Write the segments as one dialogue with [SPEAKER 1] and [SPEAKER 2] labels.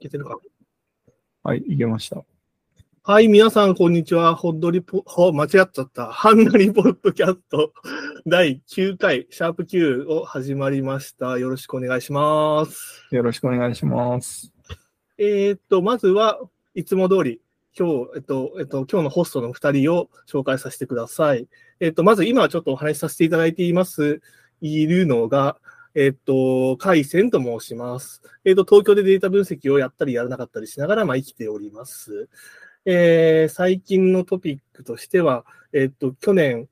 [SPEAKER 1] けてるか？
[SPEAKER 2] はい、いけました。
[SPEAKER 1] はい、皆さん、こんにちは。ホッドリポ、ほ間違っちゃった。ハンナリポッドキャスト第9回、シャープ9を始まりました。よろしくお願いします。
[SPEAKER 2] よろしくお願いします。
[SPEAKER 1] えーっと、まずはいつも通り、今日、えっと、えっと、今日のホストの2人を紹介させてください。えっと、まず今はちょっとお話しさせていただいています、いるのが、えっと、海鮮と申します。えっと、東京でデータ分析をやったりやらなかったりしながら、まあ、生きております。えー最近のトピックとしては、えっと、去年、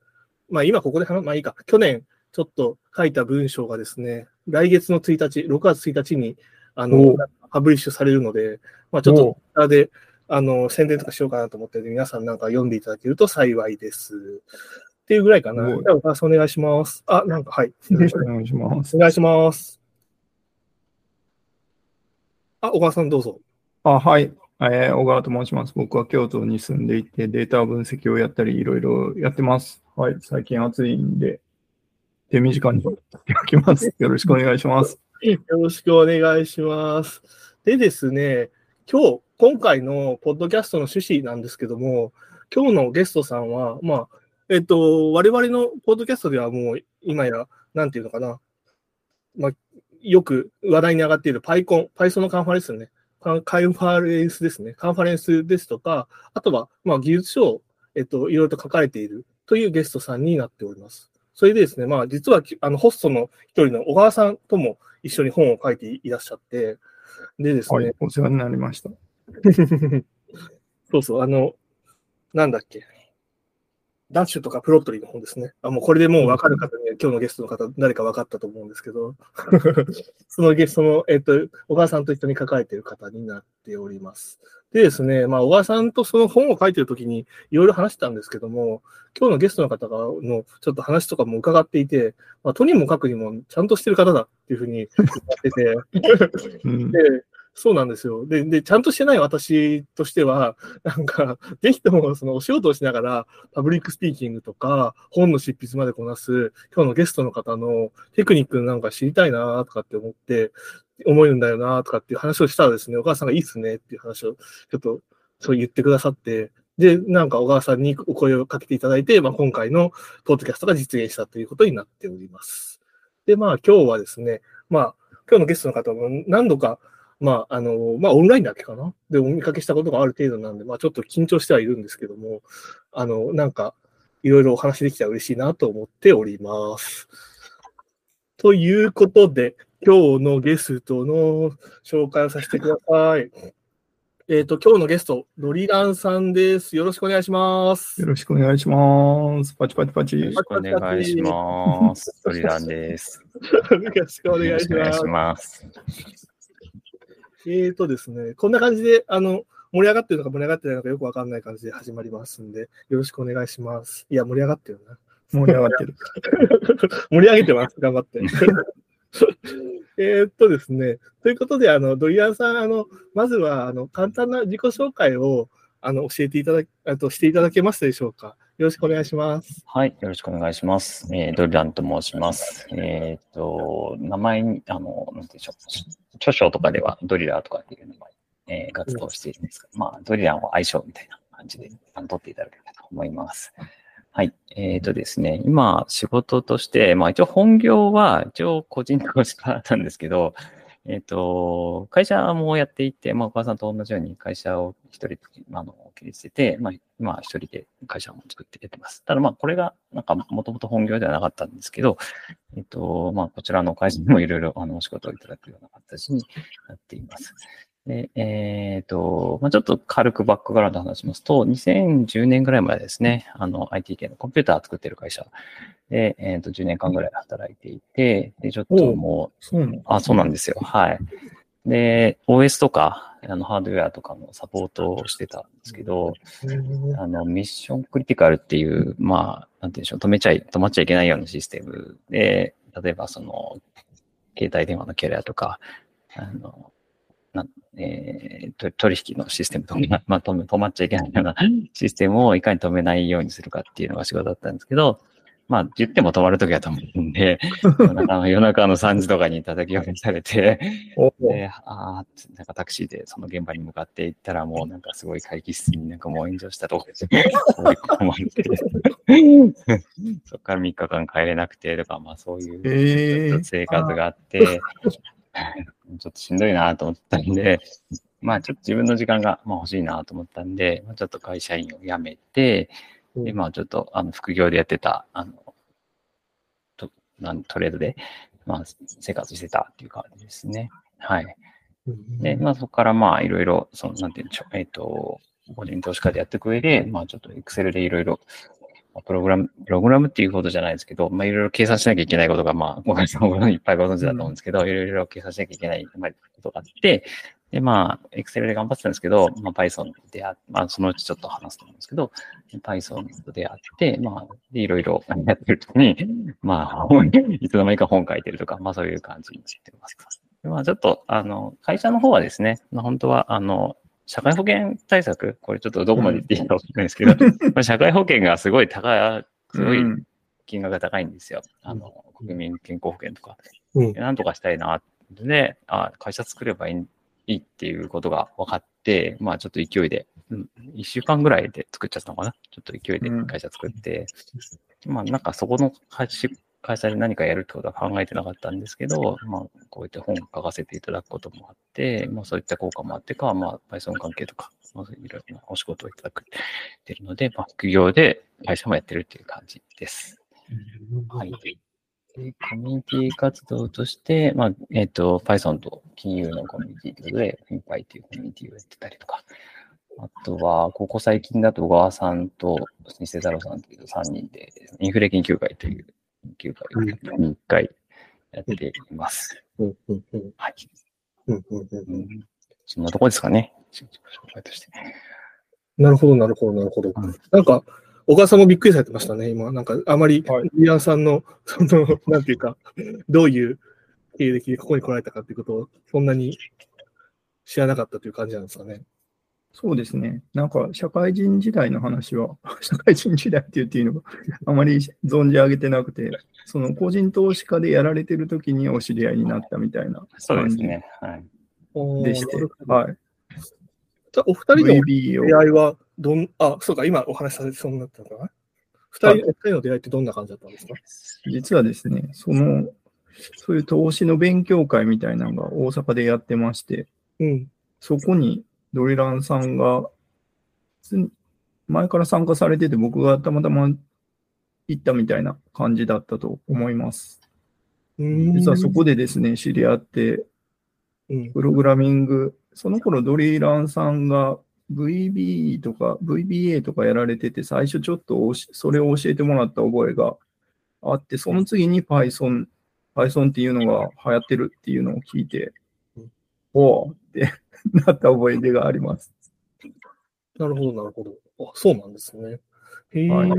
[SPEAKER 1] まあ今ここで話、まあいいか、去年ちょっと書いた文章がですね、来月の1日、6月1日に、あの
[SPEAKER 2] お、
[SPEAKER 1] パブリッシュされるので、まあちょっと、あれで、あの、宣伝とかしようかなと思って皆さんなんか読んでいただけると幸いです。っていうぐらいかな。じゃあ、お母さんお願いします。あ、なんか、はい。
[SPEAKER 2] よろしくお願いします。
[SPEAKER 1] お願いします。あ、小川さんどうぞ。
[SPEAKER 2] あ、はい。えー小川と申します。僕は京都に住んでいて、データ分析をやったり、いろいろやってます。はい。最近暑いんで、手短にやっておきます。よろしくお願いします。
[SPEAKER 1] よろしくお願いします。でですね、今日、今回のポッドキャストの趣旨なんですけども、今日のゲストさんは、まあ、えっと、我々のポッドキャストではもう今や、なんていうのかな、まあ、よく話題に上がっている PyCon、Python のカンファレンスね、カカンファレンスですね、カンファレンスですとか、あとは、まあ、技術書を、えっと、いろいろと書かれているというゲストさんになっております。それでですね、まあ、実は、あの、ホストの一人の小川さんとも一緒に本を書いていらっしゃって、でですね、
[SPEAKER 2] はい。お世話になりました。
[SPEAKER 1] そうそう、あの、なんだっけ。ダッシュとかプロットリーの本ですね。あ、もうこれでもう分かる方には、今日のゲストの方、誰か分かったと思うんですけど、そのゲストの、えっと、小川さんと一緒に書かれている方になっております。でですね、まあ、小川さんとその本を書いているときにいろいろ話したんですけども、今日のゲストの方がのちょっと話とかも伺っていて、まあ、とにもかくにもちゃんとしてる方だっていうふうに言ってて、
[SPEAKER 2] うん。
[SPEAKER 1] で、そうなんですよ。で、で、ちゃんとしてない私としては、なんか、ぜひともそのお仕事をしながら、パブリックスピーキングとか、本の執筆までこなす、今日のゲストの方のテクニックなんか知りたいなとかって思って、思えるんだよなとかっていう話をしたらですね、お母さんがいいっすねっていう話を、ちょっと、そう言ってくださって、で、なんか小川さんにお声をかけていただいて、まあ、今回のポッドキャストが実現したということになっております。で、まあ今日はですね、まあ今日のゲストの方も何度か、まああの、まあオンラインだけかなでお見かけしたことがある程度なんで、まあちょっと緊張してはいるんですけども、あの、なんかいろいろお話できたら嬉しいなと思っております。ということで、今日のゲストの紹介をさせてください。えっ、と、今日のゲスト、ドリランさんです。よろしくお願いします。
[SPEAKER 2] よろしくお願いします。パチパチパチ。
[SPEAKER 3] よろしくお願いします。ドリランです。
[SPEAKER 1] よろしくお願いしますえーとですね、こんな感じで、あの、盛り上がってるのか盛り上がってないのかよくわかんない感じで始まりますんで、よろしくお願いします。いや、盛り上がってるな。
[SPEAKER 2] 盛り上がってる。
[SPEAKER 1] 盛り上げてます。頑張って。えーっとですね、ということで、あの、ドリアンさん、あの、まずは、あの、簡単な自己紹介を、あの、教えていただき、あとしていただけますでしょうか。よろしくお願いします。
[SPEAKER 3] はい、よろしくお願いします。えードリランと申します。えっ、と、名前に、あの、なんていうんでしょう。著書とかではドリラーとかっていう名前、えー活動しているんですが、まあ、ドリランは相性みたいな感じで、あの取っていただければと思います。はい。えっ、とですね、今、仕事として、まあ一応本業は、一応個人投資家なんですけど、えっ、と、会社もやっていて、まあお母さんと同じように会社を一人、あの、切り捨てて、まあ今一人で会社も作ってやってます。ただまあこれが、なんかもともと本業ではなかったんですけど、えっ、と、まあこちらの会社にもいろいろあのお仕事をいただくような形になっています。で、えっ、と、まあ、ちょっと軽くバックグラウンド話しますと、2010年ぐらいまでですね、あの、IT 系のコンピューター作ってる会社で、えっ、と、10年間ぐらい働いていて、で、ちょっともう、
[SPEAKER 2] そう
[SPEAKER 3] あ、そうなんですよ。はい。で、OS とか、あの、ハードウェアとかのサポートをしてたんですけど、あの、ミッションクリティカルっていう、まあ、なんていうんでしょう、止めちゃい、止まっちゃいけないようなシステムで、例えばその、携帯電話のキャリアとか、あの、なえーと取引のシステムとか、まあ、止め止まっちゃいけないようなシステムをいかに止めないようにするかっていうのが仕事だったんですけど、まあ、言っても止まるときは止まるんで、夜中の夜中の3時とかに叩き起こされて、
[SPEAKER 2] お
[SPEAKER 3] で、ああ、なんかタクシーでその現場に向かって行ったら、もうなんかすごい会議室になんかもう炎上したと そこから3日間帰れなくてとか、まあそういう
[SPEAKER 2] えー、
[SPEAKER 3] 生活があって、ちょっとしんどいなと思ったんで、まあちょっと自分の時間がまあ欲しいなと思ったんで、まあ、ちょっと会社員を辞めて、で、まあちょっとあの副業でやってた、あの、となんトレードで、まあ生活してたっていう感じですね。はい。で、まあそこからまあいろいろ、その、なんていうんでしょう、えっ、と、個人投資家でやっていく上で、まあちょっと Excel でいろいろ、まあプログラム、プログラムっていうことじゃないですけど、まあいろいろ計算しなきゃいけないことが、まあ、ごめんなさい、いっぱいご存知だと思うんですけど、いろいろ計算しなきゃいけないまあことがあって、で、まあ、Excel で頑張ってたんですけど、まあ Python であまあそのうちちょっと話すと思うんですけど、Python と出会って、まあ、でいろいろやってる時に、まあ、いつの間にか本書いてるとか、まあそういう感じになってます。でまあちょっと、あの、会社の方はですね、まあ本当は、あの、社会保険対策、これちょっとどこまで言っていいかわかんないですけど、まあ社会保険がすごい高い、すごい
[SPEAKER 2] うん
[SPEAKER 3] 金額が高いんですよ。あの、国民健康保険とか。
[SPEAKER 1] うん
[SPEAKER 3] でなんとかしたいな。で、あ会社作ればいいいいっていうことが分かって、まあちょっと勢いで、うん、1週間ぐらいで作っちゃったのかな。ちょっと勢いで会社作って、まあなんかそこの会社で何かやるってことは考えてなかったんですけど、まあこういった本を書かせていただくこともあって、まあそういった効果もあってか、まあ Python 関係とか、まあ、いろいろなお仕事をいただくってるので、まあ副業で会社もやってるっていう感じです。はい。で、コミュニティ活動として、まあ、えっ、と、Python と金融のコミュニティということで、FinPy っていうコミュニティをやってたりとか、あとは、ここ最近だと小川さんと西瀬太郎さんという3人で、インフレ研究会という研究会を年に1回やっています。
[SPEAKER 1] うんうんうん
[SPEAKER 3] はい。そんなとこですかね。紹介として。
[SPEAKER 1] なるほど、なるほど、なるほど
[SPEAKER 3] うん。
[SPEAKER 1] なんか、小川さんもびっくりされてましたね、今。なんか、あまり
[SPEAKER 2] はい、
[SPEAKER 1] リアンさんの、その、なんていうか、どういう経歴でここに来られたかっていうことを、そんなに知らなかったという感じなんですかね。
[SPEAKER 2] そうですね。なんか、社会人時代の話は、社会人時代って言っていいのか、あまり存じ上げてなくて、その個人投資家でやられてる時にお知り合いになったみたいな
[SPEAKER 3] そうですね。はい。
[SPEAKER 2] はい。
[SPEAKER 1] じゃあ、お二人の出会いは、どん、あ、そうか、今お話しされてそうになったのかな？二人、お二人の出会いってどんな感じだったんですか？
[SPEAKER 2] 実はですね、その、そういう投資の勉強会みたいなのが大阪でやってまして、
[SPEAKER 1] うん。
[SPEAKER 2] そこにドリランさんが、つ前から参加されてて、僕がたまたま行ったみたいな感じだったと思います。実はそこでですね、知り合って、
[SPEAKER 1] うん。
[SPEAKER 2] プログラミング、その頃ドリランさんが VB とか VBA とかやられてて、最初ちょっとおしそれを教えてもらった覚えがあって、その次に Python、Python っていうのが流行ってるっていうのを聞いて
[SPEAKER 1] うん、
[SPEAKER 2] おーってなった覚え出があります。
[SPEAKER 1] なるほど、なるほど。あ、そうなんですね。へえ。
[SPEAKER 2] はい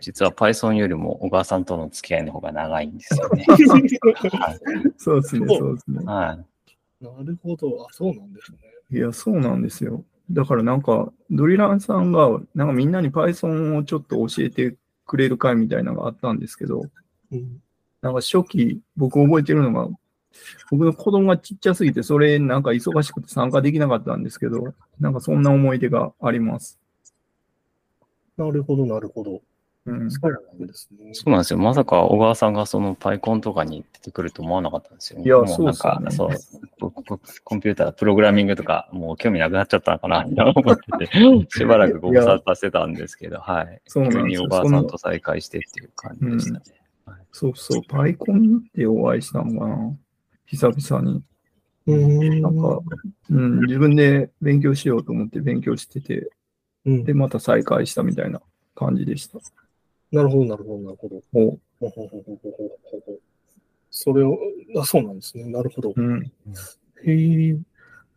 [SPEAKER 3] 実は Python よりも小川さんとの付き合いの方が長いんですよね。は い
[SPEAKER 2] そうですね、
[SPEAKER 1] そう
[SPEAKER 2] そうですね。
[SPEAKER 3] はい。
[SPEAKER 1] なるほど。あ、そうなんですね。
[SPEAKER 2] いや、そうなんですよ。だからなんか、ドリランさんが、なんかみんなに Python をちょっと教えてくれる会みたいなのがあったんですけど、
[SPEAKER 1] うん。
[SPEAKER 2] なんか初期、僕覚えてるのが、僕の子供がちっちゃすぎて、それなんか忙しくて参加できなかったんですけど、なんかそんな思い出があります。
[SPEAKER 1] なるほど、なるほど。
[SPEAKER 2] うん。
[SPEAKER 1] そうなんですね。
[SPEAKER 3] そうなんですよ。まさか小川さんがそのパイコンとかに出てくると思わなかったんですよね。
[SPEAKER 2] いや
[SPEAKER 3] もなんか
[SPEAKER 2] そう
[SPEAKER 3] コンピューター、プログラミングとか、もう興味なくなっちゃったのかな、って思ってて、しばらくご無沙汰してたんですけど、はい。
[SPEAKER 2] そうなんですよ
[SPEAKER 3] 急に小川さんと再会してっていう感じでしたね。
[SPEAKER 2] そうそう、パイコンってお会いしたのかな久々に。
[SPEAKER 1] うん。
[SPEAKER 2] なんか、うん、自分で勉強しようと思って勉強してて、
[SPEAKER 1] うん
[SPEAKER 2] で、また再会したみたいな感じでした。
[SPEAKER 1] なるほど、なるほど、なるほど。
[SPEAKER 2] お
[SPEAKER 1] ほほほほほほほそれを、あ、そうなんですね。なるほど。
[SPEAKER 2] うん。
[SPEAKER 1] へえ。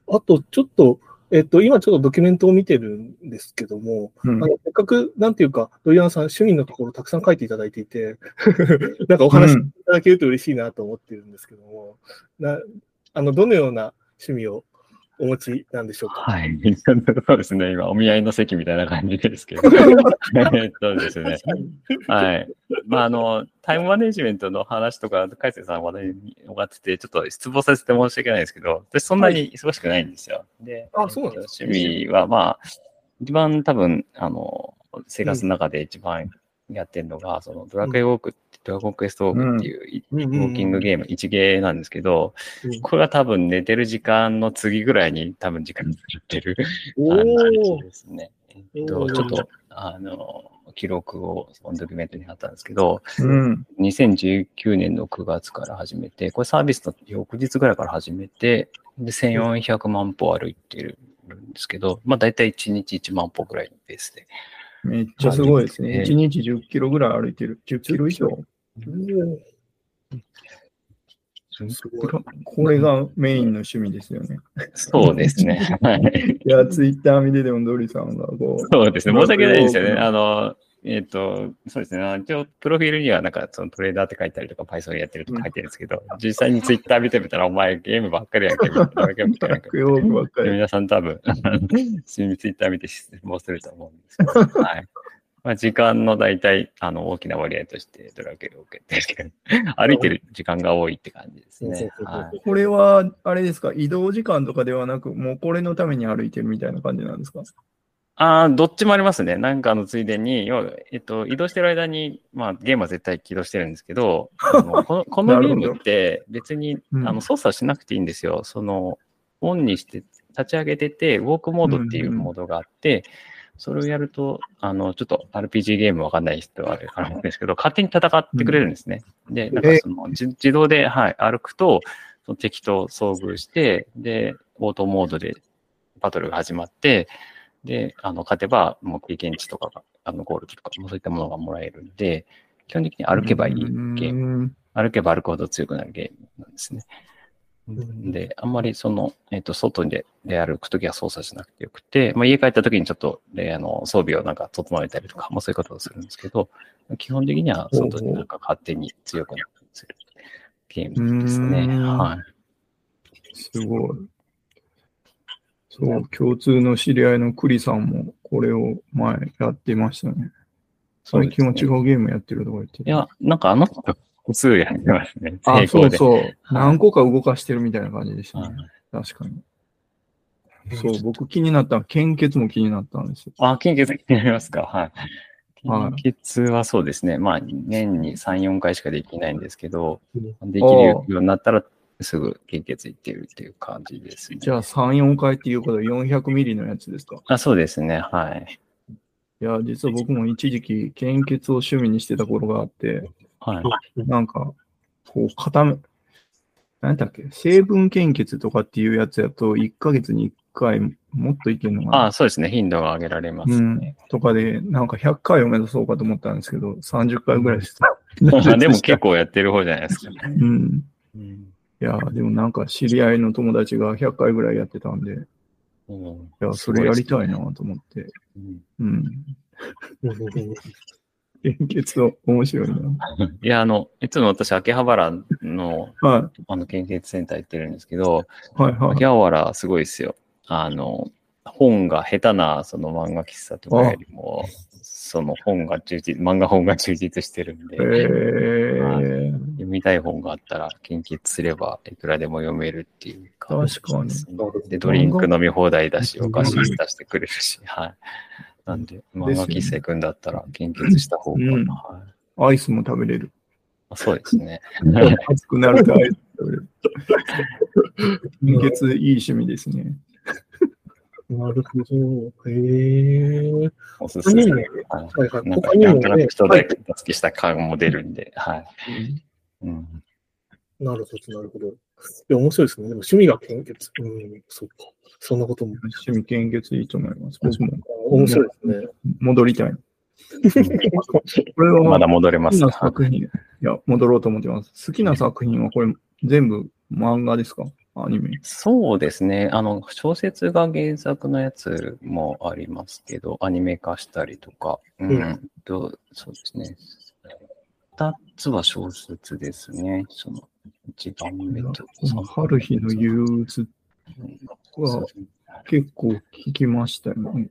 [SPEAKER 1] あと、ちょっと、えっと、今ちょっとドキュメントを見てるんですけども、
[SPEAKER 2] うん
[SPEAKER 1] あのせっかく、なんていうか、ドリアンさん、趣味のところたくさん書いていただいていて、なんかお話しいただけると嬉しいなと思ってるんですけども、なあのどのような趣味をお持ちなんでしょうか？
[SPEAKER 3] はい。そうですね。今、お見合いの席みたいな感じですけど。えっとですね。はい。まあ、あの、タイムマネジメントの話とか、海星さん話題に終わってて、ちょっと失望させて申し訳ないですけど、私そんなに忙しくないんですよ。で、
[SPEAKER 1] あそうなんです
[SPEAKER 3] 趣味は、まあ、一番多分、あの、生活の中で一番やってるのが、そのドラクエウォークって、ドラゴンクエストウォークっていう、
[SPEAKER 1] うんうんうん
[SPEAKER 3] ウォーキングゲーム、一ゲーなんですけど、
[SPEAKER 1] うん
[SPEAKER 3] これが多分寝てる時間の次ぐらいに多分時間が取ってる
[SPEAKER 1] お
[SPEAKER 3] あの
[SPEAKER 1] ー
[SPEAKER 3] 話ですね。えっと、ちょっと、あの、記録をそのドキュメントに貼ったんですけど、
[SPEAKER 2] うん。
[SPEAKER 3] 2019年の9月から始めて、これサービスの翌日ぐらいから始めて、で、1400万歩歩いてるんですけど、まあ大体1日1万歩ぐらいのペースで。
[SPEAKER 2] めっちゃすごいですね。
[SPEAKER 3] はい
[SPEAKER 2] 1日10キロぐらい歩いてる。10キロ以上？これがメインの趣味ですよね。
[SPEAKER 3] そうですね。はい。
[SPEAKER 2] いや、ツイッター見ててもドリさんがこう、
[SPEAKER 3] そうですね。申し訳ないですよね。
[SPEAKER 2] うん
[SPEAKER 3] あの、えっ、と、そうですね。一応、プロフィールにはなんか、そのトレーダーって書いたりとか、Python やってるとか書いてるんですけど、実際にツイッター見てみたら、お前ゲームばっかりやんけ、みたいな。ゲームばっかり。皆さん多分、ツイッター見て質問すると思うんですけど、はい。まあ、時間の大体、あの、大きな割合としてドラクエを受けて 歩いてる時間が多いって感じですね。はい。
[SPEAKER 2] これは、あれですか、移動時間とかではなく、もうこれのために歩いてるみたいな感じなんですか？
[SPEAKER 3] ああ、どっちもありますね。なんかあの、ついでに、要は、えっと、移動してる間に、まあ、ゲームは絶対起動してるんですけど、あの このこのゲームって別に、
[SPEAKER 2] うん
[SPEAKER 3] あの、操作しなくていいんですよ。その、オンにして、立ち上げてて、ウォークモードっていうモードがあって、それをやると、あの、ちょっと RPG ゲームわかんない人はあれかなんですけど、勝手に戦ってくれるんですね。で、なんかその、じ自動で、はい、歩くと、その敵と遭遇して、で、オートモードでバトルが始まって、で、あの、勝てば、もう経験値とかが、あの、ゴールドとか、そういったものがもらえるんで、基本的に歩けばいいゲーム。
[SPEAKER 2] ム。
[SPEAKER 3] 歩けば歩くほど強くなるゲームなんですね。
[SPEAKER 1] ん
[SPEAKER 3] で、あんまりその、えっ、と、外でで歩くときは操作しなくてよくて、まあ、家帰ったときにちょっと、で、あの、装備をなんか整えたりとか、まあ、そういうことをするんですけど、基本的には外でなんか勝手に強くなるゲームですね。
[SPEAKER 2] うん
[SPEAKER 3] はい。
[SPEAKER 2] すごい。そう、共通の知り合いのクリさんもこれを前やってましたね。最近は違
[SPEAKER 3] う。
[SPEAKER 2] うゲームやってるとか言ってて。
[SPEAKER 3] いや、なんかあの人、複数やってますね。
[SPEAKER 2] あ。そうそう。何個か動かしてるみたいな感じでした
[SPEAKER 3] はい
[SPEAKER 2] ね。確かに。そう、僕気になった、献血も気になったんですよ。
[SPEAKER 3] あ、献血気になりますかはい。
[SPEAKER 2] はい
[SPEAKER 3] 献血はそうですね。まあ、年に3、4回しかできないんですけど、
[SPEAKER 1] うん
[SPEAKER 3] できるようになったら、すぐ献血行ってるっていう感じですね。
[SPEAKER 2] じゃあ3、4回っていうことは400ミリのやつですか？
[SPEAKER 3] あ、そうですね。はい。
[SPEAKER 2] いや、実は僕も一時期献血を趣味にしてた頃があって、
[SPEAKER 3] はい。
[SPEAKER 2] なんか、こう、固め、何だっけ、成分献血とかっていうやつやと、1ヶ月に1回、もっといけるのかな？
[SPEAKER 3] あ、そうですね。頻度が上げられますね。
[SPEAKER 2] とかで、なんか100回を目指そうかと思ったんですけど、30回ぐらいしてた。
[SPEAKER 3] でも結構やってる方じゃないですか。
[SPEAKER 2] うん。
[SPEAKER 3] うん。
[SPEAKER 2] いや、でもなんか知り合いの友達が100回ぐらいやってたんで、い
[SPEAKER 3] うん
[SPEAKER 2] や、それやりたいなと思って。
[SPEAKER 3] うん
[SPEAKER 2] うん。献血は面白いな。
[SPEAKER 3] いや、あの、いつも私、秋葉原の、
[SPEAKER 2] は
[SPEAKER 3] あの、献血センター行ってるんですけど、
[SPEAKER 2] い、はい、はい
[SPEAKER 3] 秋。葉原すごいですよ。あの、本が下手なその漫画喫茶とかよりも、その本が充実、漫画本が充実してるんで、
[SPEAKER 2] えー、
[SPEAKER 3] 読みたい本があったら献血すればいくらでも読めるっていう感じですねで、ドリンク飲み放題だし、お菓子出してくれるし、はい。なんで、漫画喫茶行くんだったら献血した方が、
[SPEAKER 2] うん
[SPEAKER 3] はい
[SPEAKER 2] アイスも食べれる。
[SPEAKER 3] あそうですね。
[SPEAKER 2] 熱くなるとアイス食べれる。献血いい趣味ですね。
[SPEAKER 1] なるほど。へえ。
[SPEAKER 3] おすすめ。
[SPEAKER 1] 他にも、
[SPEAKER 3] はい
[SPEAKER 1] はいはい。
[SPEAKER 3] なんか、
[SPEAKER 1] 他にも
[SPEAKER 3] なんとなく
[SPEAKER 1] ね、
[SPEAKER 3] 人
[SPEAKER 1] はい
[SPEAKER 3] で助けした感も出るんで、はい。うん
[SPEAKER 1] なるほど、なるほど。いや、面白いですね。でも趣味が献血。うん、そうか。そんなことも。
[SPEAKER 2] 趣味献血いいと思います。僕も
[SPEAKER 1] 面白いですね。
[SPEAKER 2] 戻りたい。これは
[SPEAKER 3] まだ戻れます。
[SPEAKER 2] 好きな
[SPEAKER 3] はい
[SPEAKER 2] 作品。いや、戻ろうと思ってます。好きな作品はこれ全部漫画ですか？アニメ。
[SPEAKER 3] そうですね。あの、小説が原作のやつもありますけど、アニメ化したりとか、うん、
[SPEAKER 1] うん
[SPEAKER 3] と、そうですね。二つは小説ですね。その、一番目と、
[SPEAKER 2] この春日の憂鬱っは結構聞きましたよね。
[SPEAKER 3] うん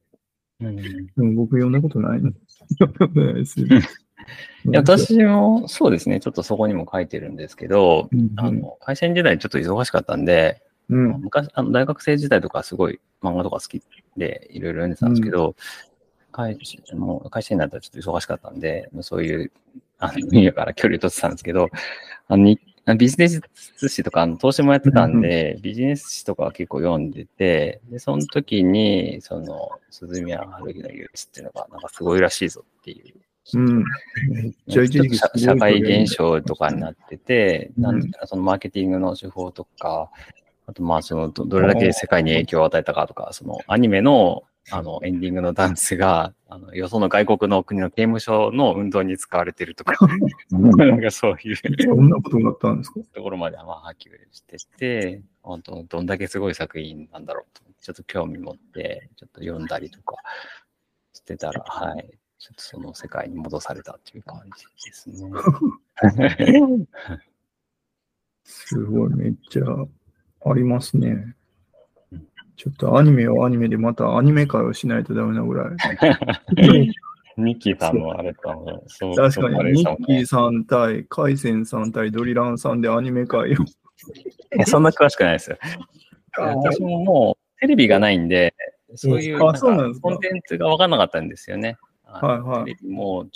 [SPEAKER 2] でも僕読んだことないの。読んだことないですよ。
[SPEAKER 3] いや私もそうですね、ちょっとそこにも書いてるんですけど、
[SPEAKER 2] うん
[SPEAKER 3] あの会社員時代ちょっと忙しかったんで、
[SPEAKER 2] うん。
[SPEAKER 3] 昔あの大学生時代とかすごい漫画とか好きでいろいろ読んでたんですけど、会社もう会社員だったらちょっと忙しかったんで、そういうあの分野から距離を取ってたんですけど、あのにビジネス誌とかあの投資もやってたんで、ビジネス誌とかは結構読んでて、で、その時に、その、鈴宮春樹の憂鬱っていうのが、なんかすごいらしいぞっていう。
[SPEAKER 2] うん。
[SPEAKER 3] 社社会現象とかになってて、
[SPEAKER 2] うん。
[SPEAKER 3] なんそのマーケティングの手法とか、あとまあそのどどれだけ世界に影響を与えたかとか、そのアニメのあのエンディングのダンスが、あのよその外国の国の刑務所の運動に使われてるとか、なんかそういう
[SPEAKER 2] そんなことになったんですか？
[SPEAKER 3] ところまでまあ波及してて、本当どんだけすごい作品なんだろうと、ちょっと興味持って、ちょっと読んだりとかしてたら、はい。ちょっとその世界に戻されたっていう感じですね。
[SPEAKER 2] すごい、めっちゃありますね
[SPEAKER 3] うん。
[SPEAKER 2] ちょっとアニメはアニメでまたアニメ会をしないとダメなぐらい。
[SPEAKER 3] ニッキーさんのあれかも、そう
[SPEAKER 2] 確かに、ニ
[SPEAKER 3] れですもんね
[SPEAKER 2] ッキーさん対、カイセンさん対ドリランさんでアニメ会を。
[SPEAKER 3] そんな詳しくないですよ。私ももうテレビがないんで、そういうコンテンツが分からなかったんですよね。
[SPEAKER 2] はいはい
[SPEAKER 3] テレビもう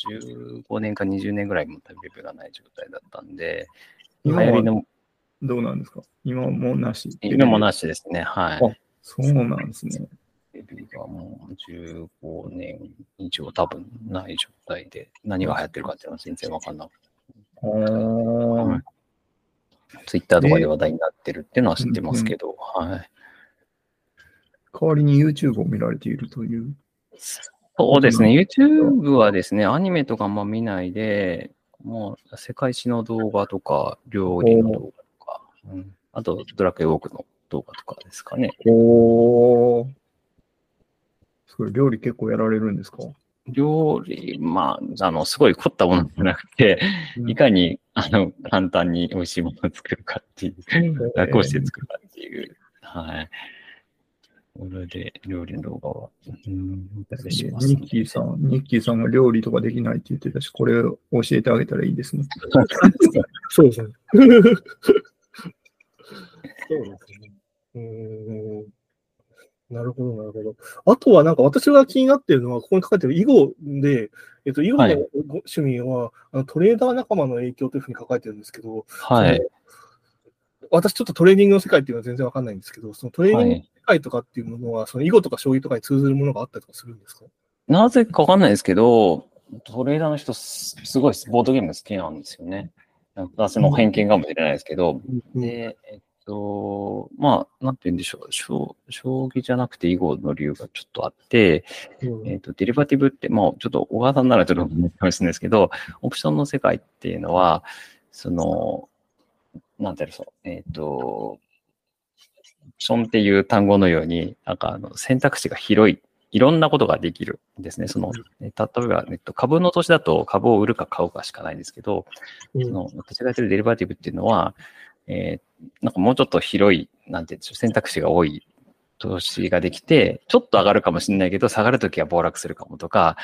[SPEAKER 3] 15年か20年ぐらいもテレビがない状態だったんで、
[SPEAKER 2] 今は
[SPEAKER 3] 流行りの
[SPEAKER 2] どうなんですか？今はもうなし？
[SPEAKER 3] 今もなしですね。はい。
[SPEAKER 2] あそうなんですね。
[SPEAKER 3] テレビがもう15年以上多分ない状態で、何が流行ってるかっていうのは全然わかんなくて、ツイッターとかで話題になってるっていうのは知ってますけど、はい。
[SPEAKER 2] 代わりに YouTube を見られているという。
[SPEAKER 3] そうですね、YouTube はですね、アニメとかあんま見ないで、もう世界史の動画とか、料理の動画とか、うん、あとドラクエウォークの動画とかですかね。
[SPEAKER 2] おー。それ料理結構やられるんですか？
[SPEAKER 3] 料理、まあ、あの、すごい凝ったものじゃなくて、いかに、あの、簡単に美味しいものを作るかっていう、楽をして作るかっていう、はい。これで料理の動画は、うん、
[SPEAKER 2] ニッキーさん、ニッキーさんが料理とかできないって言ってたし、これを教えてあげたらいいですね。
[SPEAKER 1] そうですね。そうですね。うーん。なるほど、なるほど。あとは、なんか私が気になってるのは、ここに書かれてる囲碁で、えっと、囲碁の趣味は、あのトレーダー仲間の影響というふうに書かれてるんですけど、
[SPEAKER 3] はい。
[SPEAKER 1] 私ちょっとトレーニングの世界っていうのは全然わかんないんですけど、そのトレーニングの世界とかっていうものは、その囲碁とか将棋とかに通ずるものがあったりとかするんですか？
[SPEAKER 3] なぜかわかんないですけど、トレーダーの人す、すごいボードゲーム好きなんですよね。私の偏見かもしれないですけど、で、えっと、まあ、なんて言うんでしょう。将将棋じゃなくて囲碁の理由がちょっとあって、
[SPEAKER 1] うん。
[SPEAKER 3] えっと、デリバティブって、まあ、ちょっと小川さんならちょっと思うかもしいですけど、オプションの世界っていうのは、その、なんていうの、そう、えっと、オプションっていう単語のように、なんかあの選択肢が広い、いろんなことができるんですね。その、え例えば、えっと、株の投資だと株を売るか買うかしかないんですけど、
[SPEAKER 1] うん
[SPEAKER 3] その私がやってるデリバティブっていうのは、えーなんかもうちょっと広い、なんていうんでしょう、選択肢が多い投資ができて、ちょっと上がるかもしれないけど、下がるときは暴落するかもとか、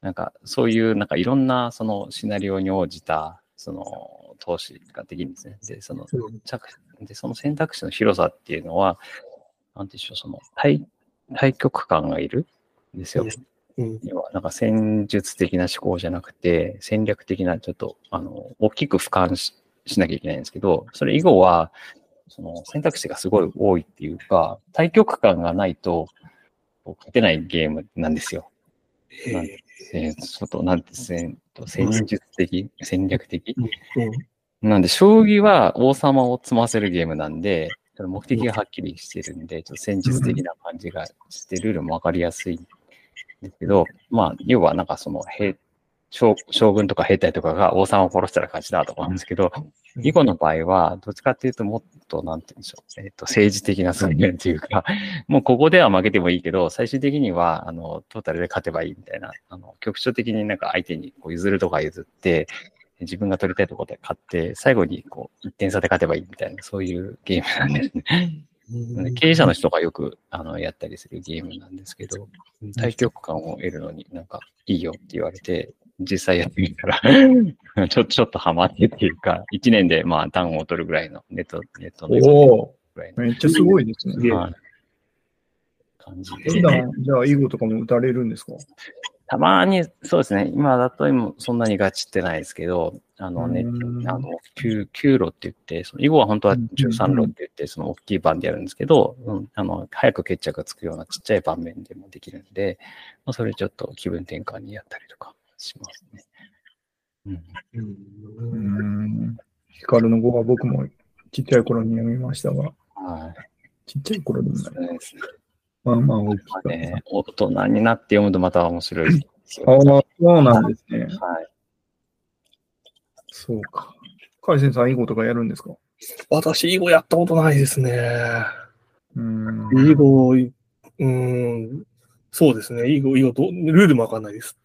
[SPEAKER 3] なんかそういう、なんかいろんなそのシナリオに応じた、その投資ができるんですね。で、そのでその選択肢の広さっていうのは、なんていうんでしょう、その対対極感がいるんですよ。
[SPEAKER 1] うん
[SPEAKER 3] 要はなんか戦術的な思考じゃなくて、戦略的な、ちょっと、あの、大きく俯瞰ししなきゃいけないんですけど、それ以後は、その選択肢がすごい多いっていうか、対極感がないと、勝てないゲームなんですよ。なんちょっと、なんて、戦戦術的、戦略的？なんで、将棋は王様を積ませるゲームなんで、目的がはっきりしてるんで、ちょっと戦術的な感じがして、ルールもわかりやすいんですけど、まあ、要はなんかその兵、将将軍とか兵隊とかが王様を殺したら勝ちだとかなんですけど、囲碁の場合は、どっちかっていうともっと、なんて言うんでしょう、えっ、と、政治的な側面っていうか、もうここでは負けてもいいけど、最終的には、あの、トータルで勝てばいいみたいな、あの、局所的になんか相手にこう譲るとか譲って、自分が取りたいところで勝って、最後にこう、1点差で勝てばいいみたいな、そういうゲームなんですね。
[SPEAKER 1] うん。
[SPEAKER 3] 経営者の人がよくあのやったりするゲームなんですけど、対局感を得るのになんかいいよって言われて、実際やってみたら。ちょ、ちょっとハマってっていうか、1年でまあ単を取るぐらいのネット、ネットの
[SPEAKER 2] おめっちゃすごいですね。
[SPEAKER 3] はい。感じで
[SPEAKER 2] 普。段、じゃあ、囲碁とかも打たれるんですか？
[SPEAKER 3] たまに、そうですね、今だと今そんなにガチってないですけど、あのね、
[SPEAKER 2] うん。
[SPEAKER 3] あの、9、9路って言って、その囲碁は本当は13路って言って、その大きい盤でやるんですけど、うん、あの、早く決着がつくようなちっちゃい盤面でもできるんで、まあ、それちょっと気分転換にやったりとかしますね。うん。
[SPEAKER 1] うん。
[SPEAKER 2] ヒカルの碁は僕もちっちゃい頃に読みましたが、
[SPEAKER 3] はい。
[SPEAKER 2] ちっちゃい頃でもない。
[SPEAKER 3] そうですね。
[SPEAKER 2] まあまあ大きかった。
[SPEAKER 3] まあね、大人になって読むとまた面白い。
[SPEAKER 2] ああ、そうなん。ですね。
[SPEAKER 3] はい。
[SPEAKER 2] そうか。海鮮さん、囲碁とかやるん。ですか
[SPEAKER 1] 私、囲碁やったことないですね。
[SPEAKER 2] うん。
[SPEAKER 1] 囲碁、うん、そうですね。囲碁、囲碁と、ルールもわかん。ないです。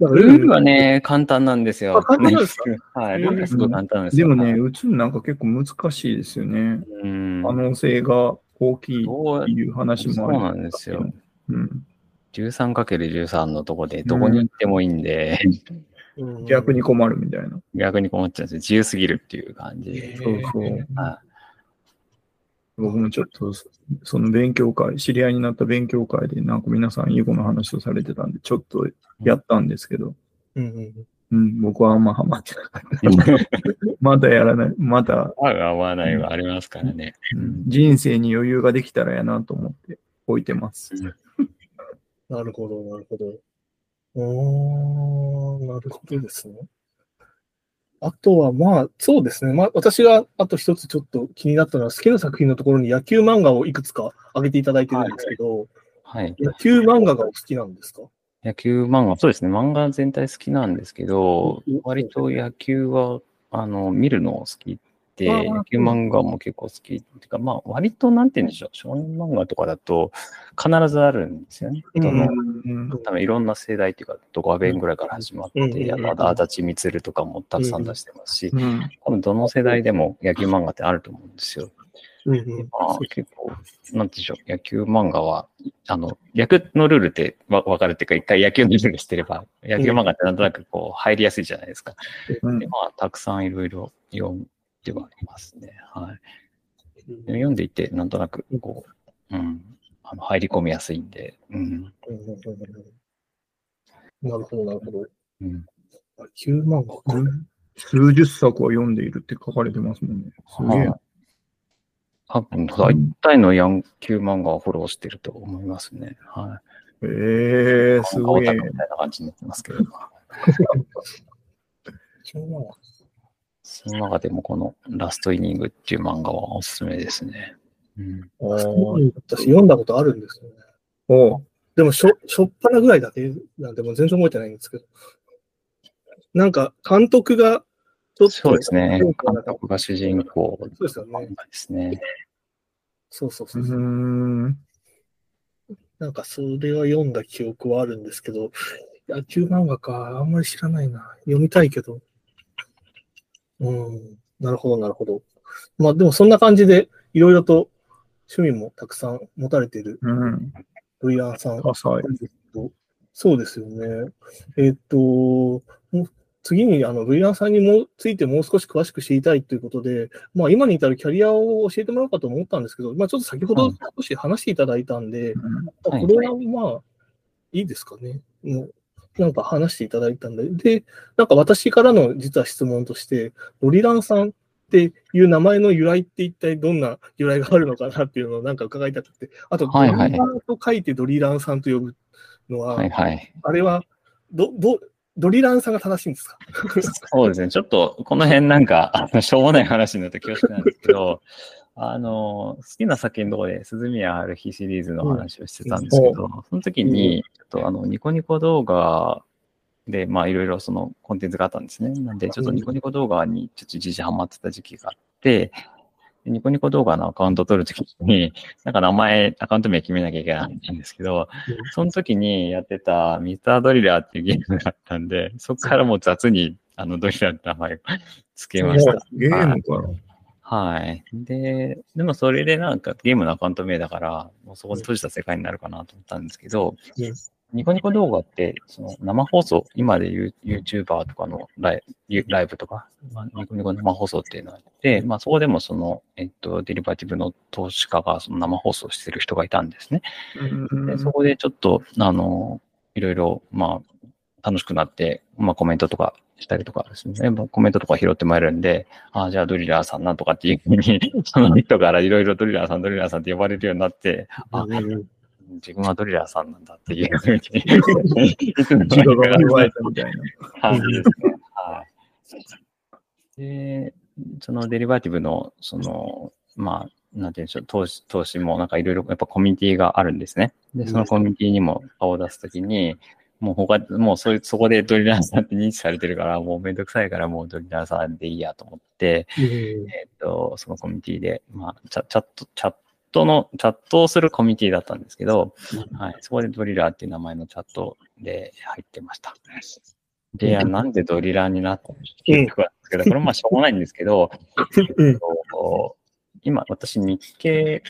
[SPEAKER 3] ルールはね、簡単なんですよ。
[SPEAKER 1] あ簡単なんですか？
[SPEAKER 3] はい。ルールはすごい簡単なんですよ。
[SPEAKER 2] でもね、打つのなんか結構難しいですよね。
[SPEAKER 3] うん。
[SPEAKER 2] 可能性が大きいっていう話もある。
[SPEAKER 3] そうなんですよ。
[SPEAKER 2] うん。
[SPEAKER 3] 13×13 のとこでどこに行ってもいいんで、
[SPEAKER 1] うん
[SPEAKER 2] 逆に困るみたいな。
[SPEAKER 3] 逆に困っちゃうんですよ。自由すぎるっていう感じで。
[SPEAKER 2] そうそう。
[SPEAKER 3] は
[SPEAKER 2] 僕もちょっと、その勉強会、知り合いになった勉強会で、なんか皆さん囲碁の話をされてたんで、ちょっとやったんですけど、
[SPEAKER 1] うんうん
[SPEAKER 2] うん、僕はあんまハマってなかった。まだやらない。まだ、
[SPEAKER 3] 合う合わないはありますからね。
[SPEAKER 2] うん人生に余裕ができたらやなと思って置いてます。
[SPEAKER 1] なるほど、なるほど。おー、なるほどですね。あとは、まあ、そうですね。まあ、私があと一つちょっと気になったのは、好きな作品のところに野球漫画をいくつか挙げていただいてるんですけど、
[SPEAKER 3] はい。
[SPEAKER 1] 野球漫画がお好きなんですか？
[SPEAKER 3] 野球漫画、そうですね。漫画全体好きなんですけど
[SPEAKER 1] うん、
[SPEAKER 3] 割と野球は、あの、見るの好きで、
[SPEAKER 1] あー
[SPEAKER 3] 野球漫画も結構好き。っていうか、まあ、割と、なんて言うんでしょう。少年漫画とかだと、必ずあるんですよね。
[SPEAKER 1] うん
[SPEAKER 3] 多分いろんな世代っていうか、ドカベンぐらいから始まって、
[SPEAKER 1] うん
[SPEAKER 3] あと、足立みつるとかもたくさん出してますし、
[SPEAKER 2] うん
[SPEAKER 3] 多分どの世代でも野球漫画ってあると思うんですよ。まあ、結構、なんていうんでしょう、野球漫画は、あの、野球のルールってわわかるっていうか、一回野球のルールしてれば、野球漫画ってなんとなくこう、入りやすいじゃないですか。
[SPEAKER 2] うん
[SPEAKER 3] で、まあ、たくさんいろいろ読んではありますね。はい。で読んでいて、なんとなく、こう、うん、あの入り込みやすいんで、うん、
[SPEAKER 1] なるほど、なるほど。
[SPEAKER 3] うん。
[SPEAKER 1] 野球漫画か。
[SPEAKER 2] 数十作は読んでいるって書かれてますもんね。すげえ
[SPEAKER 3] は。多分、大体の野球漫画をフォローしてると思いますね。はい。
[SPEAKER 2] ええすごい
[SPEAKER 3] みたいな感じになってますけど。その中でもこのラストイニングっていう漫画はおすすめですね。うん。
[SPEAKER 1] 私読んだことあるんですよね。
[SPEAKER 2] お
[SPEAKER 1] でもしょ、しょっぱなぐらいだけなんで、もう全然覚えてないんですけど。なんか、監督が、ちょっと、
[SPEAKER 3] そうですね。監
[SPEAKER 1] そうか
[SPEAKER 3] 督が主人公
[SPEAKER 1] そうですよね。
[SPEAKER 3] ですね。
[SPEAKER 1] そうそう
[SPEAKER 2] う
[SPEAKER 1] そうそう。
[SPEAKER 2] ーん。
[SPEAKER 1] なんか、それは読んだ記憶はあるんですけど、野球漫画か、あんまり知らないな。読みたいけど。うん。なるほど、なるほど。まあ、でもそんな感じで、いろいろと趣味もたくさん持たれている
[SPEAKER 2] うん。
[SPEAKER 1] ルイアンさん。そうですよね。えっと、次に、あの、ルイアンさんにもついてもう少し詳しく知りたいということで、まあ、今に至るキャリアを教えてもらおうかと思ったんですけど、まあ、ちょっと先ほど
[SPEAKER 3] はい
[SPEAKER 1] 少し話していただいたんで、
[SPEAKER 2] うん
[SPEAKER 3] はい
[SPEAKER 1] これはまあ、いいですかね。もう、なんか話していただいたんで、で、なんか私からの実は質問として、ロリランさんっていう名前の由来って一体どんな由来があるのかなっていうのをなんか伺いたくて、あと、
[SPEAKER 3] はいはい。
[SPEAKER 1] ドリランと書いてドリランさんと呼ぶのは、
[SPEAKER 3] はいはい。
[SPEAKER 1] あれは、ど、ど、ドリランさんが正しいんですか？
[SPEAKER 3] そうですね。ちょっと、この辺なんか、あのしょうもない話になって恐縮なんですけど、あの、好きな作品のところで、鈴宮春日シリーズの話をしてたんですけど、その時に、とあの、ニコニコ動画で、まあ、いろいろそのコンテンツがあったんですね。なんで、ちょっとニコニコ動画にちょっと一時ハマってた時期があって、でニコニコ動画のアカウント取るときに、なんか名前、アカウント名決めなきゃいけないんですけど、その時にやってたミスタードリラーっていうゲームがあったんで、そこからもう雑にあのドリラーって名前を つけました。
[SPEAKER 2] ゲームから。
[SPEAKER 3] はい。で、でもそれでなんかゲームのアカウント名だから、もうそこで閉じた世界になるかなと思ったんですけど、
[SPEAKER 1] うん
[SPEAKER 3] ニコニコ動画って、その生放送、今で言う YouTuber とかのライユライブとか、まあ、ニコニコ生放送っていうのがあって、まあそこでもその、えっと、デリバティブの投資家がその生放送してる人がいたんですね。で、そこでちょっと、あの、いろいろ、まあ、楽しくなって、まあコメントとかしたりとかですね、まあコメントとか拾ってもらえるんで、ああ、じゃあドリラーさんなんとかっていうふうに、その人からいろいろドリラーさん、ドリラーさんって呼ばれるようになって、あ
[SPEAKER 1] うん
[SPEAKER 3] 自分はドリラーさんなんだっていうふうに、
[SPEAKER 2] 自我がたみたいな。
[SPEAKER 3] 感じですね。はい。で、そのデリバティブの、その、まあ、なんていうんでしょう、投資、投資もなんかいろいろやっぱコミュニティがあるんですね。で、そのコミュニティにも顔を出すときに、もう他、もうそういう、そこでドリラーさんって認知されてるから、もうめんどくさいからもうドリラーさんでいいやと思って、えっと、そのコミュニティで、まあ、チャチャット、チャットの、チャットをするコミュニティだったんですけど、はい、そこでドリラーっていう名前のチャットで入ってました。で、なんでドリラーになったのっていうところなんですけど、これもまあしょうがないんですけど、
[SPEAKER 1] うん。
[SPEAKER 3] えっと今、私、日経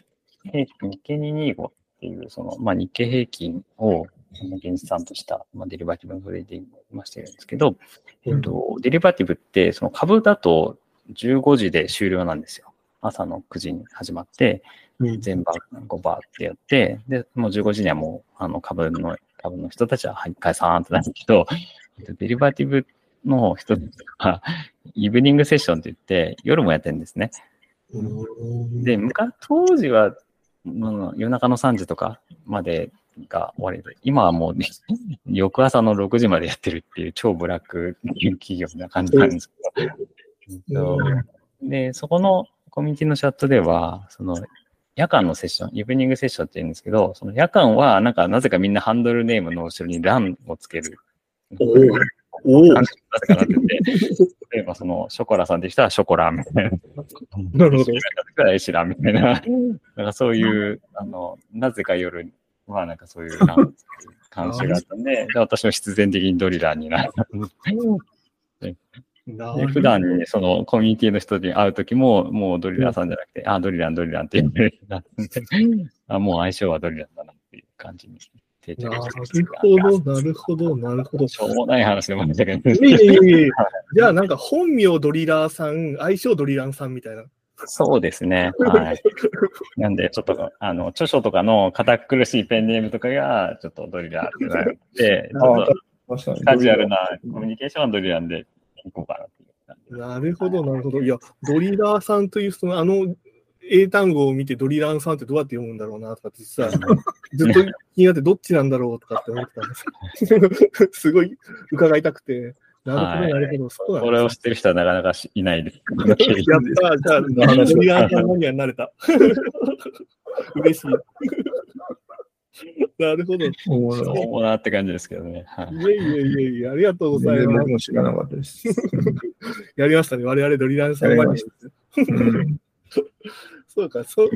[SPEAKER 3] 平均、日経225っていう、その、まあ、日経平均を、原資産とした、まあ、デリバティブのトレーディングを今してるんですけど、えっと、デリバティブって、その株だと15時で終了なんですよ。朝の9時に始まって、
[SPEAKER 1] うん
[SPEAKER 3] 前場後場ってやって、で、もう15時にはもう、あの、株の、株の人たちは、はい、解散ってなるけど、えっとデリバティブの人は、イブニングセッションって言って、夜もやってるんですね。で、昔、当時は、うん夜中の3時とかまでが終わりで、今はもう、ね、翌朝の6時までやってるっていう超ブラック企業な感じなんですけど、えっとで、そこのコミュニティのチャットでは、その、夜間のセッション、イブニングセッションって言うんですけど、その夜間は、なんか、なぜかみんなハンドルネームの後ろにランをつける。
[SPEAKER 1] おーおー
[SPEAKER 3] なぜかなってて、例えばその、ショコラさんって人はショコラみたいな。
[SPEAKER 1] なるほど。
[SPEAKER 3] ど。エシラみたいな。なんかそういう、あの、なぜか夜はなんかそういうラン監修があったんで、で私も必然的にドリラーになった。
[SPEAKER 1] な
[SPEAKER 3] で普段にそのコミュニティの人に会うときも、もうドリラーさんじゃなくて、あ、ドリラン、ドリランって言われるなって、あ、もう相性はドリランだなっていう感じに定着
[SPEAKER 1] な
[SPEAKER 3] して
[SPEAKER 1] るほど、なるほど、なるほど。
[SPEAKER 3] しょうもない話でもあるんだけど、
[SPEAKER 1] じゃあなんか本名ドリラーさん、愛称ドリランさんみたいな。
[SPEAKER 3] そうですね。はい。なんで、ちょっと、あの、著書とかの堅苦しいペンネームとかが、ちょっとドリラーってなって、ちょっと
[SPEAKER 2] 確かに。
[SPEAKER 3] カジュアルなコミュニケーションはドリランでいこうかなって。
[SPEAKER 1] なるほど、なるほど。いや、ドリラーさんという、その、あの、英単語を見てドリランさんってどうやって読むんだろうなとかって実はずっと気になってどっちなんだろうとかって思ってたんですけど、すごい伺いたくて、なるほど、
[SPEAKER 3] はい
[SPEAKER 1] なるほど、そう
[SPEAKER 3] これを
[SPEAKER 1] で
[SPEAKER 3] 知ってる人はなかなかしいないです。
[SPEAKER 1] やった、じゃあ、ドリランさんのにはなれた。嬉しい。なるほど。い
[SPEAKER 2] おもろい
[SPEAKER 3] そうなって感じですけどね。はい。
[SPEAKER 1] えいえいえいえ、ありがとうございます。
[SPEAKER 2] も知らなかったです。
[SPEAKER 1] やりましたね。我々ドリランさんは。
[SPEAKER 2] うん。
[SPEAKER 1] そうか、そう、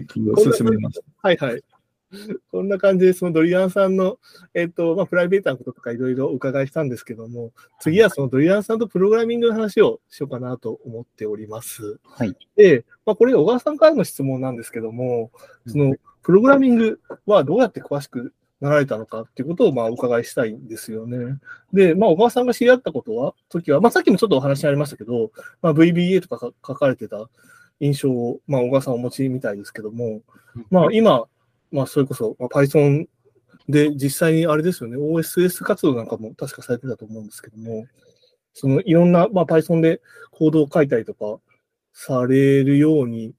[SPEAKER 2] 進めます。
[SPEAKER 1] はいはい。こんな感じで、そのドリアンさんの、えっ、と、まあ、プライベートなこととかいろいろお伺いしたんですけども、次はそのドリアンさんとプログラミングの話をしようかなと思っております。
[SPEAKER 3] はい。
[SPEAKER 1] で、まあ、これ小川さんからの質問なんですけども、その、プログラミングはどうやって詳しくなられたのかっていうことを、まあ、お伺いしたいんですよね。で、まあ、小川さんが知り合ったことは、時は、まあ、さっきもちょっとお話にありましたけど、まあ、VBA とかか書かれてた印象を、まあ、小川さんお持ちみたいですけども、まあ、今、まあ、それこそ、まあ、Python で実際にあれですよね、OSS 活動なんかも確かされてたと思うんですけども、そのいろんな、まあ、Python でコードを書いたりとかされるように、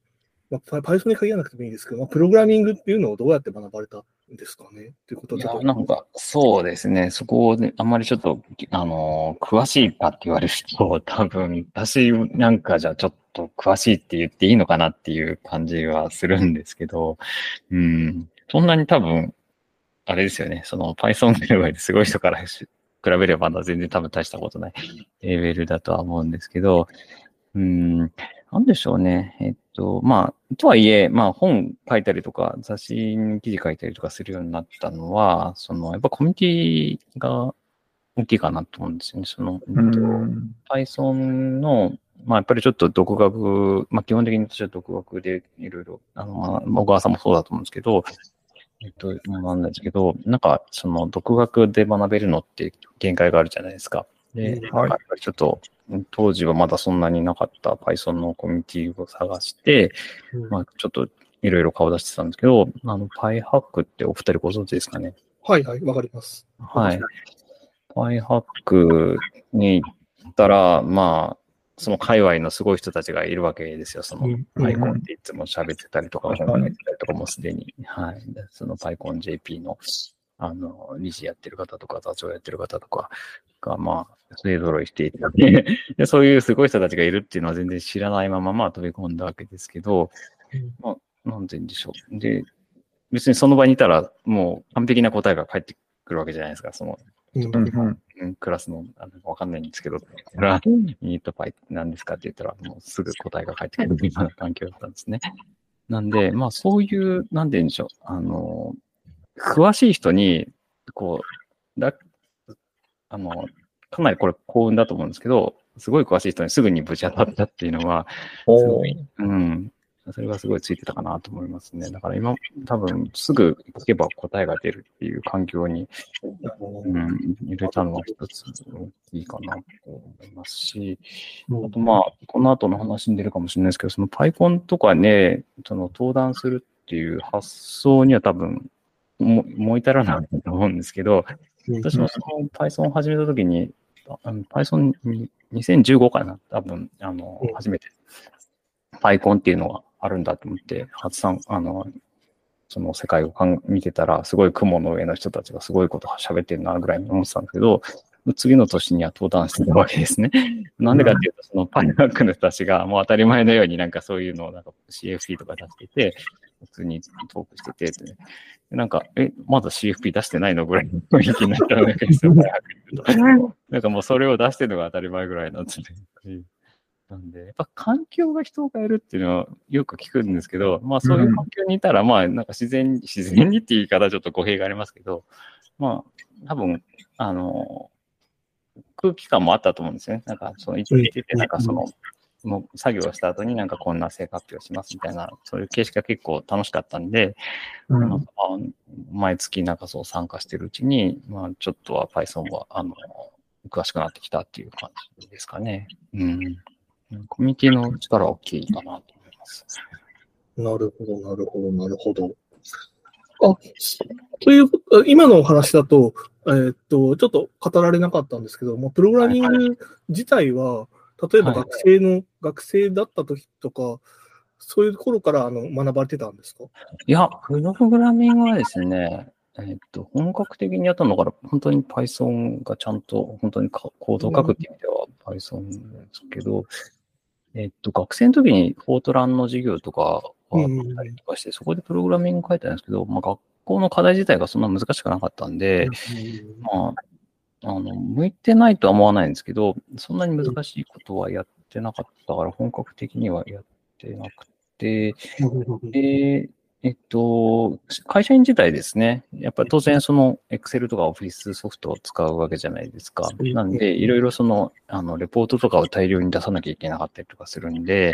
[SPEAKER 1] まあ、Python に限らなくてもいいですけど、まあ、プログラミングっていうのをどうやって学ばれたんですかね？ということ
[SPEAKER 3] いや。なんか、そうですね。そこをね、あんまりちょっと、あのー詳しいかって言われると、多分、私なんかじゃちょっとと詳しいって言っていいのかなっていう感じはするんですけど、うん、そんなに多分、あれですよね。その Python 界隈ですごい人からし比べればまだ全然多分大したことないレベルだとは思うんですけど、うん、なんでしょうね。えっと、まあ、とはいえ、まあ本書いたりとか、雑誌に記事書いたりとかするようになったのは、その、やっぱコミュニティが大きいかなと思うんですよね。その。Python の、まあやっぱりちょっと独学、まあ基本的に私は独学でいろいろ、あの、まあ、小川さんもそうだと思うんですけど、えっと、なんですけど、なんか、その、独学で学べるのって限界があるじゃないですか。で、
[SPEAKER 2] はい
[SPEAKER 3] ちょっと、当時はまだそんなになかった Python のコミュニティを探して、
[SPEAKER 1] うん
[SPEAKER 3] まあ、ちょっといろいろ顔出してたんですけど、あの、PyHack ってお二人ご存知ですかね？
[SPEAKER 1] はいはい、わかります。
[SPEAKER 3] はい。PyHack に行ったら、まあ、その界隈のすごい人たちがいるわけですよ。その
[SPEAKER 1] うん、
[SPEAKER 3] PyCon っていつも喋ってたりとか、
[SPEAKER 2] うん
[SPEAKER 3] 本書いてたりとかもすでに、はい。でその PyConJP の、あの、理事やってる方とか、座長やってる方とかが、まあ、勢揃いしていたで で、そういうすごい人たちがいるっていうのは全然知らないまま、まあ飛び込んだわけですけど、
[SPEAKER 1] うん
[SPEAKER 3] まあ、なんて言うんでしょう。で、別にその場にいたら、もう完璧な答えが返ってくるわけじゃないですか。その、
[SPEAKER 1] うん
[SPEAKER 3] クラスの、あのわかんないんですけど、って言ったら、ニートパイなんですかって言ったら、もうすぐ答えが返ってくるような環境だったんですね。なんで、まあそういう、なんて言うんでしょう、あの、詳しい人に、こう、だ、あの、かなりこれ幸運だと思うんですけど、すごい詳しい人にすぐにぶち当たったっていうのは、すごい、うん。それがすごいついてたかなと思いますね。だから今、多分すぐ聞けば答えが出るっていう環境に、うん、入れたのは一つ大きいかなと思いますし、あとまあ、この後の話に出るかもしれないですけど、その PyCon とかね、その登壇するっていう発想には多分、も思い至らないと思うんですけど、私もその Python を始めたときに、Python に2015かな、多分、あの
[SPEAKER 1] うん、
[SPEAKER 3] 初めて。PyCon っていうのがあるんだと思って、初参、あの、その世界をかん見てたら、すごい雲の上の人たちがすごいこと喋ってるな、ぐらいに思ってたんですけど、次の年には登壇してたわけですね。なんでかっていうと、そのパイハックの人たちがもう当たり前のようになんかそういうのをなんか CFP とか出してて、普通にトークしててね、なんか、え、まだ CFP 出してないのぐらいの雰囲気になったわけですよ、なんかもうそれを出してるのが当たり前ぐらいなんですね。なんで、やっぱ環境が人を変えるっていうのはよく聞くんですけど、まあそういう環境にいたら、まあなんか自然に、自然にっていう言い方はちょっと語弊がありますけど、まあ多分、あの、空気感もあったと思うんですよね。なんかその一日ってなんかその、もう作業をした後になんかこんな成果発表しますみたいな、そういう形式が結構楽しかったんで、
[SPEAKER 2] うん
[SPEAKER 3] なんかあ毎月なんかそう参加してるうちに、まあちょっとは Python は、あの、詳しくなってきたっていう感じですかね。うん。コミュニティの力は大きいかなと思います。
[SPEAKER 1] なるほど、なるほど、なるほど。あ、という、今のお話だと、えーっと、ちょっと語られなかったんですけども、プログラミング自体は、例えば
[SPEAKER 3] はい
[SPEAKER 1] 学生の、学生だった時とか、そういう頃からあの学ばれてたんですか？
[SPEAKER 3] いや、プログラミングはですね、えっと、本格的にやったのから、本当に Python がちゃんと、本当にかコードを書くっていう意味では Python ですけど、えっと、学生の時にフォートランの授業とかはあったりとかして、そこでプログラミング書いてたんですけど、まあ、学校の課題自体がそんな難しくなかったんで、まあ、あの、向いてないとは思わないんですけど、そんなに難しいことはやってなかったから、本格的にはやってなくて、で、えっと、会社員自体ですね、やっぱり当然その Excel とか Office ソフトを使うわけじゃないですか。
[SPEAKER 1] うん
[SPEAKER 3] なんで、いろいろその、あの、レポートとかを大量に出さなきゃいけなかったりとかするんで、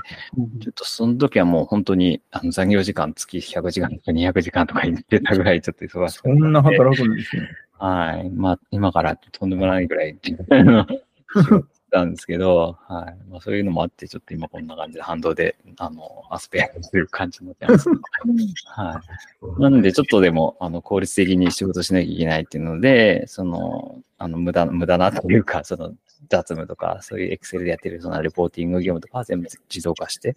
[SPEAKER 3] ちょっとその時はもう本当に、あの、残業時間月100時間とか200時間とか言ってたぐらいちょっと忙しく
[SPEAKER 2] そんな働くんですね。
[SPEAKER 3] はい。まあ、今からとんでもないぐらい たんですけど、はい。まあ、そういうのもあって、ちょっと今こんな感じで反動で、あの、アスペアという感じになってます。はい。なんで、ちょっとでも、あの、効率的に仕事しなきゃいけないっていうので、その、あの、無駄、無駄なというか、その、雑務とか、そういうエクセルでやってる、その、レポーティング業務とかは全部自動化して、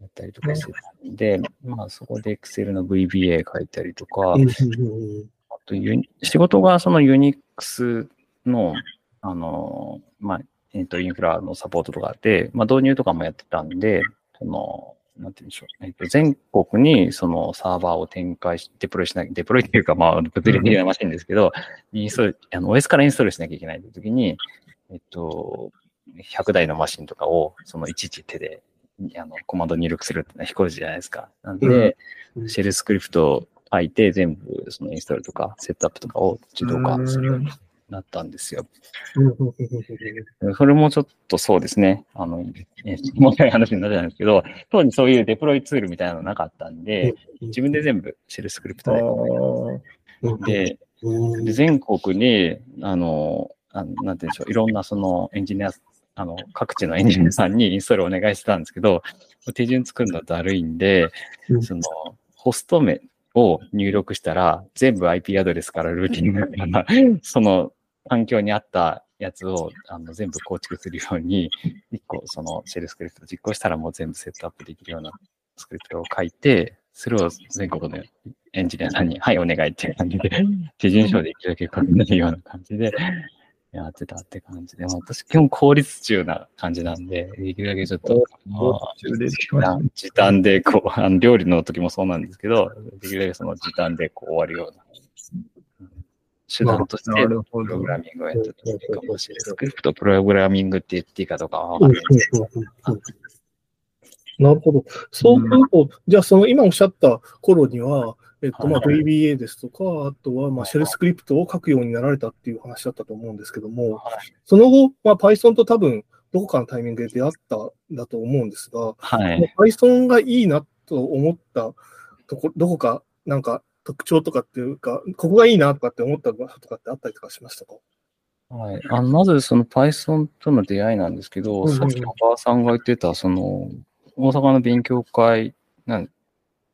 [SPEAKER 3] やったりとかしてたんで、まあ、そこでエクセルの VBA 書いたりとか、あと仕事がそのユニックスの、あの、まあ、えっ、と、インフラのサポートとかで、まあ、導入とかもやってたんで、その、なんて言うんでしょう。えっ、と、全国にそのサーバーを展開し、デプロイしなきゃ、デプロイっていうか、まあ、物理的なマシンですけど、インストール、あの、OS からインストールしなきゃいけないという時に、えっ、と、100台のマシンとかを、そのいちいち手で、あの、コマンド入力するってのは非公示じゃないですか。なんで、
[SPEAKER 1] うん
[SPEAKER 3] シェルスクリプトを書いて、全部そのインストールとかセットアップとかを自動化するようになったんですよ。それもちょっとそうですね。あの、え細かい話になっちゃうんですけど、当時そういうデプロイツールみたいなのなかったんで、自分で全部シェルスクリプト
[SPEAKER 2] あ
[SPEAKER 3] で、
[SPEAKER 1] うん。うん
[SPEAKER 3] で、全国に、あの、あのなんて言うんでしょう、いろんなそのエンジニア、あの、各地のエンジニアさんにインストールお願いしてたんですけど、手順作るのだるいんで、
[SPEAKER 1] うん。
[SPEAKER 3] その、ホスト名を入力したら、全部 IP アドレスからルーティングから、その環境に合ったやつをあの全部構築するように、一個そのシェルスクリプト実行したらもう全部セットアップできるようなスクリプトを書いて、それを全国のエンジニアさんに、はい、お願いっていう感じで、手順書できるだけ書けないような感じで、やってたって感じで、まあ私基本効率中な感じなんで、できるだけちょっと、まあ時短でこう、あの料理の時もそうなんですけど、できるだけその時短でこう終わるようなうん手段としてプログ。ラミングをやってたのかもしれない。スクリプトプログラミングって言っていいかどうかはわかんない。
[SPEAKER 1] なるほど。そうすると、じゃあその今おっしゃった頃には、えっと、まあ、
[SPEAKER 3] はい
[SPEAKER 1] VBA ですとか、あとは、まあ、シェルスクリプトを書くようになられたっていう話だったと思うんですけども、
[SPEAKER 3] はい。
[SPEAKER 1] その後、まあ、Python と多分、どこかのタイミングで出会ったんだと思うんですが、
[SPEAKER 3] はい。
[SPEAKER 1] Python がいいなと思ったとこ、どこか、なんか特徴とかっていうか、ここがいいなとかって思った場所とかってあったりとかしましたか？
[SPEAKER 3] はい、あのまずその Python との出会いなんですけど、
[SPEAKER 1] うんうんうん。
[SPEAKER 3] さっきお母さんが言ってた、その、大阪の勉強会なん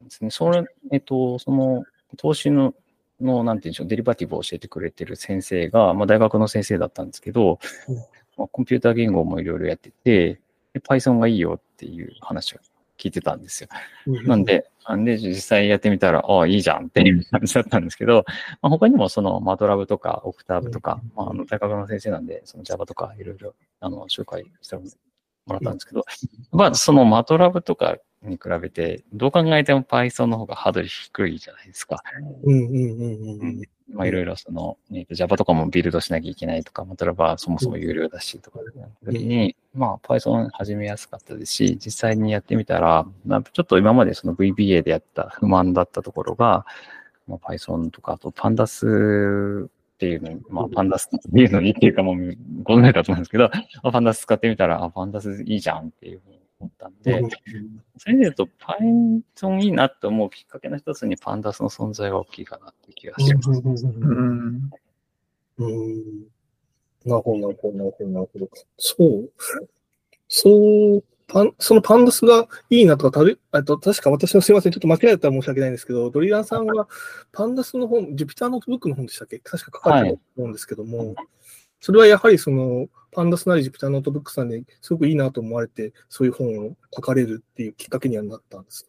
[SPEAKER 3] ですね。それ、えっと、その、投資の、の、なんていうんでしょう、デリバティブを教えてくれてる先生が、まあ、大学の先生だったんですけど、
[SPEAKER 1] うん。
[SPEAKER 3] まあ、コンピューター言語もいろいろやってて、で Python がいいよっていう話を聞いてたんですよ。なん、で、なんで実際やってみたら、ああ、いいじゃんっていう感じだったんですけど、まあ、他にもそのマトラブとかオクターブとか、まあ、あの大学の先生なんで、その Java とかいろいろあの紹介してもらったんですけど、まあそのマトラブとかに比べて、どう考えても Python の方がハードル低いじゃないですか。
[SPEAKER 1] うんうんうんうんうん。
[SPEAKER 3] まあいろいろその、えーと Java とかもビルドしなきゃいけないとか、マトラブはそもそも有料だしとか、時に、まあ Python 始めやすかったですし、実際にやってみたら、まあちょっと今までその VBA でやった不満だったところが、まあ、Python とか、あと Pandas っていうのに、まあ Pandas っていうのにっていうかもうご存知だと思うんですけど、まあ Pandas 使ってみたら、あ、Pandas いいじゃんっていうふうに思ったんで、それで言うと Python いいなって思うきっかけの一つに Pandas の存在が大きいかなって気がします。
[SPEAKER 2] うん。
[SPEAKER 1] うんなるほど、なるほど、なるほど、なるほど。そう。そう、パン、そのパンダスがいいなとか、たと確か私のすいません、ちょっと間違えたら申し訳ないんですけど、ドリランさんはパンダスの本、ジュピターノートブックの本でしたっけ？確か書かれてたと思うんですけども、それはやはりその、パンダスなりジュピターノートブックさんですごくいいなと思われて、そういう本を書かれるっていうきっかけにはなったんです。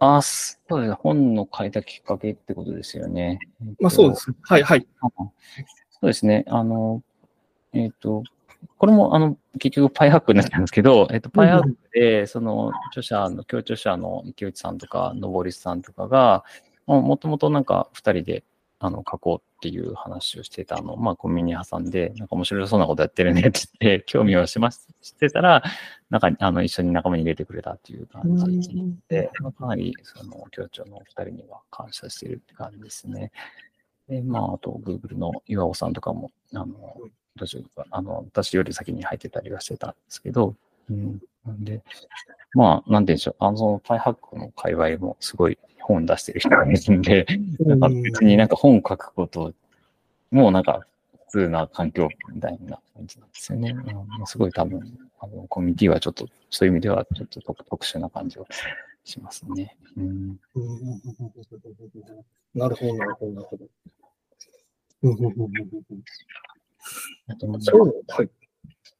[SPEAKER 3] あ、そうですね。本の書いたきっかけってことですよね。
[SPEAKER 1] まあそうです。はい、はい。
[SPEAKER 3] そうですね。あの、えっ、と、これも、あの、結局、パイハックになったんですけど、えっ、と、パイハックで、その、著者の、共著者の池内さんとか、のぼりさんとかが、ももともとなんか、二人で、あの、書こうっていう話をしてたのを、まあ、コンビニ挟んで、なんか面白そうなことやってるねって言って、興味をしまししてたら、なんか、あの、一緒に仲間に入れてくれたっていう感じで、まあかなり、その、協調のお二人には感謝してるって感じですね。で、まあ、あと、Google の岩尾さんとかも、あの、どうしようか、あの、私より先に入ってたりはしてたんですけど、うん。なんで、まあ、なんて言うんでしょう、あの、パイハックの界隈もすごい本出してる人がいるんで、なん。か別になんか本書くこともなんか普通な環境みたいな感じなんですよね。うんすごい多分、あの、コミュニティはちょっと、そういう意味ではちょっと特特殊な感じをしますね。うん。
[SPEAKER 1] うん。なるほど、なるほど、なるほど。はい。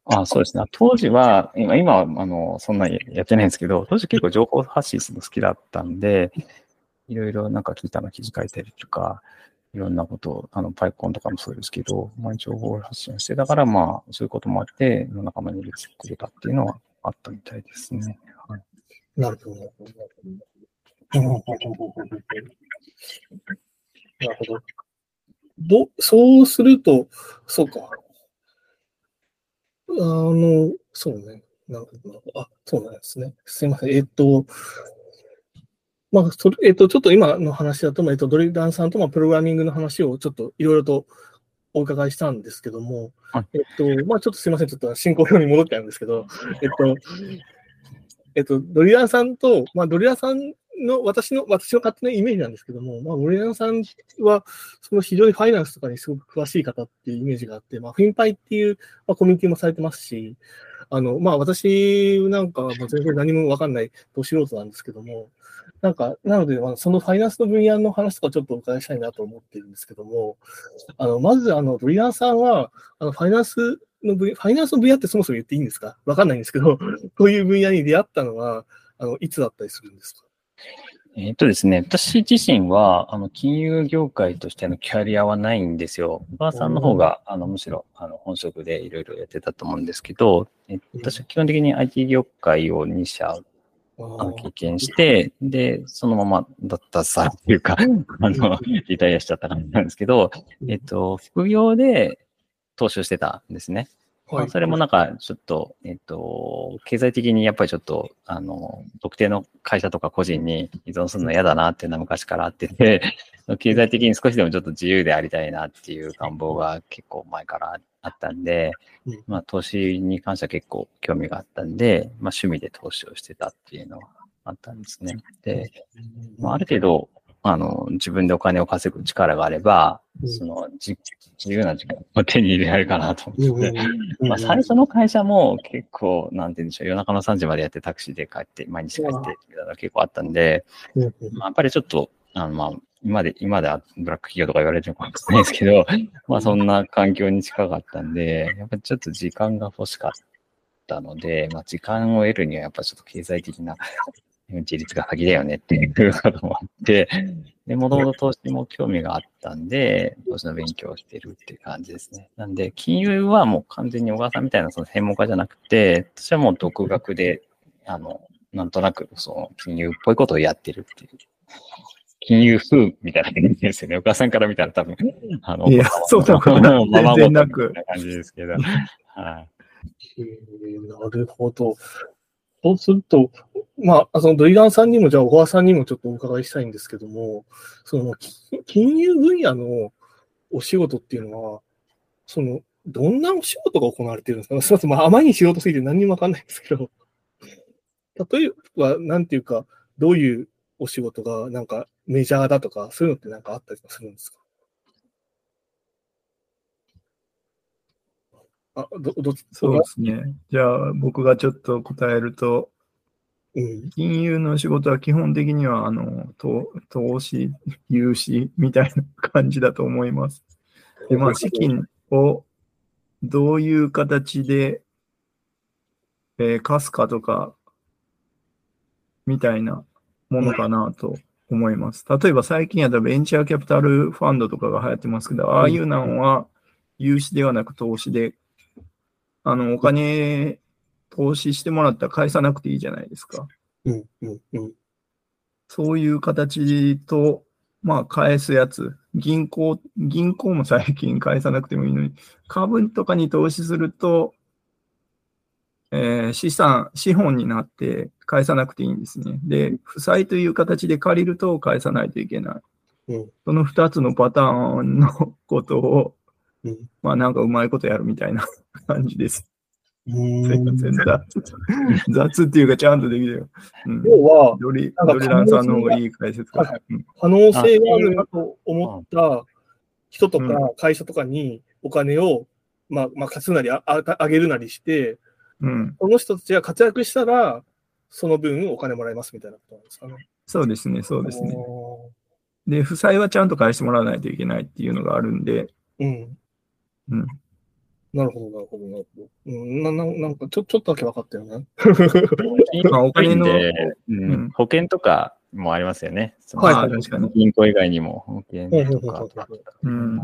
[SPEAKER 3] あそうですね。当時は、今、今は、あの、そんなにやってないんですけど、当時結構情報発信するの好きだったんで、いろいろなんか聞いたの記事書いたりとか、いろんなことを、あの、パイコンとかもそうですけど、まあ、情報発信をして、だからまあ、そういうこともあって、世の仲間に入れてくれたっていうのはあったみたいですね。はい、
[SPEAKER 1] なるほど、なるほど。ど。そうすると、そうか。あの、そうね。なるほど。あ、そうなんですね。すいません。えっと、まあ、それ、えっと、ちょっと今の話だと、えっと、ドリダンさんと、まあ、プログラミングの話をちょっといろいろとお伺いしたんですけども、
[SPEAKER 3] はい
[SPEAKER 1] えっと、まあちょっとすいません、ちょっと進行表に戻っちゃうんですけど、えっと、えっと、ドリランさんと、まあドリランさんの、私の、私の勝手なイメージなんですけども、まあドリランさんは、その非常にファイナンスとかにすごく詳しい方っていうイメージがあって、まあフィンパイっていう、まあ、コミュニティもされてますし、あの、まあ私なんかは全然何もわかんないど素人なんですけども、なんか、なので、まあ、そのファイナンスの分野の話とかちょっとお伺いしたいなと思ってるんですけども、あの、まず、あの、ドリアンさんは、あの、ファイナンスの分野、ファイナンスの分野ってそもそも言っていいんですか？わかんないんですけど、こういう分野に出会ったのは、あの、いつだったりするんですか？
[SPEAKER 3] えっとですね、私自身は、あの、金融業界としてのキャリアはないんですよ。おばあさんの方が、あの、むしろ、あの、本職でいろいろやってたと思うんですけど、え私は基本的に IT 業界を2社あの経験して、で、そのままだったさっていうか、あの、リタイアしちゃった感じなんですけど、えっと、副業で投資をしてたんですね。
[SPEAKER 1] はい。
[SPEAKER 3] それもなんか、ちょっと、えっと、経済的にやっぱりちょっと、あの、特定の会社とか個人に依存するの嫌だなっていうのは昔からあってて、経済的に少しでもちょっと自由でありたいなっていう願望が結構前からあったんで
[SPEAKER 1] うん、
[SPEAKER 3] まあ投資に関しては結構興味があったんで、まあ趣味で投資をしてたっていうのはあったんですね。で、まあある程度、あの、自分でお金を稼ぐ力があれば、
[SPEAKER 1] うん。
[SPEAKER 3] その、じ自由な時間を手に入れられるかなと思って、
[SPEAKER 1] うん
[SPEAKER 3] まあ、最初の会社も結構、なんて言うんでしょう、夜中の3時までやってタクシーで帰って、毎日帰って、みたいな結構あったんで、まあ、やっぱりちょっと、あの、まあ、今で、今ではブラック企業とか言われてるかもしれないですけど、まあ、そんな環境に近かったんで、やっぱりちょっと時間が欲しかったので、まあ、時間を得るにはやっぱちょっと経済的な自立が先だよねっていう こともあって、で、もともと投資も興味があったんで、投資の勉強をしてるっていう感じですね。なんで、金融はもう完全に小川さんみたいなその専門家じゃなくて、私はもう独学で、あの、なんとなく、その、金融っぽいことをやってるっていう。金融風みたいな感じですよね。お母さんから見たら多分、あの、
[SPEAKER 2] いやそうだから
[SPEAKER 3] まま
[SPEAKER 2] 全然なく
[SPEAKER 3] な感じですけど。はい。
[SPEAKER 1] えーなるほど。そうすると、まあ、そのドリガンさんにも、じゃあ、小川さんにもちょっとお伺いしたいんですけども、その、金融分野のお仕事っていうのは、その、どんなお仕事が行われてるんですか？すみません、まあ、あまりに仕事すぎて何にもわかんないんですけど、例えば、なんていうか、どういうお仕事が、なんか、メジャーだとか、そういうのってなんかあったりとかするんですか？あ、ど、ど、
[SPEAKER 2] そうですね。じゃあ、僕がちょっと答えると、
[SPEAKER 1] うん。
[SPEAKER 2] 金融の仕事は基本的には、あの、投投資、融資みたいな感じだと思います。で、まあ、資金をどういう形で、えー貸すかとか、みたいなものかなと思います。例えば最近やったらベンチャーキャピタルファンドとかが流行ってますけど、ああいうのは融資ではなく投資で、あの、お金投資してもらったら返さなくていいじゃないですか。
[SPEAKER 1] うん、うん、うん。
[SPEAKER 2] そういう形と、まあ、返すやつ。銀行、銀行も最近返さなくてもいいのに、株とかに投資すると、えー資産、資本になって返さなくていいんですね。で、負債という形で借りると返さないといけない。
[SPEAKER 1] うん
[SPEAKER 2] その二つのパターンのことを、
[SPEAKER 1] うん。
[SPEAKER 2] まあなんかうまいことやるみたいな 感じです。
[SPEAKER 1] う
[SPEAKER 2] すいま
[SPEAKER 1] ん
[SPEAKER 2] せん雑 雑っていうかちゃんとできるよ。うん。
[SPEAKER 1] 要は、
[SPEAKER 2] ドリランさんの方がいい解説か
[SPEAKER 1] 可能性がある。なと思った人とか会社とかにお金を、まあ、まあ、貸すなりあああげるなりして、
[SPEAKER 2] うん、
[SPEAKER 1] その人たちが活躍したら、その分お金もらえますみたいなことなんですかね。
[SPEAKER 2] そうですね、そうですね。
[SPEAKER 1] お
[SPEAKER 2] で、負債はちゃんと返してもらわないといけないっていうのがあるんで、
[SPEAKER 1] ーうん。
[SPEAKER 2] うん
[SPEAKER 1] なるほど、なるほど、なるほど。うん、なななんかちょ、ちょっとだけ分かったよね。
[SPEAKER 2] まあお金の
[SPEAKER 3] で、う
[SPEAKER 2] うん
[SPEAKER 3] ん、保険とかもありますよね。
[SPEAKER 1] はい
[SPEAKER 2] 確かに。
[SPEAKER 3] 銀行以外にも保険とか
[SPEAKER 1] うん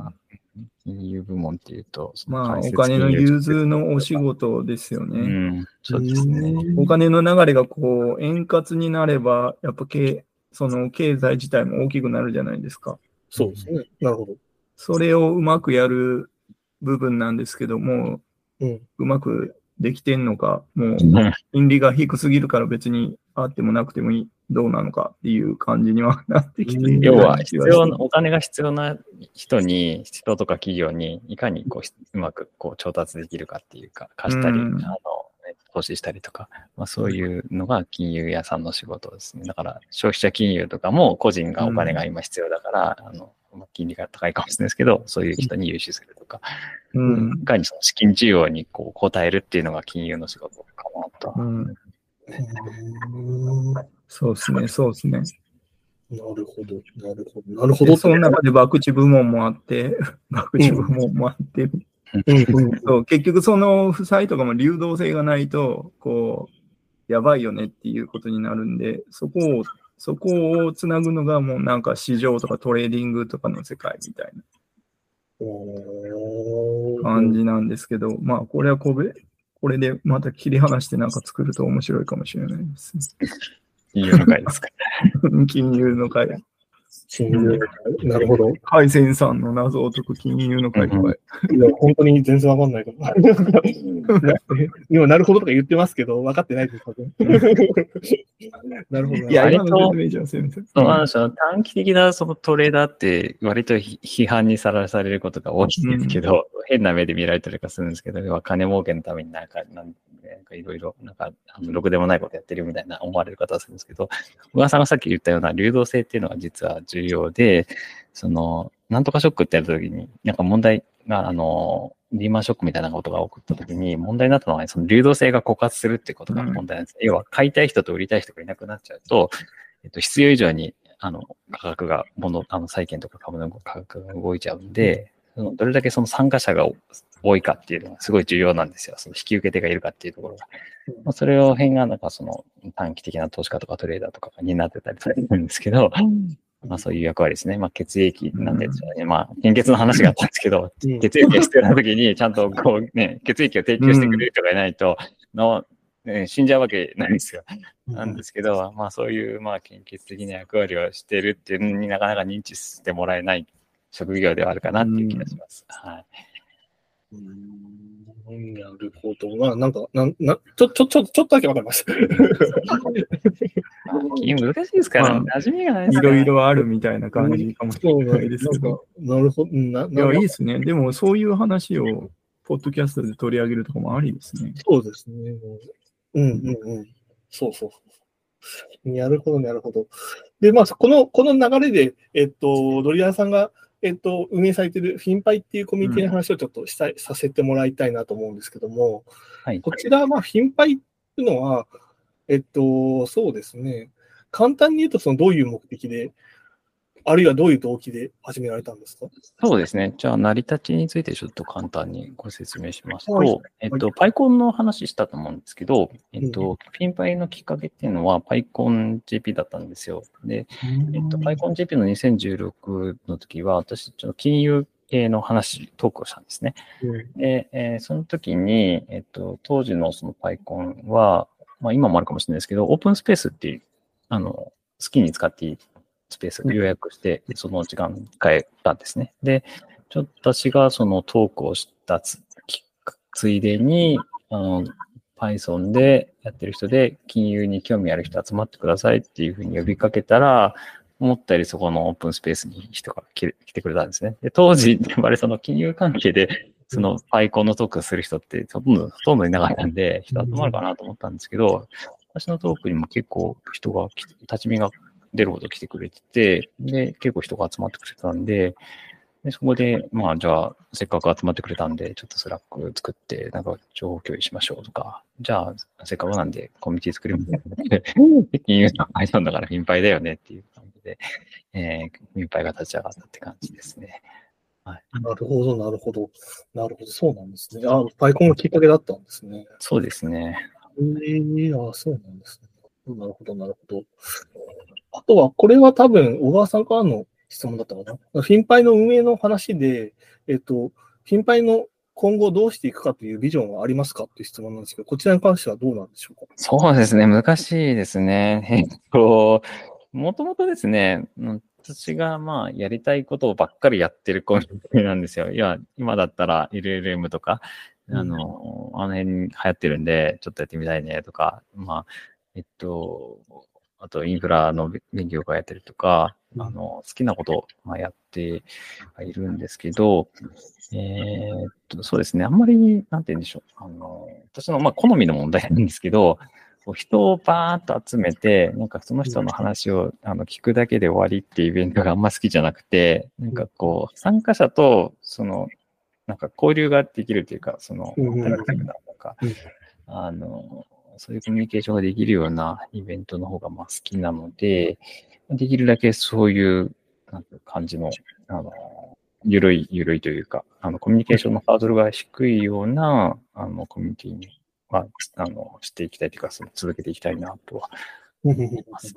[SPEAKER 3] 金融部門っていうと、
[SPEAKER 2] まあ、お金の
[SPEAKER 3] 金融
[SPEAKER 2] 融通のお仕事ですよ
[SPEAKER 3] う
[SPEAKER 2] ね。
[SPEAKER 3] ん、そうですね。
[SPEAKER 2] お金の流れがこう、円滑になれば、やっぱ経、その経済自体も大きくなるじゃないですか。
[SPEAKER 1] そうですね。なるほど。
[SPEAKER 2] それをうまくやる部分なんですけども、
[SPEAKER 1] うん。
[SPEAKER 2] うまくできてんのか、もう
[SPEAKER 3] うん
[SPEAKER 2] 金利が低すぎるから別にあってもなくてもいい、どうなのかっていう感じにはなってきて
[SPEAKER 1] うん。
[SPEAKER 3] 要は、必要な、お金が必要な人に、人とか企業に、いかにこううまくこう調達できるかっていうか、貸したり、
[SPEAKER 2] うん。
[SPEAKER 3] あの、投資したりとか、まあ、そういうのが金融屋さんの仕事ですね。だから、消費者金融とかも個人がお金が今必要だから、あの、まあ金利が高いかもしれないですけど、そういう人に融資するとか、
[SPEAKER 2] うん
[SPEAKER 3] い。かにその資金需要にこう応えるっていうのが金融の仕事かなと。
[SPEAKER 2] うん、
[SPEAKER 1] うんな
[SPEAKER 2] そうですね、そうですね。
[SPEAKER 1] るほど、なるほど、なるほど。
[SPEAKER 2] でその中で博打部門もあって、博打部門もあって、
[SPEAKER 1] うんうん
[SPEAKER 2] そう結局その負債とかも流動性がないと、こう、やばいよねっていうことになるんで、そこを、そこをつなぐのがもうなんか市場とかトレーディングとかの世界みたいな感じなんですけど、まあこれはこれ、これでまた切り離してなんか作ると面白いかもしれないです。
[SPEAKER 3] 金融の会ですか。
[SPEAKER 2] 金融の会。
[SPEAKER 1] 金融なるほど。
[SPEAKER 2] 海鮮さんの謎を解く金融の会とか。
[SPEAKER 1] いや、本当に全然わかんないから。今、なるほどとか言ってますけど、分かってないです、多分。なるほど。
[SPEAKER 2] いや、
[SPEAKER 3] 割と。そうなんですよ。短期的なそのトレーダーって割とひ批判にさらされることが多いんですけど、変な目で見られたりとかするんですけど、要は金儲けのためになんか、なんなんかいろいろ、なんか、あのろくでもないことやってるみたいな思われる方はするんですけど、小川さんがさっき言ったような流動性っていうのが実は重要で、その、なんとかショックってやった時に、なんか問題が、あの、リーマンショックみたいなことが起こった時に問題になったのは、その流動性が枯渇するってことが問題なんです。要は、買いたい人と売りたい人がいなくなっちゃうと、えっと、必要以上に、あの、価格が、もの、あの、債券とか株の価格が動いちゃうんで、どれだけその参加者が多いかっていうのがすごい重要なんですよ。その引き受け手がいるかっていうところが。まあ、それを辺が、なんかその短期的な投資家とかトレーダーとかが担ってたりするんですけど、まあそういう役割ですね。まあ血液なんでね。まあ献血の話があったんですけど、
[SPEAKER 1] うん
[SPEAKER 3] 血液が必要な時にちゃんとこうね、血液を提供してくれる人がいないと、のね死んじゃうわけないんですよ。なんですけど、まあそういう、まあ、献血的な役割をしてるっていうのになかなか認知してもらえない職業ではあるかなっていう気がします。はい。
[SPEAKER 1] うんなるほど。まあ、なんか、なん、な、ちょ、ちょ、ちょ、ちょっとだけわかります。
[SPEAKER 3] 難しいですから馴染みがないで
[SPEAKER 2] い。ろいろあるみたいな感じかもしれ
[SPEAKER 1] な
[SPEAKER 2] いですけど。
[SPEAKER 1] か、なるほど。な、
[SPEAKER 2] いや、
[SPEAKER 1] ない
[SPEAKER 2] いですね。でも、そういう話を、ポッドキャストで取り上げるとかもありですね。
[SPEAKER 1] そうですね。うんうんうん。そうそうそう。なるほど、なるほど。で、まあ、この、この流れで、えっと、ドリアンさんが、えっと、運営されているフィンパイっていうコミュニティの話をちょっとしたい、させてもらいたいなと思うんですけども、
[SPEAKER 3] はい。
[SPEAKER 1] こちら、まあ、フィンパイっていうのは、えっと、そうですね。簡単に言うと、その、どういう目的で、あるいはどういう動機で始められたんですか？
[SPEAKER 3] そうですね。じゃあ、成り立ちについてちょっと簡単にご説明しますと、
[SPEAKER 1] はい
[SPEAKER 3] えっと、パイコンの話したと思うんですけど、えっと、フィンパイのきっかけっていうのは、パイコン JP だったんですよ。で、えっと、パイコン JP の2016の時は、私、ちょっと金融系の話、トークをしたんですね。で、えーその時に、えっと、当時のそのパイコンは、まあ今もあるかもしれないですけど、オープンスペースっていう、あの、好きに使っていいスペースを予約して、その時間変えたんですね。で、ちょっと私がそのトークをしたつきついでに、あの、Python でやってる人で金融に興味ある人集まってくださいっていうふうに呼びかけたら、思ったよりそこのオープンスペースに人が来来てくれたんですね。で、当時、やっぱりその金融関係で、その PyCon のトークする人ってほとんど、ほとんどいなかったんで、人集まるかなと思ったんですけど、私のトークにも結構人が立ち見が出るほど来てくれてて、で、結構人が集まってくれたんで、でそこで、まあ、じゃあ、せっかく集まってくれたんで、ちょっと Slack 作って、なんか情報共有しましょうとか、じゃあ、せっかくなんでコミュニティ作りますね。で金融の Python だから頻繁だよねっていう感じで、えー、頻繁が立ち上がったって感じですね。
[SPEAKER 1] なるほど、なるほど。なるほど、そうなんですね。あ、パイコンがきっかけだったんですね。
[SPEAKER 3] そうですね。
[SPEAKER 1] ええあ、そうなんですね。なるほど、なるほど。あとは、これは多分、小川さんからの質問だったかな。フィンパイの運営の話で、えっと、フィンパイの今後どうしていくかというビジョンはありますかという質問なんですけど、こちらに関してはどうなんでしょうか？
[SPEAKER 3] そうですね。難しいですね。えっと、もともとですね、うん私がまあやりたいことばっかりやってるコミュニティなんですよ。いや、今だったら LLM とか、あの、あの辺流行ってるんで、ちょっとやってみたいねとか、まあ、えっと、あとインフラの勉強会やったりとか、あの、好きなことをまあやってはいるんですけど、えーっと、そうですね、あんまり、なんて言うんでしょう。あの、私の、まあ、好みの問題なんですけど、こう人をバーッと集めて、なんかその人の話をあの聞くだけで終わりっていうイベントがあんま好きじゃなくて、なんかこう、参加者と、その、なんか交流ができるというか、その、な、なんか
[SPEAKER 1] うん、
[SPEAKER 3] あの、そういうコミュニケーションができるようなイベントの方がまあ好きなので、できるだけそういうなんていう感じの、あの、ゆるい、ゆるいというか、あの、コミュニケーションのハードルが低いような、あの、コミュニティに、まあ、あの、していきたいというか、その続けていきたいなとは思います。ね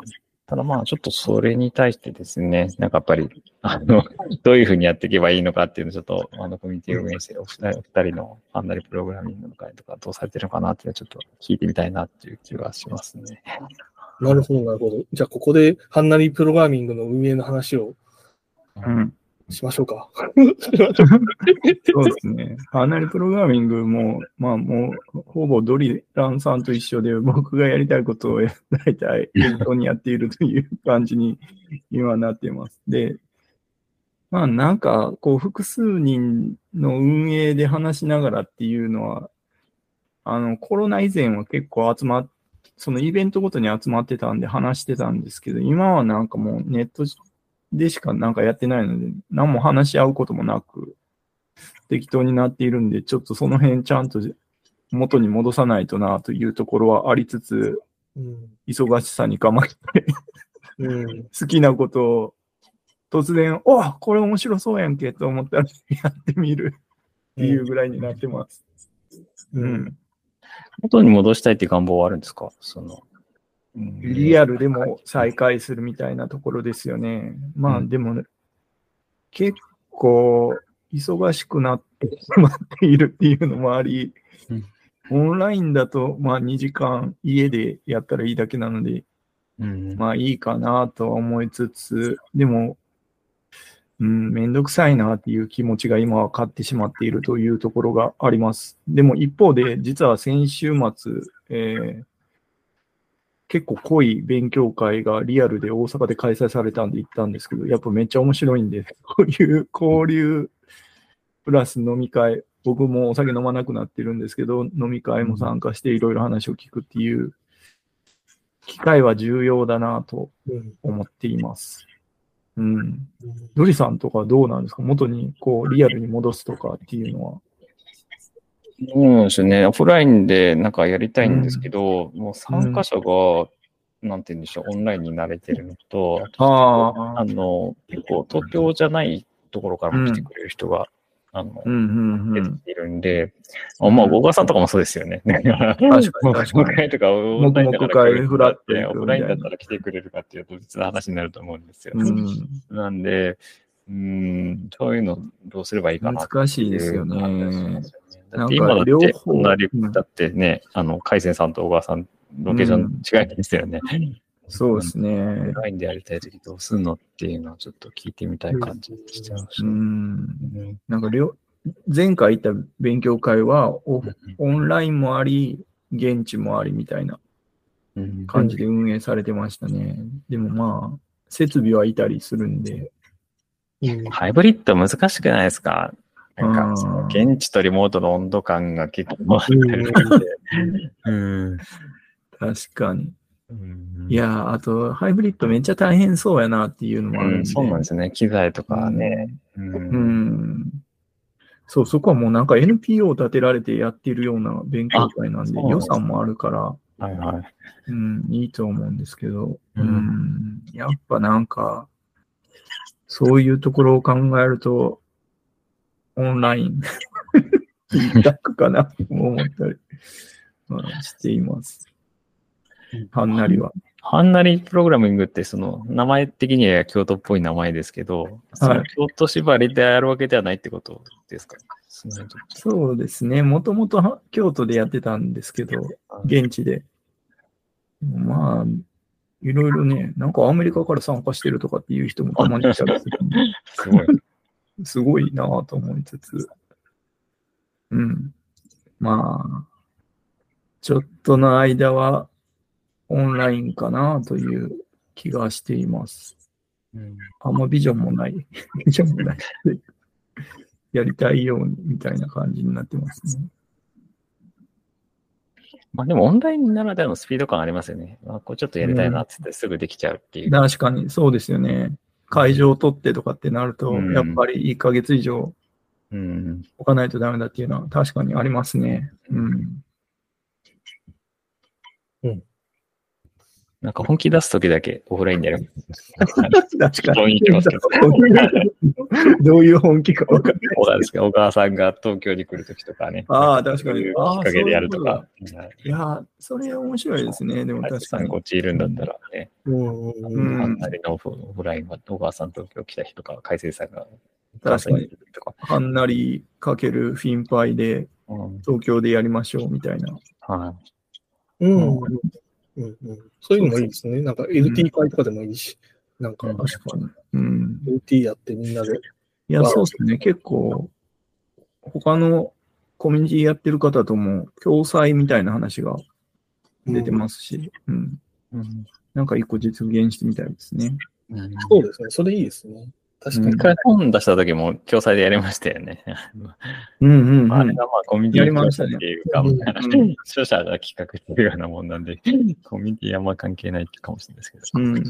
[SPEAKER 3] ただまあ、ちょっとそれに対してですね、なんかやっぱり、あの、どういうふうにやっていけばいいのかっていうのをちょっと、あの、コミュニティを運営してるお二人お二人のファンナリプログラミングの会とかどうされてるのかなっていうのをちょっと聞いてみたいなっていう気がしますね。
[SPEAKER 1] なるほど、なるほど。じゃあ、ここで、ハンナリプログラミングの運営の話を
[SPEAKER 2] うん。
[SPEAKER 1] しましょうか。
[SPEAKER 2] そうですね。ハーナリプログラミングも、まあもう、ほぼドリランさんと一緒で、僕がやりたいことを大体本当にやっているという感じに今なっています。で、まあなんか、こう、複数人の運営で話しながらっていうのは、あの、コロナ以前は結構集まって、そのイベントごとに集まってたんで話してたんですけど、今はなんかもうネットでしかなんかやってないので、何も話し合うこともなく、適当になっているんで、ちょっとその辺ちゃんと元に戻さないとなというところはありつつ、
[SPEAKER 1] うん。
[SPEAKER 2] 忙しさに構えて
[SPEAKER 1] うん。
[SPEAKER 2] 好きなことを突然、おこれ面白そうやんけと思ったらやってみるっていうぐらいになってます。
[SPEAKER 1] う。
[SPEAKER 2] うんん。
[SPEAKER 3] 元に戻したいっていう願望はあるんですか？その、うん
[SPEAKER 2] リアルでも再開するみたいなところですよね。まあ
[SPEAKER 3] うん
[SPEAKER 2] でも、ね、結構忙しくなってしまっているっていうのもあり、オンラインだとまあ2時間家でやったらいいだけなので、
[SPEAKER 3] うん
[SPEAKER 2] まあいいかなとは思いつつ、でも、うん、めんどくさいなっていう気持ちが今は勝ってしまっているというところがあります。でも一方で、実は先週末、えー結構濃い勉強会がリアルで大阪で開催されたんで行ったんですけど、やっぱめっちゃ面白いんで、こういう交流プラス飲み会、僕もお酒飲まなくなってるんですけど、飲み会も参加していろいろ話を聞くっていう機会は重要だなと
[SPEAKER 1] うん。
[SPEAKER 2] 思っています。うん。ドリさんとかどうなんですか？元にこうリアルに戻すとかっていうのは。
[SPEAKER 3] そうですね。オフラインでなんかやりたいんですけど、もう参加者が、なんて言うんでしょう、オンラインに慣れてるのと、
[SPEAKER 2] あ
[SPEAKER 3] あの、結構東京じゃないところからも来てくれる人が、あの
[SPEAKER 2] う、んうんうん。
[SPEAKER 3] 出ているんで、あまあ、小川さんとかもそうですよね。確
[SPEAKER 2] かに確かに
[SPEAKER 3] 会とか、オンラインだから
[SPEAKER 2] 黙々会フラット
[SPEAKER 3] ね
[SPEAKER 2] 行くみたいな
[SPEAKER 3] オフラインだったら来てくれるかっていうと別の話になると思うんですよ。
[SPEAKER 2] うん、
[SPEAKER 3] なんで、うん、そういうのどうすればいいかなってう
[SPEAKER 2] 難しいですよね
[SPEAKER 3] だって今だって、
[SPEAKER 2] 両方
[SPEAKER 3] こんなリ
[SPEAKER 2] うん
[SPEAKER 3] だってね、あの、海鮮さんと小川さん、ロケーション違いないですよね。
[SPEAKER 2] そうです
[SPEAKER 3] オ
[SPEAKER 2] ね
[SPEAKER 3] ン。ラインでやりたいときどうするのっていうのをちょっと聞いてみたい感じしちゃいました。
[SPEAKER 2] うん。
[SPEAKER 3] うん
[SPEAKER 2] なんか両、前回行った勉強会はオオンラインもあり、現地もありみたいな
[SPEAKER 3] うん
[SPEAKER 2] 感じで運営されてましたね。でもまあ、設備はいたりするんで、
[SPEAKER 1] うん。
[SPEAKER 3] ハイブリッド難しくないですか？なん
[SPEAKER 2] うん
[SPEAKER 3] か、その現地とリモートの温度感が結構あったりして。うん。
[SPEAKER 2] 確かに。
[SPEAKER 3] うん
[SPEAKER 2] いやー、あと、ハイブリッドめっちゃ大変そうやなっていうのもあるん
[SPEAKER 3] ん、そうなんですね。機材とかね。うん
[SPEAKER 2] うん。そう、そこはもうなんか NPO を立てられてやっているような勉強会なんで、
[SPEAKER 3] あそうなんですね
[SPEAKER 2] 予算もあるから、
[SPEAKER 3] はいはい。
[SPEAKER 2] うん、いいと思うんですけど、
[SPEAKER 3] う
[SPEAKER 2] うんん、やっぱなんか、そういうところを考えると、オンライン、一択かな？と思ったり、まあ、しています。はんなりは。
[SPEAKER 3] ハンナリプログラミングって、その、名前的には京都っぽい名前ですけど、その京都縛りでやるわけではないってことですか？そ
[SPEAKER 2] そうですね。もともとは京都でやってたんですけど、
[SPEAKER 3] と
[SPEAKER 2] 現地で。まあ、いろいろね、なんかアメリカから参加してるとかっていう人もたまにいたりする
[SPEAKER 3] すごい。
[SPEAKER 2] すごいなぁと思いつつ、うん。まあ、ちょっとの間は、オンラインかなという気がしています。
[SPEAKER 3] うん
[SPEAKER 2] あんまビジョンもない。ビジョンもない。やりたいようにみたいな感じになってますね。
[SPEAKER 3] まあでもオンラインならではのスピード感ありますよね。まあ、こうちょっとやりたいなって言ってすぐできちゃうっていう。
[SPEAKER 2] 確かにそうですよね。会場を取ってとかってなると、
[SPEAKER 3] うん
[SPEAKER 2] やっぱり1ヶ月以上
[SPEAKER 3] うん。
[SPEAKER 2] 置かないとダメだっていうのは確かにありますね。うん。
[SPEAKER 3] なんか本気出すときだけオフラインでやる。
[SPEAKER 2] 確か
[SPEAKER 3] 雰囲気ますけど
[SPEAKER 2] どういう本気か分かんない。
[SPEAKER 3] 小川ですか小川さんが東京に来るときとかね。
[SPEAKER 2] ああ、確か
[SPEAKER 3] そういう。
[SPEAKER 2] にああ
[SPEAKER 3] きっかけでやると
[SPEAKER 2] そう
[SPEAKER 3] か。
[SPEAKER 2] いや、それ面白いですね。でも
[SPEAKER 3] はい
[SPEAKER 2] 確かに
[SPEAKER 3] さんこ。っちいるんだったらね。
[SPEAKER 1] うんうん
[SPEAKER 2] う
[SPEAKER 1] うん
[SPEAKER 2] ん
[SPEAKER 3] あんなりのオフオフラインは小川さん東京来た人とか、海星さんが
[SPEAKER 2] 確かに
[SPEAKER 3] いるとか。
[SPEAKER 2] はんなりかけるフィンパイで
[SPEAKER 3] うん
[SPEAKER 2] 東京でやりましょうみたいな。
[SPEAKER 3] は
[SPEAKER 1] うんうんうんうんそういうのもいいですね。なんか LT 会とかでもいいし、なんか
[SPEAKER 3] うん
[SPEAKER 2] 確かに。うん。
[SPEAKER 1] LT やってみんなで。
[SPEAKER 2] いや、そうですね。結構、他のコミュニティやってる方とも共催みたいな話が出てますし、うん。
[SPEAKER 3] い。うん
[SPEAKER 2] なんか一個実現してみたいですね。
[SPEAKER 3] うん
[SPEAKER 1] そうですね。それいいですね。確かに
[SPEAKER 2] うん
[SPEAKER 3] 一。回本出した時も共催でやりましたよね。
[SPEAKER 2] うんうん、うん。
[SPEAKER 3] あれがまあコミュニティ
[SPEAKER 2] やりましたね
[SPEAKER 3] っていうか、
[SPEAKER 1] うん
[SPEAKER 3] 著者が企画してるようなもんなんで、コミュニティあんま関係ないかもしれないですけど、
[SPEAKER 2] うん。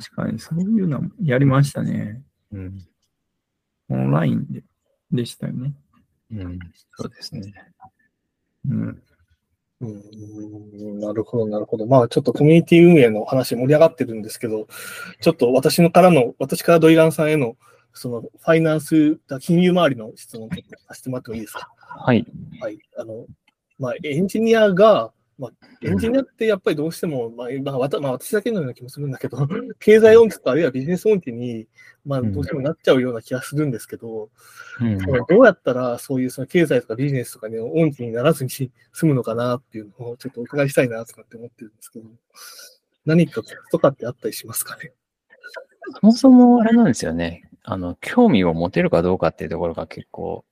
[SPEAKER 2] 確かにそういうのもやりましたね。
[SPEAKER 3] うん。
[SPEAKER 2] オンラインででしたよね。
[SPEAKER 3] うん。そうですね。
[SPEAKER 2] うん。
[SPEAKER 1] うん、なるほど、なるほど。まあ、ちょっとコミュニティ運営の話盛り上がってるんですけど、ちょっと私のからの、私からドイランさんへの、その、ファイナンス、金融周りの質問をさせてもらってもいいですか？
[SPEAKER 3] はい。
[SPEAKER 1] はい。あの、まあ、エンジニアが、まあ、エンジニアってやっぱりどうしても、まあ、まあ、まあ、私だけのような気もするんだけど、経済音痴とかあるいはビジネス音痴に、まあ、どうしてもなっちゃうような気がするんですけど、
[SPEAKER 3] うん。
[SPEAKER 1] どうやったらそういうその経済とかビジネスとかに音痴にならずに済むのかなっていうのをちょっとお伺いしたいなとかって思ってるんですけど、何かコツとかってあったりしますかね？
[SPEAKER 3] そもそもあれなんですよね。あの、興味を持てるかどうかっていうところが結構、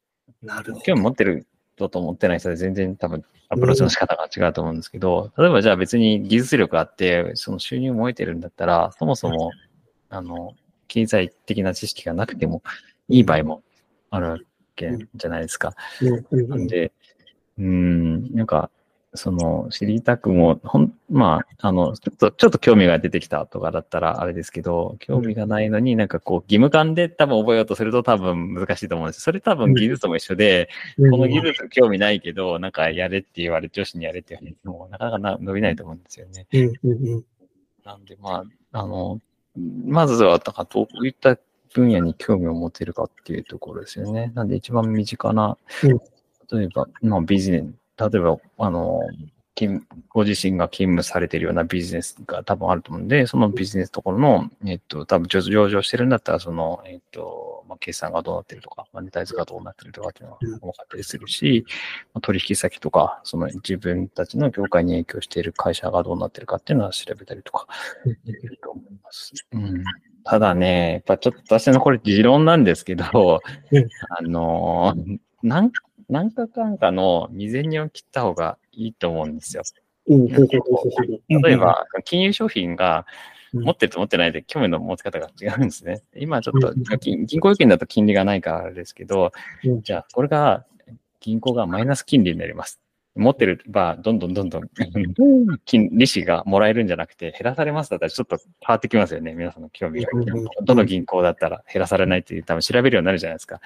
[SPEAKER 1] なるほ
[SPEAKER 3] 興味持ってる人と持ってない人で全然多分アプローチの仕方が違うと思うんですけど、例えばじゃあ別に技術力あって、その収入も得てるんだったら、そもそも、あの、経済的な知識がなくてもいい場合もあるわけじゃないですか。なんで、うーん、なんか、その、知りたくも、ほん、まあ、あの、ちょっと、ちょっと興味が出てきたとかだったらあれですけど、興味がないのになんかこう、義務感で多分覚えようとすると多分難しいと思うんですそれ多分技術も一緒で、
[SPEAKER 1] うん。
[SPEAKER 3] この技術興味ないけど、なんかやれって言われ、女子にやれって言われても、なかなかな伸びないと思うんですよね。
[SPEAKER 1] うんうんうん。
[SPEAKER 3] なんで、まあ、あの、まずは、なんかどういった分野に興味を持てるかっていうところですよね。なんで一番身近な
[SPEAKER 1] うん、
[SPEAKER 3] 例えば、まあビジネス、例えば、あの、勤ご自身が勤務されているようなビジネスが多分あると思うんで、そのビジネスところの、えっと、多分上上場してるんだったら、その、えっと、まあ、決算がどうなってるとか、マネタイズがどうなってるとかっていうのは分かったりするし、まあ取引先とか、その自分たちの業界に影響している会社がどうなってるかっていうのは調べたりとかできると思います。うん。ただね、やっぱちょっと私のこれ持論なんですけど
[SPEAKER 1] うん、
[SPEAKER 3] あのー、なん何かかんかの未然を切った方がいいと思うんですよ。例えば、金融商品が
[SPEAKER 1] うん
[SPEAKER 3] 持ってると持ってないで興味の持ち方が違うんですね。今ちょっと
[SPEAKER 1] うん
[SPEAKER 3] 銀銀行預金だと金利がないからですけど
[SPEAKER 1] うん、
[SPEAKER 3] じゃあこれが銀行がマイナス金利になります。持ってれば、どんどんどんどん 金利子がもらえるんじゃなくて、減らされますだったらちょっと変わってきますよね。皆さんの興味が。どの銀行だったら減らされないっていう、多分調べるようになるじゃないですか。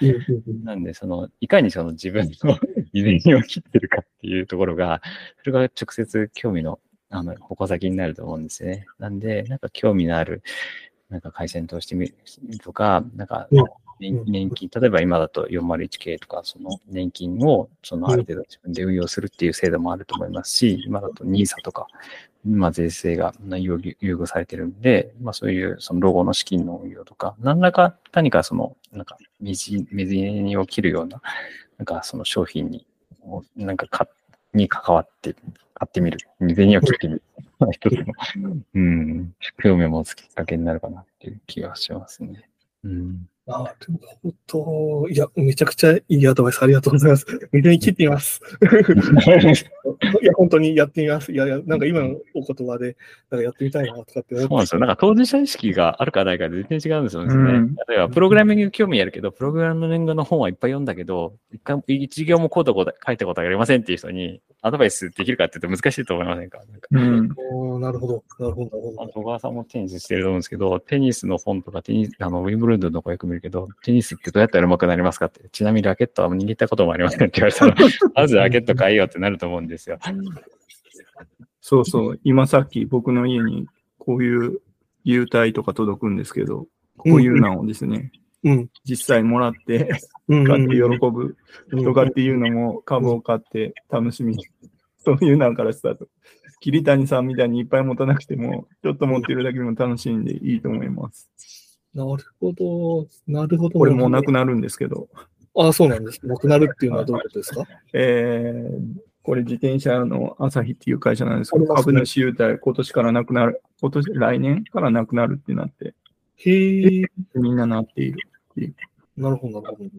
[SPEAKER 3] なんで、その、いかにその自分の遺伝を切ってるかっていうところが、それが直接興味の、あの、矛先になると思うんですよね。なんで、なんか興味のある、なんか回線通してみるとか、なんか
[SPEAKER 1] うん、
[SPEAKER 3] 年年金、例えば今だと 401k とか、その年金を、そのある程度自分で運用するっていう制度もあると思いますし、今だと NISA とか、まあ税制が優遇優遇されてるんで、まあそういうそのロゴの資金の運用とか、何らか何かその、なんか、水、水にを切るような、なんかその商品に、なんかか、に関わって、買ってみる。水にを切ってみる。一つの、うん、興味を持つきっかけになるかなっていう気がしますね。うん。
[SPEAKER 1] なるほど。いや、めちゃくちゃいいアドバイスありがとうございます。水に切ってみます。いや、本当にやってみます。いやなんか今のお言葉で、なんかやってみたいなとかって
[SPEAKER 3] そうなんですよ。なんか当事者意識があるかないかで全然違うんですよね。
[SPEAKER 2] うん
[SPEAKER 3] 例えば、プログラミングに興味あるけど、プログラミングの本はいっぱい読んだけど、一回、一行もコード書いたことがありませんっていう人に、アドバイスできるかって言うと難しいと思いませんか？
[SPEAKER 2] うん。
[SPEAKER 1] なるほど。なるほど。なるほど。
[SPEAKER 3] まあ小川さんもテニスしてると思うんですけど、テニスの本とかテニス、あの、ウィンブルドンの子よく見るけど、テニスってどうやったら上手くなりますかって、ちなみにラケットは握ったこともありませんって言われたら、まずラケット買えよってなると思うんですよ。
[SPEAKER 2] そうそう。今さっき僕の家にこういう優待とか届くんですけど、こういうのをですね、
[SPEAKER 1] うん。
[SPEAKER 2] 実際もらって、
[SPEAKER 1] うん。
[SPEAKER 2] 買って喜ぶとかっていうのも株を買って楽しみに。そういうのからスタート。桐谷さんみたいにいっぱい持たなくても、ちょっと持ってるだけでも楽しんでいいと思います。
[SPEAKER 1] なるほど。なるほど。
[SPEAKER 2] これもうなくなるんですけど、
[SPEAKER 1] あ、そうなんです。なくなるっていうのはどういうことですか？
[SPEAKER 2] えー、これ自転車の朝日っていう会社なんですけど、
[SPEAKER 1] ね
[SPEAKER 2] 株主優待今年からなくなる、今年、来年からなくなるってなって、
[SPEAKER 1] へえ。
[SPEAKER 2] みんななっている。
[SPEAKER 1] なるほど、なるほど。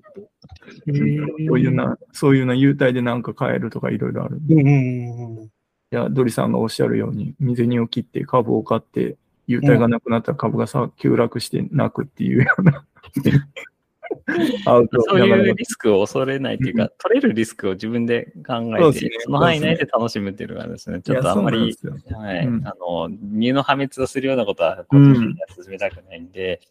[SPEAKER 2] そういうな、そういうな優待でなんか買えるとかいろいろある。い
[SPEAKER 1] うんうんうんうん。
[SPEAKER 2] や、ドリさんがおっしゃるように、水にを切って株を買って、優待がなくなったら株がさ、急落して泣くっていうような。アウト
[SPEAKER 3] そういうリスクを恐れないっていうか、取れるリスクを自分で考えて、
[SPEAKER 2] そ
[SPEAKER 3] の範囲内で楽しむっていうのがですね。ちょっとあんまり、はい、
[SPEAKER 2] うん。
[SPEAKER 3] あの、身の破滅をするようなことは、個人的には進めたくないんで、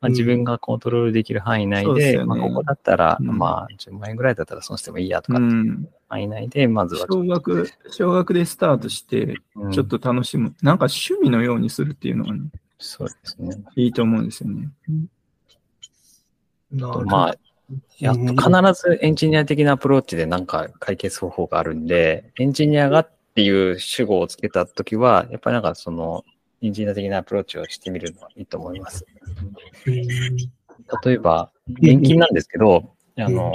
[SPEAKER 3] まあ、
[SPEAKER 1] うん
[SPEAKER 3] 自分がコントロールできる範囲内で、
[SPEAKER 2] そうですよね
[SPEAKER 3] まあ、ここだったら、
[SPEAKER 2] うん
[SPEAKER 3] まあ、10万円ぐらいだったら損してもいいやとか、
[SPEAKER 2] うん。
[SPEAKER 3] 範囲内で、まずは
[SPEAKER 2] 小学、小学でスタートして、ちょっと楽しむ。なんか趣味のようにするっていうのがね、
[SPEAKER 3] そうですね。
[SPEAKER 2] いいと思うんですよね。
[SPEAKER 1] なるほど。
[SPEAKER 3] まあ、やっと必ずエンジニア的なアプローチでなんか解決方法があるんで、エンジニアがっていう主語をつけたときは、やっぱりなんかその、エンジニア的なアプローチをしてみるのはいいと思います。例えば、年金なんですけど、あの、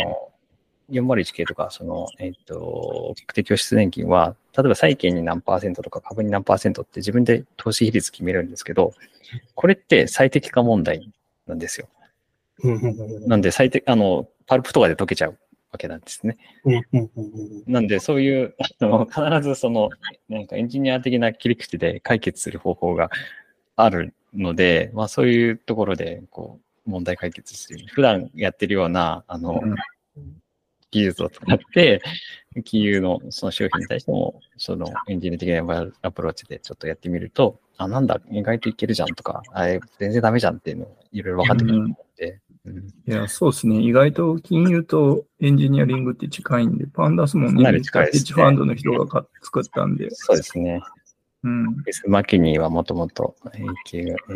[SPEAKER 3] 401系とか、その、えっ、と、確定拠出年金は、例えば債券に何パーセントとか株に何パーセントって自分で投資比率決めるんですけど、これって最適化問題なんですよ。なんで最適、あの、パルプとかで解けちゃうわけなんですね。なんで、そういう、あの必ずその、なんかエンジニア的な切り口で解決する方法があるので、まあそういうところで、こう、問題解決して、普段やってるような、あの、
[SPEAKER 2] うん
[SPEAKER 3] 技術を使って、金融のその商品に対しても、そのエンジニア的なアプローチでちょっとやってみると、あ、なんだ、意外といけるじゃんとか、あれ、全然ダメじゃんっていうのをいろいろ分かってくる。うん
[SPEAKER 2] いや、そうですね。意外と金融とエンジニアリングって近いんで、パンダスもね、ヘッジファンドの人がか作ったんで、
[SPEAKER 3] そうですね。
[SPEAKER 2] うん。
[SPEAKER 3] マキニーはもともと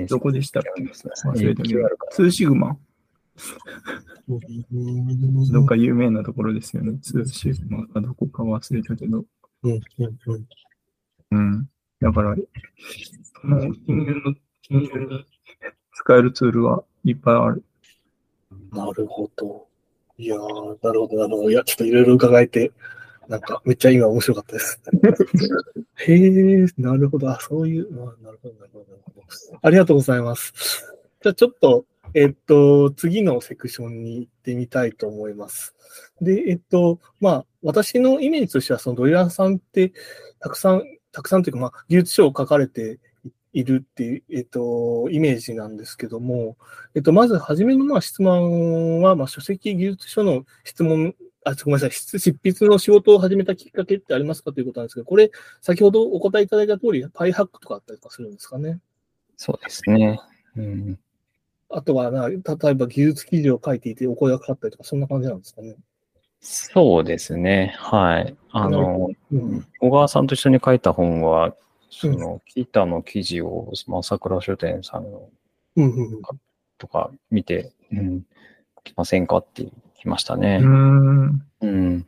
[SPEAKER 2] どこでしたっけ？忘れたけ
[SPEAKER 3] AQ
[SPEAKER 2] ど
[SPEAKER 3] あるから。
[SPEAKER 2] ツーシグマ
[SPEAKER 1] うん
[SPEAKER 2] どっか有名なところですよね。ツーシグマかどこか忘れたけど。
[SPEAKER 1] うんうんうん
[SPEAKER 2] うん。だから、その金融の、金融に使えるツールはいっぱいある。
[SPEAKER 1] なるほど。いやー、なるほど、なるほど。いや、ちょっといろいろ伺えて、なんか、めっちゃ今面白かったです。へえ、なるほど。あ、そういう、あなるほど、なるほど、なるほど。ありがとうございます。じゃあ、ちょっと、えっと、次のセクションに行ってみたいと思います。で、えっと、まあ、私のイメージとしては、そのドリラーさんって、たくさん、たくさんというか、まあ、技術書を書かれているっていう、えっと、イメージなんですけども、えっと、まず、はじめのまあ質問は、まあ、書籍技術書の質問、あ、ごめんなさい、執執筆の仕事を始めたきっかけってありますかということなんですけど、これ、先ほどお答えいただいた通り、パイハックとかあったりとかするんですかね。
[SPEAKER 3] そうですね。うん、
[SPEAKER 1] あとはな、例えば技術記事を書いていてお声がかかったりとか、そんな感じなんですかね。
[SPEAKER 3] そうですね。はい。あの、
[SPEAKER 1] うん。
[SPEAKER 3] 小川さんと一緒に書いた本は、その、キータの記事を、朝倉書店さんの
[SPEAKER 1] うんうんうん。
[SPEAKER 3] とか見て、うん、来ませんかって来ました
[SPEAKER 2] う
[SPEAKER 3] ね。
[SPEAKER 2] ん。
[SPEAKER 3] うん。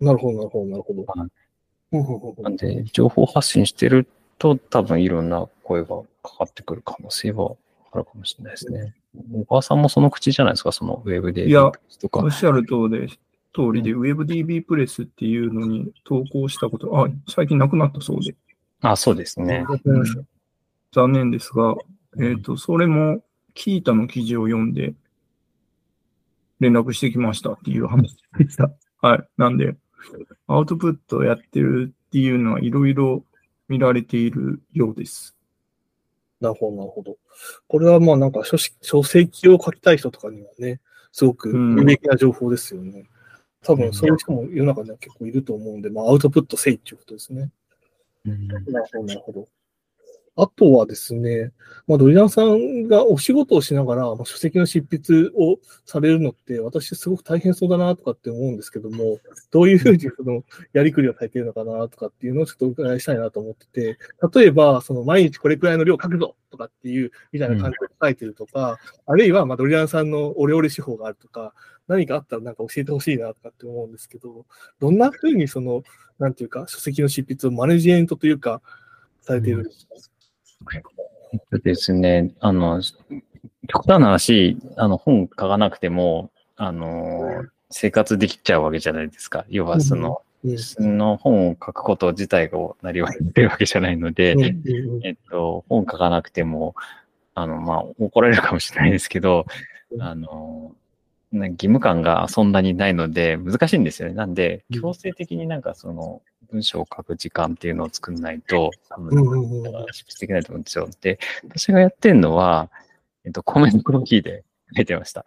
[SPEAKER 1] なるほど、なるほど、なるほど。
[SPEAKER 3] なんんで、情報発信してると、多分いろんな声がかかってくる可能性はあるかもしれないですね。小川さんもその口じゃないですか、そのウェブで。
[SPEAKER 2] いや
[SPEAKER 3] とか
[SPEAKER 2] おっ。しゃる通りで、通りで、WebDB プレスっていうのに投稿したこと、あ、最近なくなったそうで、
[SPEAKER 3] あ、そうですね。
[SPEAKER 2] 残念ですが、えっ、と、それも、キータの記事を読んで、連絡してきましたっていう話でした。はい。なんで、アウトプットやってるっていうのはいろいろ見られているようです。
[SPEAKER 1] なるほど、なるほど。これはまあなんか書式書籍を書きたい人とかにはね、すごく有益な情報ですよね。多分そういう人も世の中には結構いると思うんで、まあアウトプットせいっていうことですね。
[SPEAKER 3] うん
[SPEAKER 1] なるほど、なるほど。あとはですね、まあ、ドリランさんがお仕事をしながら、まあ、書籍の執筆をされるのって、私すごく大変そうだなとかって思うんですけども、どういうふうにそのやりくりをされているのかなとかっていうのをちょっとお伺いしたいなと思ってて、例えば、その毎日これくらいの量書くぞとかっていうみたいな感じで書いてるとか、あるいはまあドリランさんのお料理手法があるとか、何かあったらなんか教えてほしいなとかって思うんですけど、どんなふうにその、なんていうか、書籍の執筆をマネジメントというか、されているんですか、
[SPEAKER 3] えっとですね、あの、極端な話、あの、本書かなくても、あの、生活できちゃうわけじゃないですか。要は、その、
[SPEAKER 1] うん
[SPEAKER 3] その本を書くこと自体がなりわいてるわけじゃないので、
[SPEAKER 1] うんうん
[SPEAKER 3] えっと、本書かなくても、あの、まあ、怒られるかもしれないですけど、あの、ね義務感がそんなにないので難しいんですよね。なんで、
[SPEAKER 1] うん
[SPEAKER 3] 強制的になんかその文章を書く時間っていうのを作んないと、多分執筆できないと思うんですよ。で、私がやってるのは、えっと、コメントのキーで書いてました。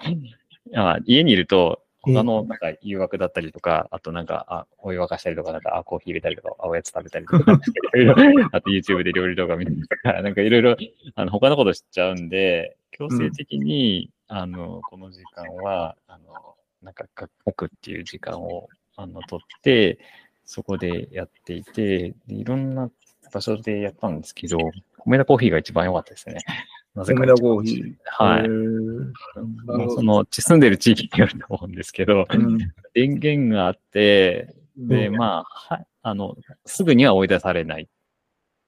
[SPEAKER 3] あ家にいると、他のなんか誘惑だったりとか、あとなんか、あ、お湯沸かしたりとか、なんか、あ、コーヒー入れたりとか、あおやつ食べたりとか、あと YouTube で料理動画見たりとか、なんかいろいろ、あの、他のことしちゃうんで、強制的に、あの、この時間は、あの、なんか書くっていう時間を、あの、取って、そこでやっていて、でいろんな場所でやったんですけど、米田コーヒーが一番良かったですね。なぜか
[SPEAKER 2] 梅田コーヒー。
[SPEAKER 3] はいその、住んでる地域によると思うんですけど、
[SPEAKER 2] うん
[SPEAKER 3] 電源があって、で、
[SPEAKER 1] うん
[SPEAKER 3] まあ、は、あの、すぐには追い出されない。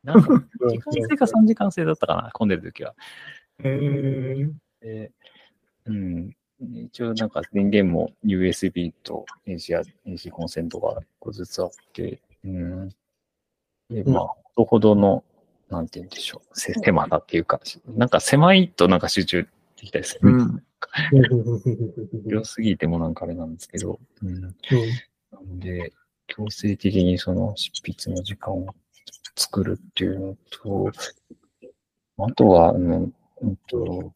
[SPEAKER 3] なんか、時間制か3時間制だったかな、混んでる時は。
[SPEAKER 2] へー
[SPEAKER 3] で、うん。一応なんか電源も USB と AC, AC コンセントが1個ずつあって、うん。で、まあ、ほどほどの、なんて言うんでしょう、せ狭さっていうか、なんか狭いとなんか集中できたりする。
[SPEAKER 2] うん
[SPEAKER 3] 広すぎてもなんかあれなんですけど、うん。なので、強制的にその執筆の時間を作るっていうのと、あとは、あの、うんと、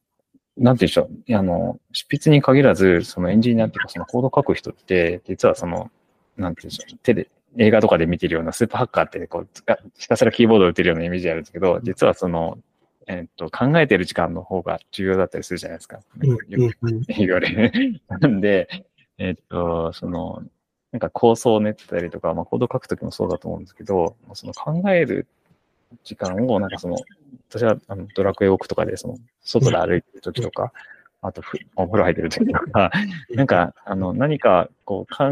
[SPEAKER 3] なんて言うんでしょう。あの、執筆に限らず、そのエンジニアっていうか、そのコード書く人って、実はその、なんて言うんでしょう。手で、映画とかで見てるようなスーパーハッカーって、こう、ひたすらキーボードを打てるようなイメージあるんですけど、実はその、えっと、考えてる時間の方が重要だったりするじゃないですか。よく言われる。なんで、えっと、その、なんか構想を練ってたりとか、まあ、コード書くときもそうだと思うんですけど、その考える時間を、なんかその、私はあのドラクエウォークとかで、その、外で歩いてるときとか、あとふ、お風呂入ってるときとか、なんか、あの、何か、こう、考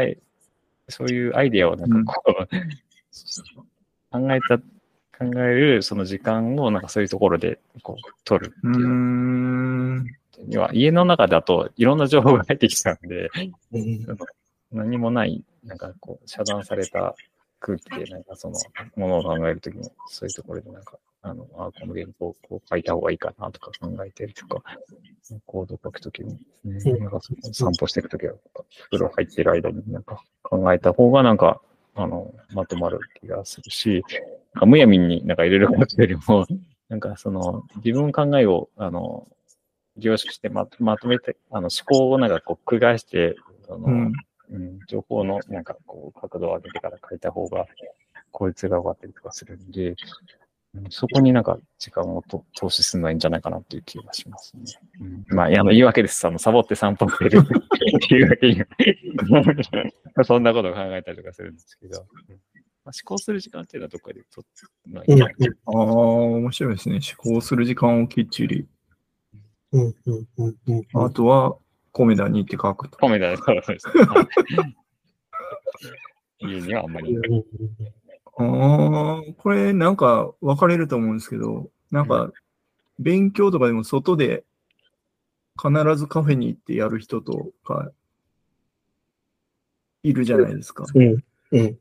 [SPEAKER 3] え、そういうアイディアをなんかこう、考えた、考えるその時間を、なんかそういうところで、こう、取るって
[SPEAKER 2] う
[SPEAKER 3] いう。
[SPEAKER 2] ん。
[SPEAKER 3] 要は家の中だといろんな情報が入ってきちゃうんで、
[SPEAKER 1] うん
[SPEAKER 3] 何もない、なんかこう、遮断された空気で、なんかその、ものを考えるときも、そういうところでなんか、あの、あこの原稿をこう書いた方がいいかなとか考えてるとか、コード書くときも、ね、
[SPEAKER 1] うん
[SPEAKER 3] なんかその散歩していくときは、風呂入ってる間になんか考えた方がなんか、あの、まとまる気がするし、なんかむやみになんか入れることよりも、なんかその、自分の考えを、あの、凝縮してままとめて、あの、思考をなんかこう、繰り返して、その、
[SPEAKER 2] うん
[SPEAKER 3] うん、情報のなんかこう角度を上げてから書いた方が効率が上がったりとかするんで、うんそこになんか時間をと投資するのはいいんじゃないかなっていう気がしますね。うん、まあ、いや、あの言い訳です。あの、サボって散歩してるっていうわけには そんなことを考えたりとかするんですけど、うんまあ、思考する時間っていうのはどっかでとって、まあいいなって
[SPEAKER 2] ああ、面白いですね。思考する時間をきっちり。
[SPEAKER 1] うんうんうんうん
[SPEAKER 2] あとは、コメダに行って書くと。
[SPEAKER 3] 米田そうですね。はい家にはあんまり。
[SPEAKER 2] ああ、これなんか分かれると思うんですけど、なんか勉強とかでも外で必ずカフェに行ってやる人とかいるじゃないですか。
[SPEAKER 1] うんうんうん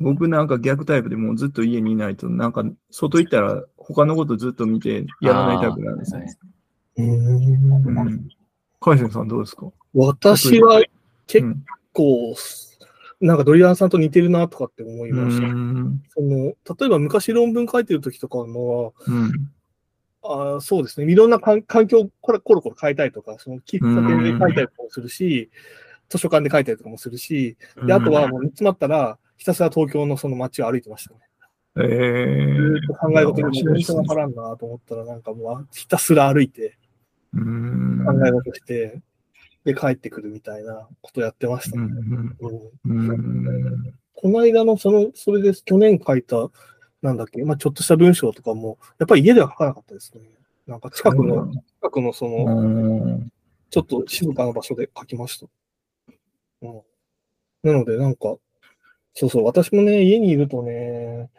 [SPEAKER 2] 僕なんか逆タイプでもうずっと家にいないと、なんか外行ったら他のことずっと見てやらないタイプなんですよね。
[SPEAKER 1] うん
[SPEAKER 2] うん海鮮さんどうですか？
[SPEAKER 1] 私は結
[SPEAKER 2] うん
[SPEAKER 1] 構、なんかドリアンさんと似てるなとかって思いうました。
[SPEAKER 2] ん。
[SPEAKER 1] その例えば昔論文書いてる時とかの、
[SPEAKER 2] うん。
[SPEAKER 1] あーそうですね、いろんな環環境をコロコロコロ変えたりとか、その喫茶店で書いたりとかもするし、図書館で書いたりとかもするし、であとはもう煮詰まったら、ひたすら東京のその街を歩いてましたね。
[SPEAKER 2] えー、
[SPEAKER 1] ずー考え事でも全然わからんなと思ったら、なんかもうひたすら歩いて
[SPEAKER 2] うん。
[SPEAKER 1] 考え事して、で帰ってくるみたいなことやってましたね。この間のその、それです、去年書いた、なんだっけ、まあちょっとした文章とかも、やっぱり家では書かなかったですね。なんか近くの、近くのその、
[SPEAKER 2] うん。
[SPEAKER 1] ちょっと静かな場所で書きました。うん。なので、なんか、そうそう、私もね、家にいるとね、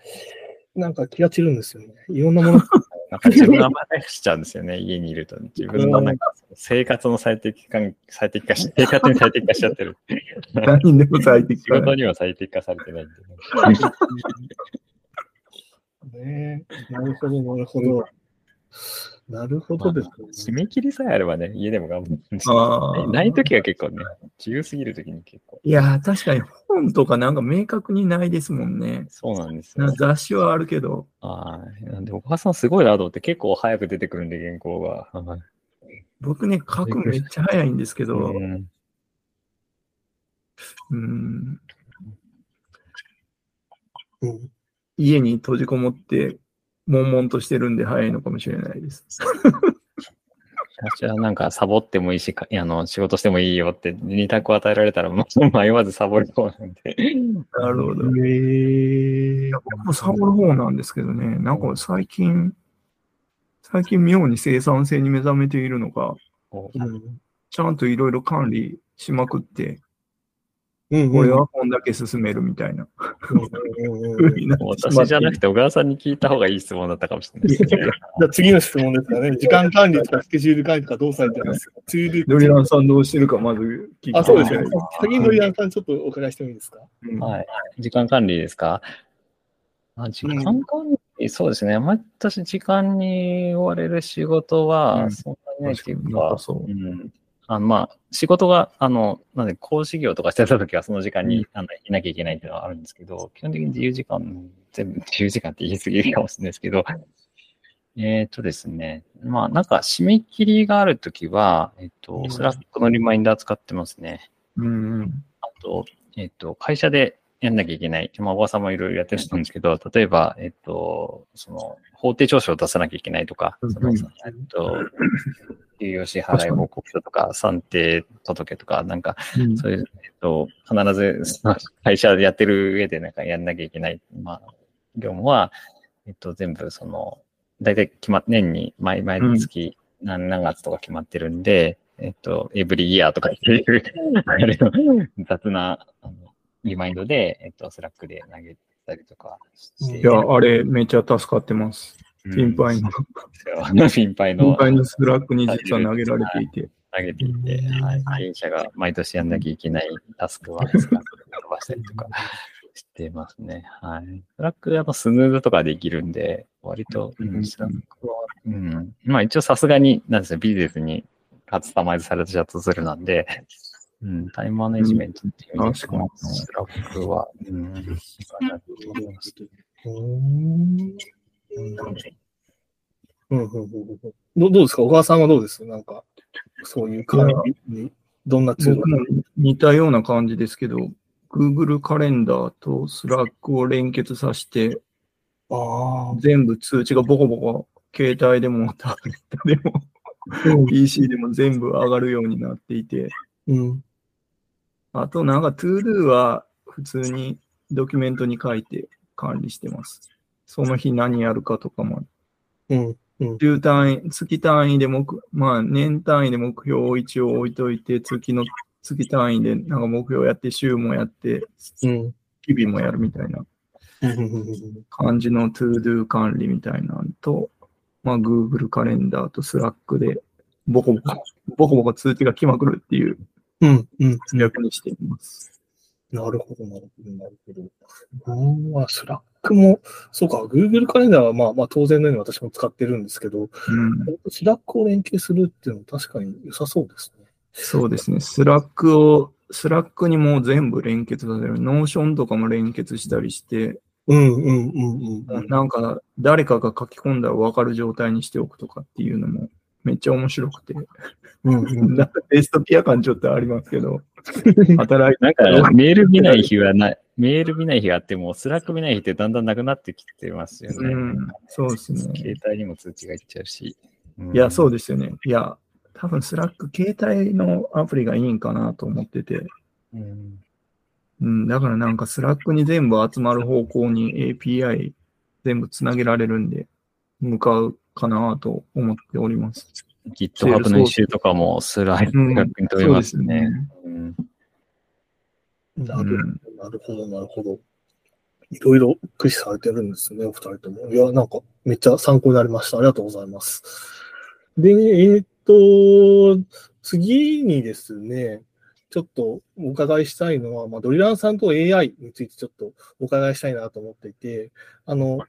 [SPEAKER 1] なんか気が散るんですよね。いろんなもの。
[SPEAKER 3] なんか自分の甘やかしちゃうんですよね、家にいると。自分のなんか生活の最適化、最適化し、生活に最適化しちゃってる。
[SPEAKER 2] 何でも最適
[SPEAKER 3] 仕
[SPEAKER 2] 化。
[SPEAKER 3] 事には最適化されてないんで、
[SPEAKER 1] ねなるほど、なるほど。なるほどです
[SPEAKER 3] 締
[SPEAKER 1] ね。
[SPEAKER 3] め切りさえあればね、家でも頑張るんですないときは結構ね、自由すぎるときに結構。
[SPEAKER 2] いやー、確かに本とかなんか明確にないですもんね。
[SPEAKER 3] そうなんですよ
[SPEAKER 2] なんか。雑誌はあるけど、
[SPEAKER 3] ああ、なんで、お母さんすごいなと思って、結構早く出てくるんで、原稿が。はい
[SPEAKER 2] 僕ね、書くめっちゃ早いんですけど、
[SPEAKER 3] うん
[SPEAKER 2] うん、
[SPEAKER 1] うん。
[SPEAKER 2] 家に閉じこもって、悶々としてるんで早いのかもしれないです。
[SPEAKER 3] 私はなんかサボってもいいし、かあの仕事してもいいよって二択を与えられたら、もう迷わずサボる方なんで。
[SPEAKER 2] なるほど。
[SPEAKER 1] へー
[SPEAKER 2] 僕もサボる方なんですけどね、なんか最近、最近妙に生産性に目覚めているのが、
[SPEAKER 3] こう
[SPEAKER 1] うん。
[SPEAKER 2] ちゃんといろいろ管理しまくって、
[SPEAKER 1] うん。
[SPEAKER 2] これは本だけ進めるみたいな
[SPEAKER 3] 私じゃなくて小川さんに聞いた方がいい質問だったかもしれないですね。
[SPEAKER 1] じゃあ次の質問ですかね。時間管理とかスケジュール管理とかどうされてますかツール
[SPEAKER 2] ドリランさんどうしてるかまず聞い
[SPEAKER 1] あ、そうですよね。先にドリアンさんちょっとお伺いしてもいいですか？
[SPEAKER 2] うん
[SPEAKER 3] はい。時間管理ですか？あ時間管理、そうですね。あんまり私、時間に追われる仕事
[SPEAKER 2] う
[SPEAKER 3] は、
[SPEAKER 2] ん
[SPEAKER 3] そんなにないっていう
[SPEAKER 2] 確かう
[SPEAKER 3] ん。あの、まあ、仕事が、あの、なんで、講師業とかしてた時は、その時間に、あのいなきゃいけないっていうのはあるんですけど、基本的に自由時間、全部自由時間って言い過ぎるかもしれないですけど、えっとですね。まあ、なんか、締め切りがあるときは、えっと、 Slack のリマインダー使ってますね。
[SPEAKER 2] うんうん
[SPEAKER 3] あと、えっと、会社でやんなきゃいけない。まあ、おばさんもいろいろやってるんですけど、例えば、えっと、その、法定調書を出さなきゃいけないとか、その、
[SPEAKER 2] うん
[SPEAKER 3] えっと、給与支払い報告書とか、算定届とか、なんか、
[SPEAKER 2] うん
[SPEAKER 3] そういう、えっと、必ず、会社でやってる上でなんかやんなきゃいけない、まあ、業務は、えっと、全部、その、大体決まっ、年に、毎、毎月何、何月とか決まってるんで、えっと、 every year とかっていう、雑な、あの、リマインドで、えっと、 Slack で投げたりとかして。
[SPEAKER 2] いや、あれめっちゃ助かってます。
[SPEAKER 3] うん。
[SPEAKER 2] 頻繁の、
[SPEAKER 3] 頻繁
[SPEAKER 2] 頻
[SPEAKER 3] の。
[SPEAKER 2] 繁のスラックに実は投げられていて。
[SPEAKER 3] 投げていて、はい。経営者が毎年やんなきゃいけないタスクは、スラックで飛ばしたりとかしてますね。はい。スラック、やっぱスヌーズとかできるんで、割と、うん、スラックは、うん。まあ一応さすがに、なんですよ、ビジネスにカスタマイズされたチャットツールなんで、うん、タイムマネジメントっていう意味で
[SPEAKER 2] 確かに。
[SPEAKER 3] スラックは、うん、
[SPEAKER 1] うーんうんうん。うんうんどどうですか？小川さんはどうです？なんか、そういう管理に、どんなツール？
[SPEAKER 2] 似たような感じですけど、Google カレンダーと Slack を連結させて、
[SPEAKER 1] ああ、
[SPEAKER 2] 全部通知がボコボコ、携帯でもタブレットでも、PC でも全部上がるようになっていて、
[SPEAKER 1] うん。
[SPEAKER 2] あとなんか ToDo は普通にドキュメントに書いて管理してます。その日何やるかとかも、
[SPEAKER 1] うん。
[SPEAKER 2] 週単位、月単位で目、まあ年単位で目標を一応置いといて、月の、月単位でなんか目標やって、週もやって、
[SPEAKER 1] うん。
[SPEAKER 2] 日々もやるみたいな感じの ToDo 管理みたいなのと、まあ Google カレンダーと Slack でボコボコ、ボコボコ通知が来まくるっていう
[SPEAKER 1] うん。うん。
[SPEAKER 2] 逆にしています。
[SPEAKER 1] なるほど、なるほど、なるほど。うん、まあ、 Slack も、そうか、Google カレンダーはまあまあ当然のように私も使ってるんですけど、
[SPEAKER 2] うん。
[SPEAKER 1] Slack を連携するっていうのも確かに良さそうですね。
[SPEAKER 2] そうですね。 Slack を、 Slack にもう全部連結させる。 Notion とかも連結したりして、
[SPEAKER 1] うんうんうんうん。
[SPEAKER 2] なんか誰かが書き込んだら分かる状態にしておくとかっていうのもめっちゃ面白くて、
[SPEAKER 1] うんうん
[SPEAKER 2] なんかディストピア感ちょっとありますけど、働い
[SPEAKER 3] なんか、メール見ない日はない、メール見ない日があっても、 Slack 見ない日ってだんだんなくなってきてますよね。
[SPEAKER 2] うん、そうですね。
[SPEAKER 3] 携帯にも通知がいっちゃうし。
[SPEAKER 2] いや、そう
[SPEAKER 3] で
[SPEAKER 2] ですよね。いや、多分 Slack 携帯のアプリがいいんかなと思ってて、
[SPEAKER 3] うん。
[SPEAKER 2] うん、だからなんか Slack に全部集まる方向に API 全部つなげられるんで、向かうかなと思っております。
[SPEAKER 3] GitHub の一周とかもスライド
[SPEAKER 2] うん
[SPEAKER 3] に飛びますね。。うん
[SPEAKER 1] なる
[SPEAKER 2] うん
[SPEAKER 1] なるほど、なるほど。いろいろ駆使されてるんですね、お二人とも。いや、なんか、めっちゃ参考になりました。ありがとうございます。で、えーっと、次にですね、ちょっとお伺いしたいのは、まあ、ドリランさんと AI についてちょっとお伺いしたいなと思っていて、あの、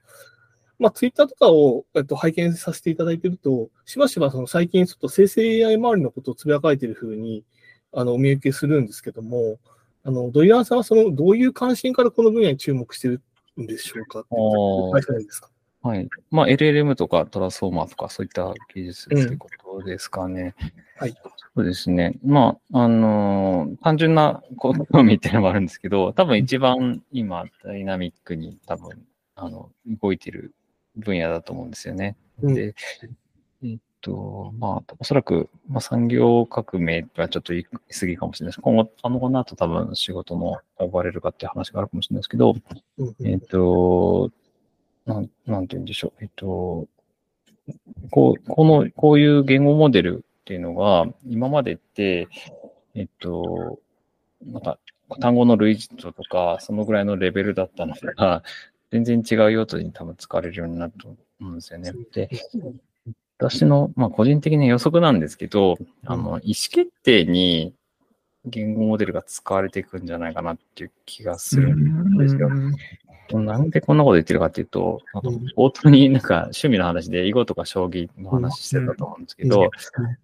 [SPEAKER 1] まあ、ツイッターとかを、えっと、拝見させていただいていると、しばしばその最近ちょっと生成 AI 周りのことをつぶやかれているふうに、あの、お見受けするんですけども、あの、ドリランさんはその、どういう関心からこの分野に注目してるんでしょうかっていしたらいいですか
[SPEAKER 3] はい。まあ、LLM とかトランスフォーマーとかそういった技術ってことですかね。
[SPEAKER 1] はい。
[SPEAKER 3] そうですね。まあ、あのー単純な好みっていうのもあるんですけど、多分一番今、ダイナミックに多分、あの、動いてる分野だと思うんですよね。
[SPEAKER 1] うん
[SPEAKER 3] で、えっと、まあ、おそらく、まあ、産業革命はちょっと言い過ぎかもしれないです。今後、あの、この後多分仕事の呼ばれるかっていう話があるかもしれないですけど、えっと、なん、なんて言うんでしょう。えっと、こう、この、こういう言語モデルっていうのが、今までって、えっと、なんか、単語の類似度とか、そのぐらいのレベルだったのが、全然違う用途に多分使われるようになると思うんですよね。で、私の、まあ、個人的な予測なんですけど、あの、意思決定に言語モデルが使われていくんじゃないかなっていう気がするんですよ。なんでこんなこと言ってるかっていうと、なん冒頭になんか趣味の話で囲碁とか将棋の話してたと思うんですけど、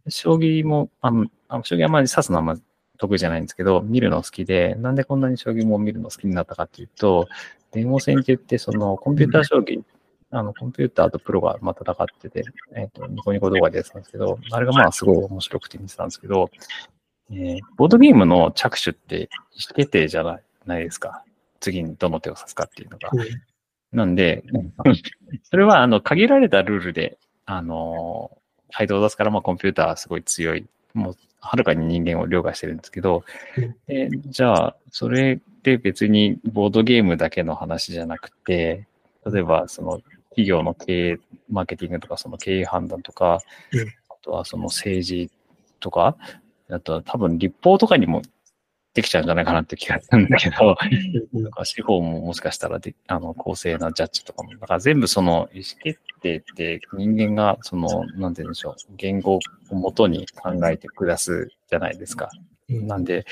[SPEAKER 3] 将棋も、あんあ将棋あんまり指すのはあんま得意じゃないんですけど、見るの好きで、なんでこんなに将棋も見るの好きになったかっていうと、電王戦って言って、そのコンピューター将棋、あの、コンピューターとプロがまあ戦ってて、えっ、と、ニコニコ動画でやってたんですけど、あれがまあすごい面白くて見てたんですけど、えーボードゲームの着手って意思決定じゃないないですか。次にどの手を指すかっていうのが。なんで、それはあの限られたルールで、あの、配当を出すから、まあコンピューターはすごい強い。もう、はるかに人間を凌駕してるんですけど
[SPEAKER 1] うん、
[SPEAKER 3] でじゃあ、それで別にボードゲームだけの話じゃなくて、例えばその企業の経営、マーケティングとかその経営判断とか、
[SPEAKER 1] うん。
[SPEAKER 3] あとはその政治とか、あとは多分立法とかにもできちゃうんじゃないかなって気がするんだけど、なんか司法ももしかしたらで、あの、公正なジャッジとかも、だから全部その意思決定って人間がその、なんて言うんでしょう、言語をもとに考えて下すじゃないですか。
[SPEAKER 1] うん
[SPEAKER 3] なんで、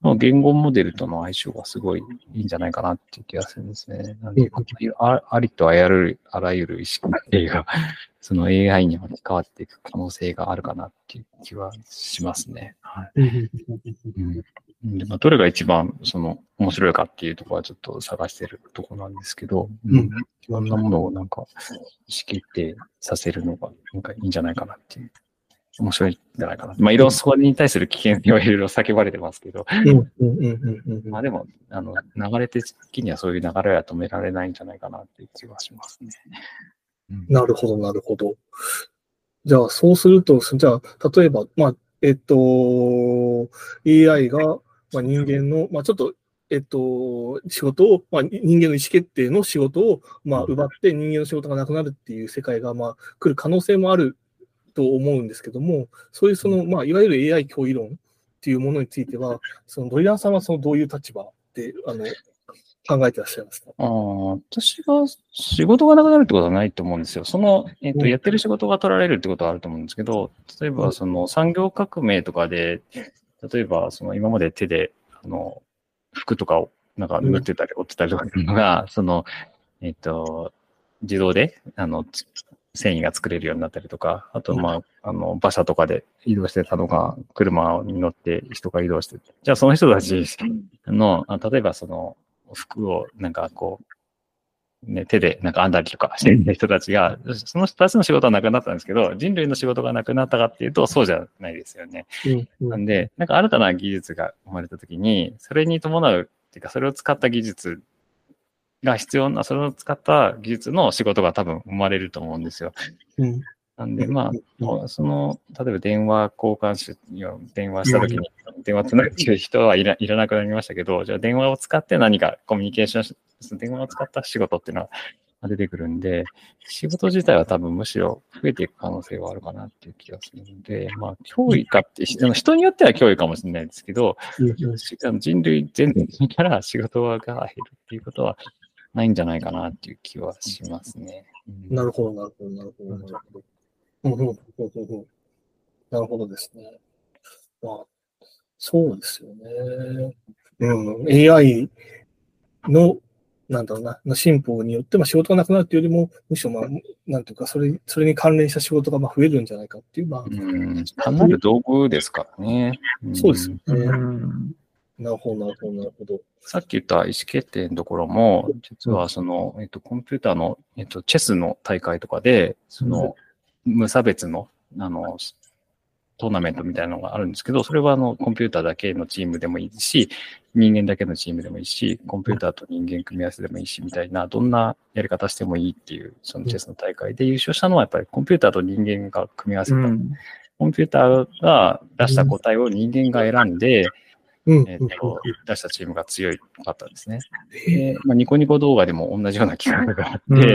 [SPEAKER 3] まあ言語モデルとの相性がすごいいいんじゃないかなっていう気がするんですね。なんで、あありとあらゆる、あらゆる意思決定が、その AI に置き換わっていく可能性があるかなっていう気はしますね。はい。うんでまあ、どれが一番その面白いかっていうところはちょっと探してるところなんですけど、
[SPEAKER 1] うん
[SPEAKER 3] いろんなものをなんか意思決定させるのがなんかいいんじゃないかなっていう。面白いんじゃないかな。まあ、いろいろそこに対する危険性はいろいろ叫ばれてますけど、
[SPEAKER 1] うんうんうんうんうん
[SPEAKER 3] まあでも、あの、流れ的にはそういう流れは止められないんじゃないかなっていう気はしますね。うん
[SPEAKER 1] なるほど、なるほど。じゃあ、そうすると、じゃあ、例えば、まあ、えっと、AI が、まあ、人間の、まあ、ちょっと、えっと、仕事を、まあ、人間の意思決定の仕事を、まあ、奪って人間の仕事がなくなるっていう世界が、まあ、来る可能性もあると思うんですけども、そういうその、まあ、いわゆる AI 脅威論っていうものについては、そのドリランさんはそのどういう立場で、あの、考えてらっしゃいますか？
[SPEAKER 3] ああ、私が仕事がなくなるってことはないと思うんですよ。その、えっ、と、
[SPEAKER 1] うん。
[SPEAKER 3] やってる仕事が取られるってことはあると思うんですけど、例えばその産業革命とかで、例えばその今まで手で、あの、服とかをなんか縫ってたり折ってたりとかいうのが、その、えっ、と、自動で、あの、つ繊維が作れるようになったりとか、あと、まあ、あの、馬車とかで移動してたのが、車に乗って人が移動して、じゃあその人たちの、あ例えばその、服をなんかこう、ね、手でなんか編んだりとかしてる人たちが、その人たちの仕事はなくなったんですけど、人類の仕事がなくなったかっていうと、そうじゃないですよね。
[SPEAKER 1] うん。
[SPEAKER 3] なんで、なんか新たな技術が生まれたときに、それに伴う、っていうか、それを使った技術が必要な、それを使った技術の仕事が多分生まれると思うんですよ。
[SPEAKER 1] うん。
[SPEAKER 3] なんで、ま
[SPEAKER 1] うん。
[SPEAKER 3] あ、その、例えば電話交換し、電話したときに、電話つなぐ人はいらいらなくなりましたけど、じゃあ電話を使って何かコミュニケーションし、電話を使った仕事っていうのは出てくるんで、仕事自体は多分むしろ増えていく可能性はあるかなっていう気がするので、まあ、脅威かって、人によっては脅威かもしれないですけど、人類全体から仕事が減るっていうことはないんじゃないかなっていう気はしますね。
[SPEAKER 1] なるほど、なるほど、なるほど、なるほど。なるほどですね。まあ、そうですよね。うん、AI の、なんだろうな、の進歩によって、まあ、仕事がなくなるっていうよりも、むしろ、まあ、なんていうか、それ、それに関連した仕事がまあ増えるんじゃないかっていう、まあ、
[SPEAKER 3] うん、単なる道具ですからね。ん
[SPEAKER 1] そうですよね。
[SPEAKER 2] うん
[SPEAKER 1] なるほど、なるほど、なるほど。
[SPEAKER 3] さっき言った意思決定のところも、実はその、えっと、コンピューターの、えっと、チェスの大会とかで、その、無差別の、あの、トーナメントみたいなのがあるんですけど、それはあの、コンピューターだけのチームでもいいし、人間だけのチームでもいいし、コンピューターと人間組み合わせでもいいし、みたいな、どんなやり方してもいいっていう、そのチェスの大会で優勝したのは、やっぱりコンピューターと人間が組み合わせた。
[SPEAKER 2] うん
[SPEAKER 3] コンピューターが出した答えを人間が選んで、
[SPEAKER 1] うん。
[SPEAKER 3] えっと、出したチームが強いかったんですね。で、まあ、ニコニコ動画でも同じような企画があって、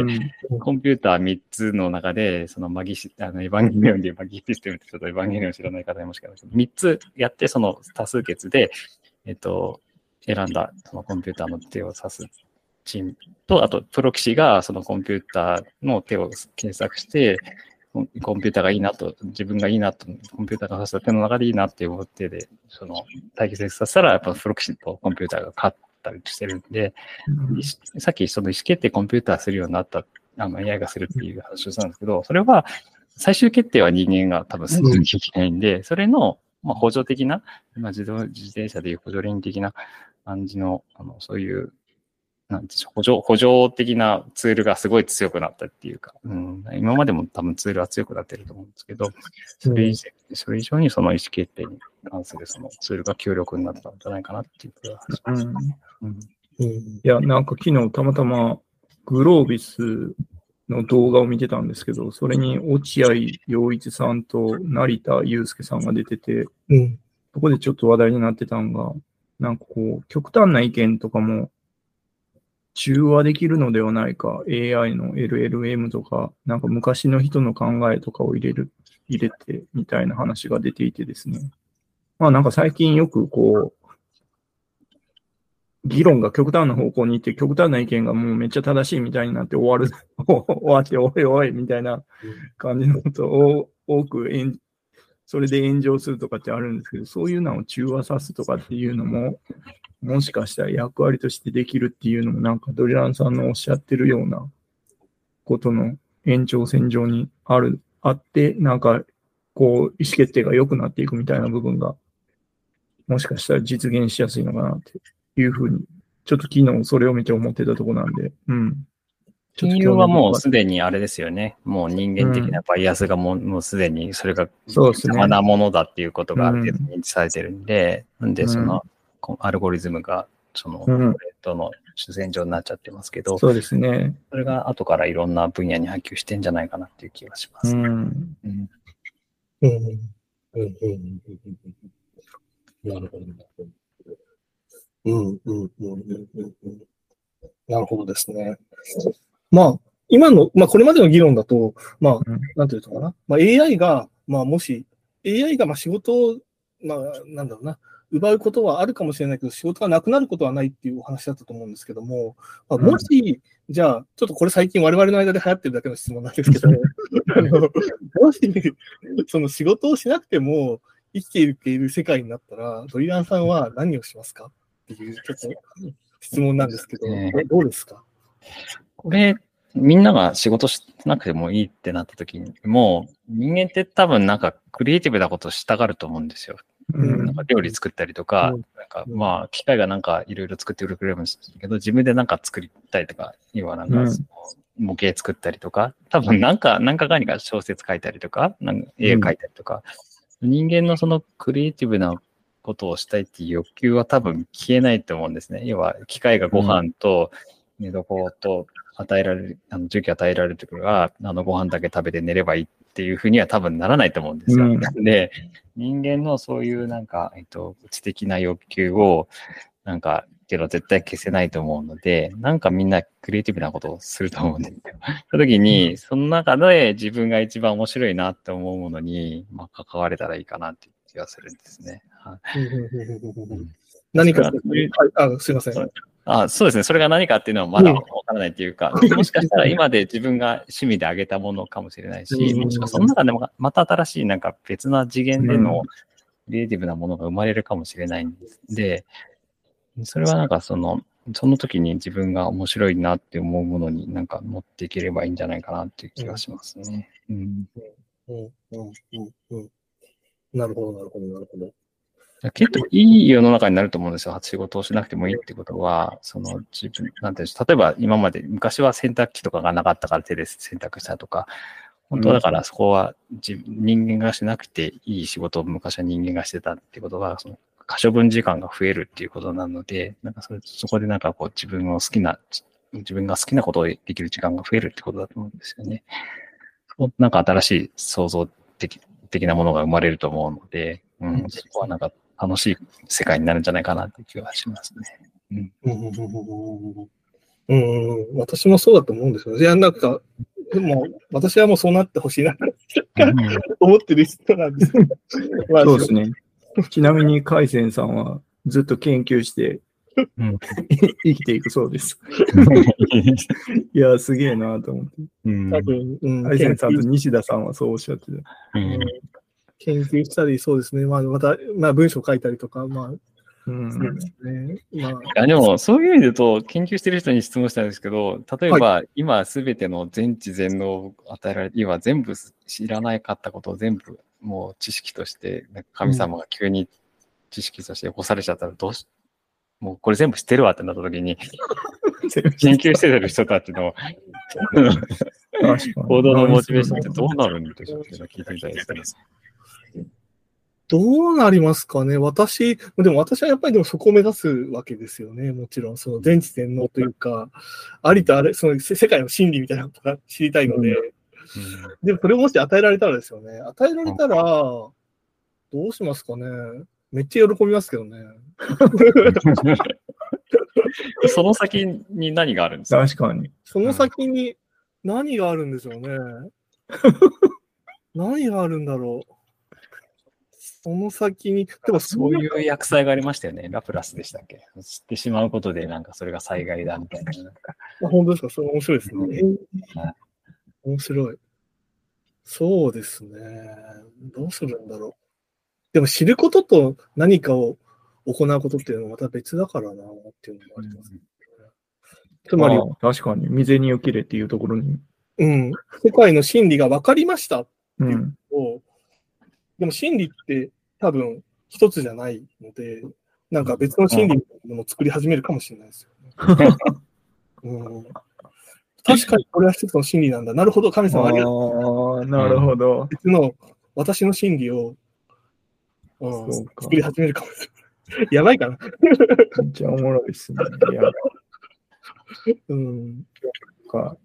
[SPEAKER 2] うん。
[SPEAKER 3] コンピューター3つの中で、そのマギシ、あの、エヴァンゲリオンでマギシステムってちょっとエヴァンゲリオン知らない方いもしかしたら、3つやって、その多数決で、えっと、選んだ、そのコンピューターの手を指すチームと、あと、プロ棋士がそのコンピューターの手を検索して、コンピューターがいいなと、自分がいいなと、コンピューターが指した手の中でいいなっていう手で、その対決させたら、やっぱプロ棋士とコンピューターが勝ったりしてるんで、さっきその意思決定コンピューターするようになった、あの AI がするっていう話をしたんですけど、それは最終決定は人間が多分するなきゃいけないんで、それの、まあ、補助的な、まあ、自動自転車でいう補助輪的な感じの、あの、そういう、なんでしょう補助、補助的なツールがすごい強くなったっていうか、うん、今までも多分ツールは強くなってると思うんですけど、それ以上それ以上にその意思決定に関するそのツールが強力になったんじゃないかなっていう気がします。
[SPEAKER 2] うん
[SPEAKER 3] うん
[SPEAKER 1] うん。
[SPEAKER 2] いや、なんか昨日たまたまグロービスの動画を見てたんですけど、それに落合陽一さんと成田祐介さんが出てて、
[SPEAKER 1] うん。
[SPEAKER 2] そこでちょっと話題になってたのが、なんかこう、極端な意見とかも中和できるのではないか、AI の LLM とか、なんか昔の人の考えとかを入れる、入れてみたいな話が出ていてですね。まあなんか最近よくこう、議論が極端な方向に行って、極端な意見がもうめっちゃ正しいみたいになって終わる、終わって、おいおいみたいな感じのことを多くそれで炎上するとかってあるんですけど、そういうのを中和さすとかっていうのも、もしかしたら役割としてできるっていうのも、なんかドリランさんのおっしゃってるようなことの延長線上にある、あって、なんか、こう、意思決定が良くなっていくみたいな部分が、もしかしたら実現しやすいのかなっていうふうに、ちょっと昨日それを見て思ってたとこなんで、うん。
[SPEAKER 3] 金融はもうすでにあれですよね。もう人間的なバイアスがもう,、すでにそれが
[SPEAKER 2] そうですね。
[SPEAKER 3] 邪魔なものだっていうことがある程度認知されてるんで、なんでその、こアルゴリズムがその、
[SPEAKER 2] うん。
[SPEAKER 3] これとの主戦場になっちゃってますけど、
[SPEAKER 2] そうですね。
[SPEAKER 3] それが後からいろんな分野に波及してんじゃないかなっていう気がします。
[SPEAKER 2] うん。
[SPEAKER 3] うん。
[SPEAKER 1] うん。うん。うん。うん。なるほど。なるほど。うん。うん。うん。うん。うん。なるほどですね。まあ、今の、まあ、これまでの議論だと、まあ
[SPEAKER 2] うん、
[SPEAKER 1] なんていうのかな。まあ、AI が、まあ、もし、AI が、まあ、仕事を、まあ、なんだろうな、奪うことはあるかもしれないけど、仕事がなくなることはないっていうお話だったと思うんですけども、まあ、もし、じゃあ、ちょっとこれ最近我々の間で流行ってるだけの質問なんですけど、あの もし、その仕事をしなくても生きていける世界になったら、ドリランさんは何をしますか？っていう、ちょっと質問なんですけど、
[SPEAKER 3] ね。
[SPEAKER 1] どうですか？
[SPEAKER 3] これ、みんなが仕事しなくてもいいってなった時に、もう人間って多分なんかクリエイティブなことをしたがると思うんですよ。
[SPEAKER 2] うん。
[SPEAKER 3] なんか料理作ったりとか、
[SPEAKER 1] うん。
[SPEAKER 3] なんか
[SPEAKER 1] うん
[SPEAKER 3] まあ機械がなんかいろいろ作ってくれるんですけど、自分でなんか作りたいとか、要はなんか模型作ったりとか、多分なんか、なんか何か小説書いたりとか、なんか絵描いたりとか、人間のそのクリエイティブなことをしたいっていう欲求は多分消えないと思うんですね。要は機械がご飯と寝床と与えられる、あの、重機与えられるときは、あの、ご飯だけ食べて寝ればいいっていうふうには多分ならないと思うんですよ。
[SPEAKER 2] うん
[SPEAKER 3] で、人間のそういうなんか、えっと、知的な欲求を、なんか、けど絶対消せないと思うので、なんかみんなクリエイティブなことをすると思うんですよ。その時に、その中で自分が一番面白いなって思うものに、まあ、関われたらいいかなっていう気がするんですね。はい
[SPEAKER 1] 何か、あ、すいません。
[SPEAKER 3] あそうですね。それが何かっていうのはまだわからないっていうか、もしかしたら今で自分が趣味であげたものかもしれないし、
[SPEAKER 1] うん
[SPEAKER 3] もしくはその中でもまた新しいなんか別な次元でのクリエイティブなものが生まれるかもしれないん。で、それはなんかその、その時に自分が面白いなって思うものになんか持っていければいいんじゃないかなっていう気がしますね。うん
[SPEAKER 1] うん、うん、うん、うん。なるほど、なるほど、なるほど。
[SPEAKER 3] 結構いい世の中になると思うんですよ。仕事をしなくてもいいってことは、その自分、なんていうんですか。例えば今まで、昔は洗濯機とかがなかったから手で洗濯したとか、本当はだからそこは自人間がしなくていい仕事を昔は人間がしてたってことは、その可処分時間が増えるっていうことなので、なんかそれそこでなんかこう自分を好きな、自分が好きなことをできる時間が増えるってことだと思うんですよね。なんか新しい創造的的なものが生まれると思うので、うん、そこはなんか楽しい世界になるんじゃないかなっていう気がしますね。
[SPEAKER 1] うん、うん、うん、うん、うん、私もそうだと思うんですよ。いや、なんか、でも、私はもうそうなってほしいなって思ってる人なんです。ま あ
[SPEAKER 2] そうですね。ちなみに、海鮮さんはずっと研究して
[SPEAKER 3] うん
[SPEAKER 2] 生きていくそうです。いや、すげえなと思って。
[SPEAKER 3] うん
[SPEAKER 1] 多分、うん、
[SPEAKER 2] 海鮮さんと西田さんはそうおっしゃってた。
[SPEAKER 3] うん
[SPEAKER 1] 研究したり、そうですね。まあ、また、まあ、文章書いたりとか、まあ、
[SPEAKER 2] うん
[SPEAKER 1] そうですね。まあ、
[SPEAKER 3] いやでも、そういう意味で言うと、研究してる人に質問したんですけど、例えば、今すべての全知全能を与えられて、今全部知らないかったことを全部もう知識として、神様が急に知識として起こされちゃったらどうし、もうこれ全部知ってるわってなった時に、研究してる人たちの行動のモチベーションってどうなるんでしょうっていうのを聞いてみたいですね。
[SPEAKER 1] どうなりますかね？私、でも私はやっぱりでもそこを目指すわけですよね。もちろん、その全知全能というか、ありとあれ、その世世界の真理みたいなことが知りたいので、でもそれをもし与えられたらですよね。与えられたら、どうしますかね？めっちゃ喜びますけどね。
[SPEAKER 3] う んその先に何があるんですか？
[SPEAKER 2] 確かに。
[SPEAKER 1] その先に何があるんでしょうね。何があるんだろう。その先に、でも
[SPEAKER 3] そういう薬剤がありましたよね。ラプラスでしたっけ？知ってしまうことで、なんかそれが災害だみたいな。なんか
[SPEAKER 1] あ本当ですか？それ面白いですね。
[SPEAKER 3] はい
[SPEAKER 1] 面白い。そうですね。どうするんだろう。でも知ることと何かを行うことっていうのはまた別だからなっていうのもあります、つまり、
[SPEAKER 2] 確かに、未然を切れっていうところに。
[SPEAKER 1] うん、世界の真理が分かりました
[SPEAKER 2] うん。
[SPEAKER 1] を、でも真理って多分一つじゃないので、なんか別の真理のものを作り始めるかもしれないですよね。うん、確かにこれは一つの真理なんだ。なるほど、神様ありがとう。
[SPEAKER 2] ああ、なるほど。
[SPEAKER 1] 別の私の真理を、うん、作り始めるかもしれない。やばいかな。
[SPEAKER 2] めっちゃおもろいですね。いや、
[SPEAKER 1] うん。
[SPEAKER 2] か。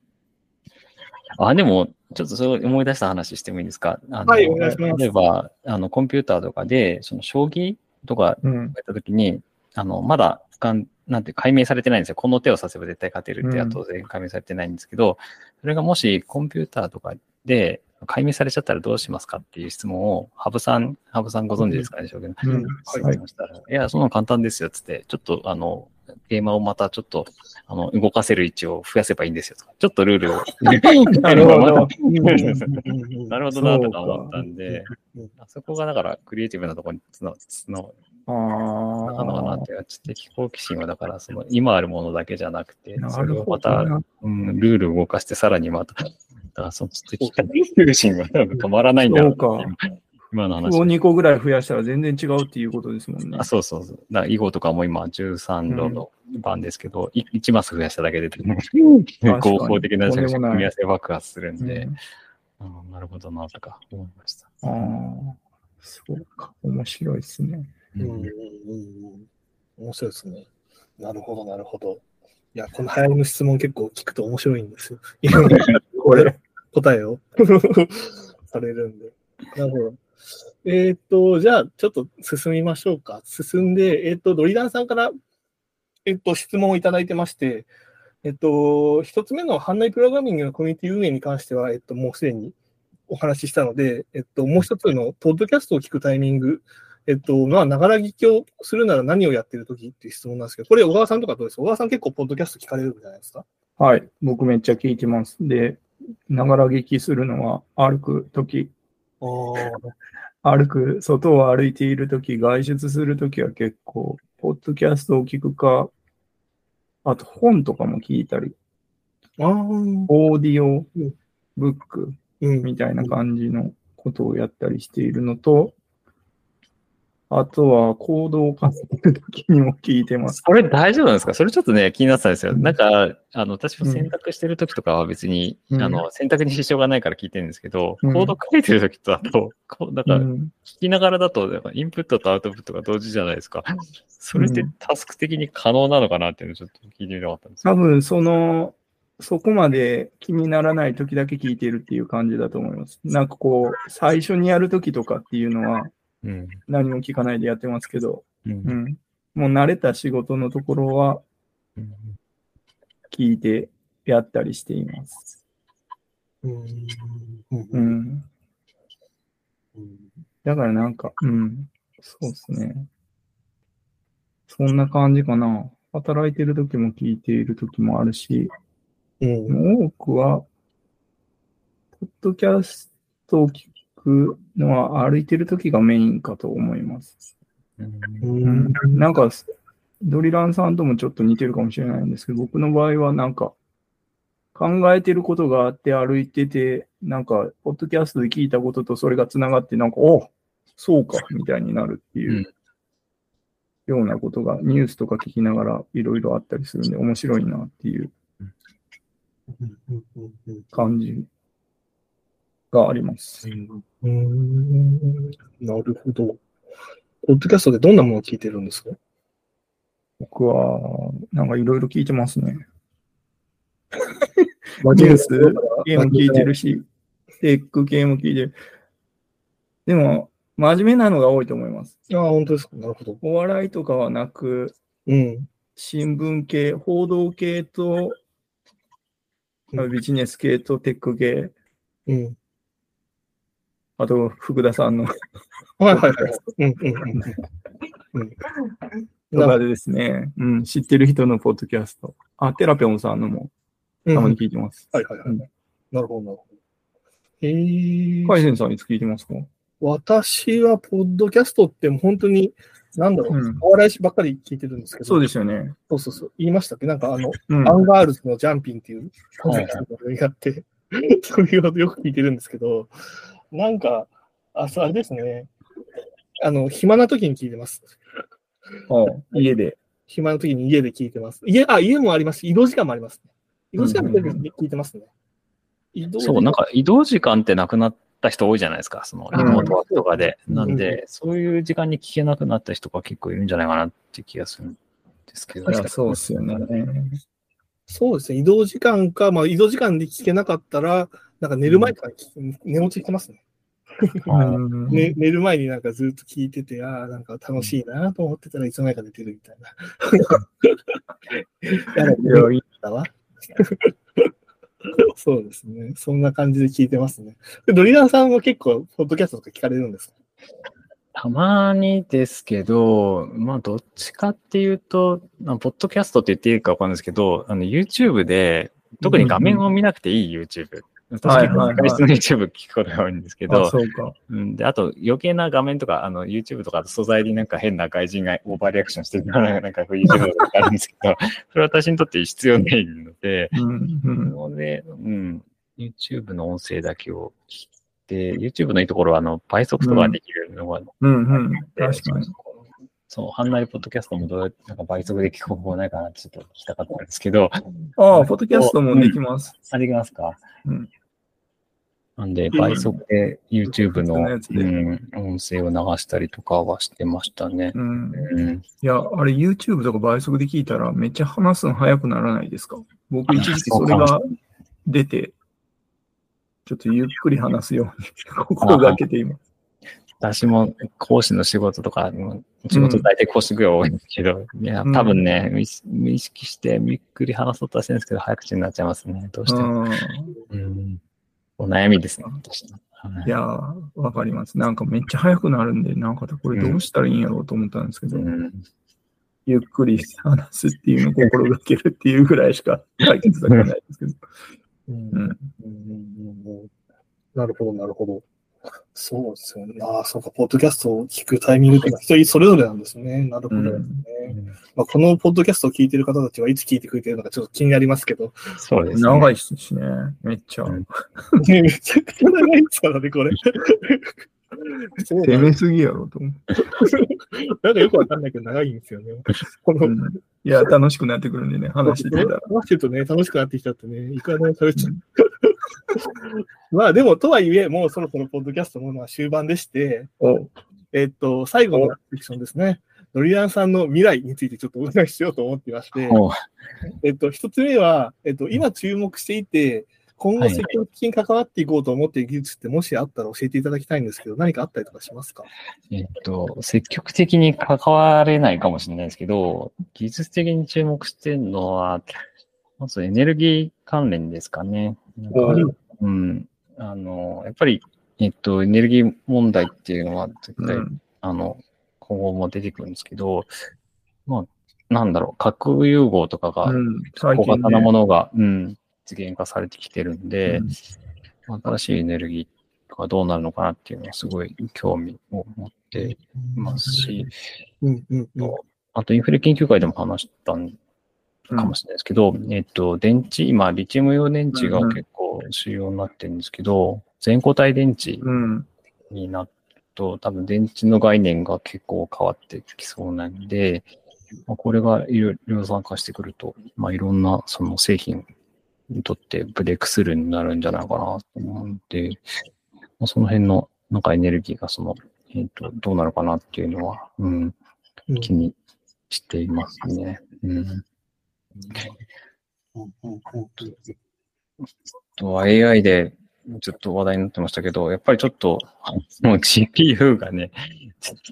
[SPEAKER 3] あ、でも、ちょっとそれ思い出した話してもいいですか？あの
[SPEAKER 1] はいお願いします
[SPEAKER 3] 例えば、あの、コンピューターとかで、その将棋とか
[SPEAKER 2] うん。
[SPEAKER 3] やったときに、あの、まだ俯瞰、なんて解明されてないんですよ。この手を指せば絶対勝てるって当然解明されてないんですけど、それがもしコンピューターとかで解明されちゃったらどうしますかっていう質問を、ハブさん、ハブさんご存知ですかね、将棋の。
[SPEAKER 2] うん。
[SPEAKER 1] はい
[SPEAKER 2] はい。
[SPEAKER 3] いや、そんなの簡単ですよ、つって、ちょっと、あの、ゲーマーをまたちょっと、あの、動かせる位置を増やせばいいんですよ、とか、ちょっとルールを。
[SPEAKER 2] なるほど。
[SPEAKER 3] なるほどな、とか思ったんで。そこがだから、クリエイティブなところにつの、つの、
[SPEAKER 2] あ
[SPEAKER 3] なのかなって知的好奇心は、だから、その今あるものだけじゃなくて、それをまた、
[SPEAKER 2] な。
[SPEAKER 3] うん、ルールを動かして、さらにまた、だからその知的好奇心は多分止まらないんだろう
[SPEAKER 2] そう
[SPEAKER 3] なって今の
[SPEAKER 2] を
[SPEAKER 3] 話。
[SPEAKER 2] 2個ぐらい増やしたら全然違うっていうことですもんね
[SPEAKER 3] あ。そうそうそう。だから囲碁とかも今13度の番ですけど、い1マス増やしただけで、
[SPEAKER 2] かに
[SPEAKER 3] 合法的な組み合わせ爆発するんで、
[SPEAKER 2] うん
[SPEAKER 3] あなるほどなとか思いました。
[SPEAKER 2] ああ、そうか。面白いですね。
[SPEAKER 1] うんうんうんうん面白いですね。なるほど、なるほど。いや、この流行りの質問結構聞くと面白いんですよ。
[SPEAKER 2] これ。
[SPEAKER 1] 答えをされるんで。なるほど。えっ、と、じゃあ、ちょっと進みましょうか。進んで、えっ、と、ドリダンさんから、えっ、と、質問をいただいてまして、えっ、と、一つ目のハンナイプログラミングのコミュニティ運営に関しては、えっ、と、もうすでにお話ししたので、えっ、と、もう一つの、ポッドキャストを聞くタイミング、えっと、まあ、ながら聞きをするなら何をやってるときっていう質問なんですけど、これ、小川さんとかどうです？か小川さん結構、ポッドキャスト聞かれるじゃないですか？
[SPEAKER 2] はい。僕めっちゃ聞いてます。で、ながら聞きするのは歩くとき、歩く、外を歩いているとき、外出するときは結構、ポッドキャストを聞くか、あと本とかも聞いたり、
[SPEAKER 1] あ。
[SPEAKER 2] オーディオブック
[SPEAKER 1] うん。
[SPEAKER 2] みたいな感じのことをやったりしているのと、あとはコードを書いてるときにも聞いてます。
[SPEAKER 3] それ大丈夫なんですか？それちょっとね、気になってたんですよ。
[SPEAKER 2] うん
[SPEAKER 3] なんか、あの、私も選択してる時とかは別に、
[SPEAKER 2] うん
[SPEAKER 3] あの、選択に支障がないから聞いてるんですけど、
[SPEAKER 2] うん
[SPEAKER 3] コード書いてる時とだと、こう、なんか、
[SPEAKER 2] うん
[SPEAKER 3] 聞きながらだと、やっぱインプットとアウトプットが同時じゃないですか。それって
[SPEAKER 2] うん
[SPEAKER 3] タスク的に可能なのかなっていうのをちょっと聞いてみたかったんですよ。
[SPEAKER 2] 多分その、そこまで気にならない時だけ聞いてるっていう感じだと思います。なんかこう、最初にやる時とかっていうのは
[SPEAKER 3] うん。
[SPEAKER 2] 何も聞かないでやってますけど、
[SPEAKER 3] うん
[SPEAKER 2] うん。もう慣れた仕事のところは
[SPEAKER 3] うん
[SPEAKER 2] 聞いてやったりしています。
[SPEAKER 1] うん。
[SPEAKER 2] だからなんか、うん。そうですね。そんな感じかな。働いてる時も聞いている時もあるし、
[SPEAKER 1] うん。
[SPEAKER 2] 多くは、ポッドキャストを聞くのは歩いてる時がメインかと思います。
[SPEAKER 3] うん
[SPEAKER 1] うん。
[SPEAKER 2] なんか、ドリランさんともちょっと似てるかもしれないんですけど、僕の場合はなんか、考えてることがあって歩いてて、なんか、ポッドキャストで聞いたこととそれがつながって、なんか、おそうか、みたいになるっていうようなことが、ニュースとか聞きながらいろいろあったりするんで、面白いなっていう感じがあります。
[SPEAKER 1] うん。なるほど。ポッドキャストでどんなものを聞いてるんですか？
[SPEAKER 2] 僕は、なんかいろいろ聞いてますね。ニュース系も聞いてるし、テック系も聞いてる。でも、真面目なのが多いと思います。
[SPEAKER 1] ああ、本当ですか？なるほど。
[SPEAKER 2] お笑いとかはなく、
[SPEAKER 1] うん。
[SPEAKER 2] 新聞系、報道系と、
[SPEAKER 1] うん
[SPEAKER 2] ビジネス系とテック系、
[SPEAKER 1] うん。
[SPEAKER 2] あと福田さんの。
[SPEAKER 1] はいはいはい。うんうんうん。
[SPEAKER 2] かでですね、うん、知ってる人のポッドキャスト。あ、テラピョンさんのも
[SPEAKER 1] うん。
[SPEAKER 2] たまに聞いてます。
[SPEAKER 1] はいはいはい。
[SPEAKER 2] うん。
[SPEAKER 1] なるほど、なるほど。えー、
[SPEAKER 2] カイセンさんいつ聞いてますか？
[SPEAKER 1] 私は、ポッドキャストって本当に、なんだろう、
[SPEAKER 2] うん。
[SPEAKER 1] お笑いばっかり聞いてるんですけど、
[SPEAKER 2] そうですよね。
[SPEAKER 1] そうそうそう。言いましたっけ？なんかあの、
[SPEAKER 2] うん。
[SPEAKER 1] アンガールズのジャンピンっていうやって、そういうことよく聞いてるんですけど、なんか、あ、そう、あれですね。あの、暇な時に聞いてます。
[SPEAKER 2] あ家で。
[SPEAKER 1] 暇な時に家で聞いてます。家、あ、家もありますし、移動時間もありますね。移動時間も聞いてますね。移動時間
[SPEAKER 3] そう、なんか移動時間ってなくなった人多いじゃないですか、そのリモートワークとかで。
[SPEAKER 1] うん
[SPEAKER 3] なんで、そういう時間に聞けなくなった人が結構いるんじゃないかなって気がするんですけど。
[SPEAKER 2] いやそうですよね。
[SPEAKER 1] そうですね。移動時間か、まあ移動時間で聞けなかったら、なんか寝る前とかに聞き寝落ちしてますね。
[SPEAKER 2] うん
[SPEAKER 1] ね寝る前になんかずっと聞いてて、ああ、なんか楽しいなと思ってたらいつの間にか寝てるみたいな。わ。そうですね。そんな感じで聞いてますね。でドリランさんも結構、ポッドキャストとか聞かれるんですか？
[SPEAKER 3] たまにですけど、まあ、どっちかっていうと、あポッドキャストって言っていいかわかんないですけど、あの、YouTube で、特に画面を見なくていい YouTube。私
[SPEAKER 2] はい
[SPEAKER 3] 結構外出の YouTube 聞くことが多いんですけ
[SPEAKER 2] あ、
[SPEAKER 3] ど、
[SPEAKER 2] そう
[SPEAKER 3] ん、で、あと余計な画面とか、あの、YouTube とか素材になんか変な外人がオーバーリアクションしてるような、なんか YouTube とかあるんですけど、それは私にとって必要ないので、
[SPEAKER 2] うん、
[SPEAKER 3] で、うん、YouTube の音声だけを聞いて、YouTube のいいところは、あの、倍速とかできるのが、
[SPEAKER 2] うん、うん。確かに。
[SPEAKER 3] そう、ハンナリポッドキャストもどうやってなんか倍速で聞く方法ないかなってちょっと聞きたかったんですけど、
[SPEAKER 2] ああ、ポッドキャストもできます。
[SPEAKER 3] あ、できますか？
[SPEAKER 2] うん。
[SPEAKER 3] なんで、倍速で YouTube の、うん、音声を流したりとかはしてましたね。
[SPEAKER 2] うん。
[SPEAKER 3] うん、
[SPEAKER 2] いや、あれ YouTube とか倍速で聞いたらめっちゃ話すの早くならないですか？僕一時期それが出て、ちょっとゆっくり話すように心がけています。
[SPEAKER 3] 私も講師の仕事とか、仕事大体講師ぐらい多いんですけど、いや、多分ね、無意識無意識してゆっくり話そうとはしてるんですけど、早口になっちゃいますね。どうしても。
[SPEAKER 2] うん
[SPEAKER 3] うん、お悩みですね、私い
[SPEAKER 2] いやー、わかります。なんかめっちゃ早くなるんで、なんかこれどうしたらいいんやろうと思ったんですけど、
[SPEAKER 3] うん
[SPEAKER 2] ゆっくり話すっていうのを心がけるっていうぐらいしか解決策がないですけど。
[SPEAKER 1] うん
[SPEAKER 2] うん
[SPEAKER 1] うんうんうんなるほど、なるほど。そうですよね。ああ、そうか、ポッドキャストを聞くタイミングというのは人それぞれなんですね。なるほどですね。まあ、このポッドキャストを聞いている方たちはいつ聞いてくれてるのかちょっと気になりますけど。
[SPEAKER 3] そうです、ね。
[SPEAKER 2] 長いしね、めっちゃ。
[SPEAKER 3] うん
[SPEAKER 1] ねめちゃくちゃ長いですからね、これ。
[SPEAKER 2] 攻めすぎやろと思う。
[SPEAKER 1] なんかよくわかんないけど長いんですよね。この
[SPEAKER 2] うんいや、楽しくなってくるんでね、話しててたら。
[SPEAKER 1] 話してるとね、楽しくなってきちゃってね、いくらでも喋っちゃう。まあでも、とはいえ、もうそろそろポッドキャストもまあ終盤でして、
[SPEAKER 2] お
[SPEAKER 1] えっと、最後のセクションですね。ドリアンさんの未来についてちょっとお伺いしようと思っていまして、えっと、一つ目は、えっと、今注目していて、今後積極的に関わっていこうと思っている技術ってもしあったら教えていただきたいんですけど、何かあったりとかしますか？
[SPEAKER 3] えっと、積極的に関われないかもしれないですけど、技術的に注目してるのは、まずエネルギー関連ですかね。なんかうん。あの、やっぱり、えっと、エネルギー問題っていうのは絶対、
[SPEAKER 2] うん
[SPEAKER 3] あの、今後も出てくるんですけど、まあ、なんだろう、核融合とかが小型なも
[SPEAKER 2] ね。
[SPEAKER 3] のが、うん、実現化されてきてるんで、
[SPEAKER 2] うん
[SPEAKER 3] 新しいエネルギーとかどうなるのかなっていうのはすごい興味を持っていますし、
[SPEAKER 1] うんうんうん。
[SPEAKER 3] あとインフレ研究会でも話したんかもしれないですけど、えっと、電池、今、リチウムイオン電池が結構主要になってるんですけど、全固体電池
[SPEAKER 2] うん。
[SPEAKER 3] になると、多分電池の概念が結構変わってきそうなんで、まあ、これがいろ量産化してくると、まあ、いろんなその製品にとってブレイクスルーになるんじゃないかなと思うんで、まあ、その辺のなんかエネルギーがその、えっ、と、どうなるかなっていうのは、うん、
[SPEAKER 1] うん。
[SPEAKER 3] 気にしていますね。うん。とは AI でちょっと話題になってましたけど、やっぱりちょっと、もう GPU がね、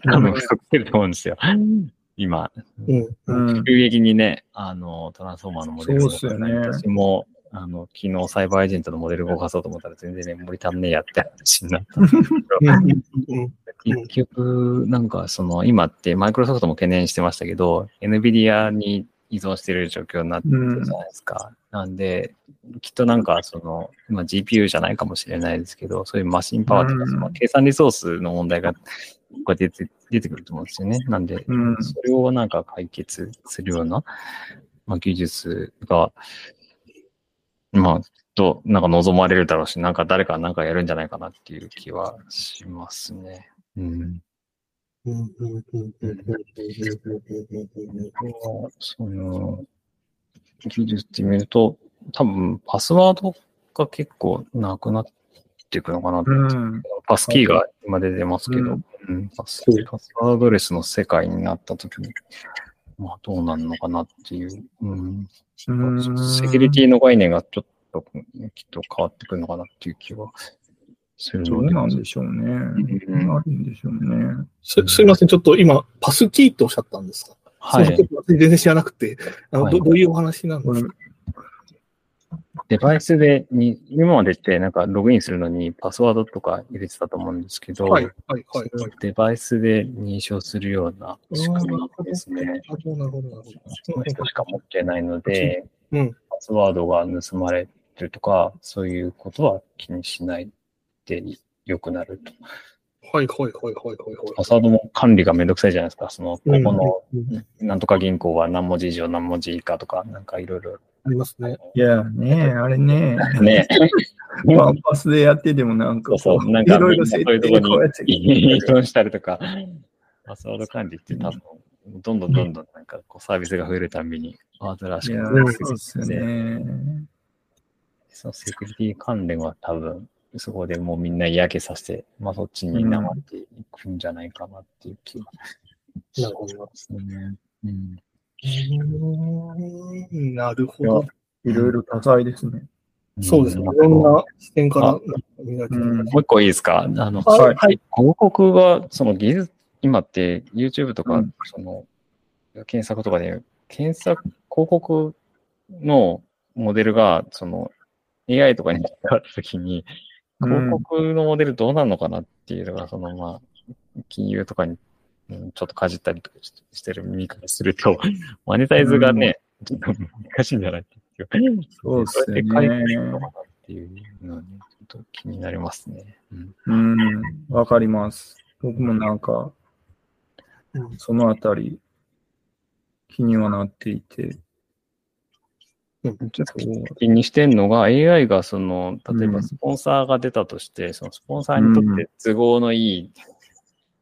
[SPEAKER 3] 多分不足してると思うん。ですよ。今、
[SPEAKER 1] うん。
[SPEAKER 2] うん。
[SPEAKER 3] 急激にね、あの、トランスフォーマーのモデル
[SPEAKER 2] そうっすよね
[SPEAKER 3] 私も、あの、昨日サイバーエージェントのモデル動かそうと思ったら全然メモリ足んねえやって話になったん 結局、なんかその、今ってマイクロソフトも懸念してましたけど、NVIDIA に依存してる状況になってるじゃないですか。なんで、きっとなんかその、今 GPU じゃないかもしれないですけど、そういうマシンパワーとか、
[SPEAKER 2] うん
[SPEAKER 3] その計算リソースの問題が、こうやって出て出てくると思うんですよね。なんで、
[SPEAKER 2] うん。
[SPEAKER 3] それをなんか解決するような、まあ、技術が、まあ、と、なんか望まれるだろうし、なんか誰かなんかやるんじゃないかなっていう気はしますね。うん。その、技術って見ると、多分パスワードが結構なくなっていくのかなと思って、
[SPEAKER 2] うん。
[SPEAKER 3] パスキーが今出てますけど、
[SPEAKER 2] う
[SPEAKER 3] うん。パス
[SPEAKER 1] そう
[SPEAKER 3] パスワードレスの世界になった時に、まあどうなるのかなっていう、うん、
[SPEAKER 2] うん
[SPEAKER 3] セキュリティの概念がちょっときっと変わってくるのかなっていう気はするので。
[SPEAKER 2] どうなんでしょうね。
[SPEAKER 3] うん
[SPEAKER 2] あるんでしょうね。
[SPEAKER 1] すすいません、ちょっと今、パスキーっておっしゃったんですか？
[SPEAKER 3] はい。
[SPEAKER 1] 全然知らなくて、あの
[SPEAKER 3] はい
[SPEAKER 1] どどういうお話なんですか？
[SPEAKER 3] デバイスでに、今までってなんかログインするのにパスワードとか入れてたと思うんですけど、
[SPEAKER 1] はい、はい、はい。
[SPEAKER 3] それをデバイスで認証するような仕組みですね。
[SPEAKER 1] なるほど、なるほど。
[SPEAKER 3] その人しか持ってないので、
[SPEAKER 1] うん
[SPEAKER 3] パスワードが盗まれるとか、そういうことは気にしないで良くなると。
[SPEAKER 1] はいはいはいはいはいはい。
[SPEAKER 3] パスワードも管理がめんどくさいじゃないですか。その、ここのなんとか銀行は何文字以上何文字以下とか、なんかいろいろ。
[SPEAKER 1] ありますね。
[SPEAKER 2] いや、ねあれね、
[SPEAKER 3] ね。
[SPEAKER 2] ワンパスでやっててもなんかこ
[SPEAKER 3] そうそう。なんか、
[SPEAKER 2] いろいろ
[SPEAKER 3] そう
[SPEAKER 2] 設
[SPEAKER 3] いうとこ
[SPEAKER 2] 定こうやって
[SPEAKER 3] に依存したりとか、パスワード管理って多分、どんどんどんどんなんかこうサービスが増えるたびに、新しくなって
[SPEAKER 2] そうですよ
[SPEAKER 3] きて、
[SPEAKER 2] ね。
[SPEAKER 3] そのセキュリティ関連は多分、そこでもうみんな嫌気させて、まあそっちに流っていくんじゃないかなっていう気がしますね。うん
[SPEAKER 1] うんなるほど。
[SPEAKER 2] いろいろ多彩ですね。
[SPEAKER 1] そうですね。い
[SPEAKER 3] ん
[SPEAKER 1] ろんな視点から見られて
[SPEAKER 2] うん
[SPEAKER 1] る。
[SPEAKER 3] もう一個いいですか？あの、
[SPEAKER 1] はいはい。
[SPEAKER 3] 広告が、その技術、今って YouTube とか、
[SPEAKER 2] うん
[SPEAKER 3] その、検索とかで、検索、広告のモデルが、その、AI とかに変わったときに、広告のモデルどうなるのかなっていうのが、その、まあ、金融とかに、うんちょっとかじったりとかししてる身からすると、マネタイズがね、ちょっと難しいんじゃないっていう。
[SPEAKER 2] そうっすよね
[SPEAKER 3] どうやって解決するのかなっていうのはね、ちょっと気になりますね。うん
[SPEAKER 2] うん、わかります。僕もなんか、
[SPEAKER 1] うん
[SPEAKER 2] そのあたり、気にはなっていて。
[SPEAKER 1] うん
[SPEAKER 3] ちょっと気にしてんのが、AI がその、例え
[SPEAKER 2] うん
[SPEAKER 3] ばスポンサーが出たとして、そのスポンサーにとって都合のいい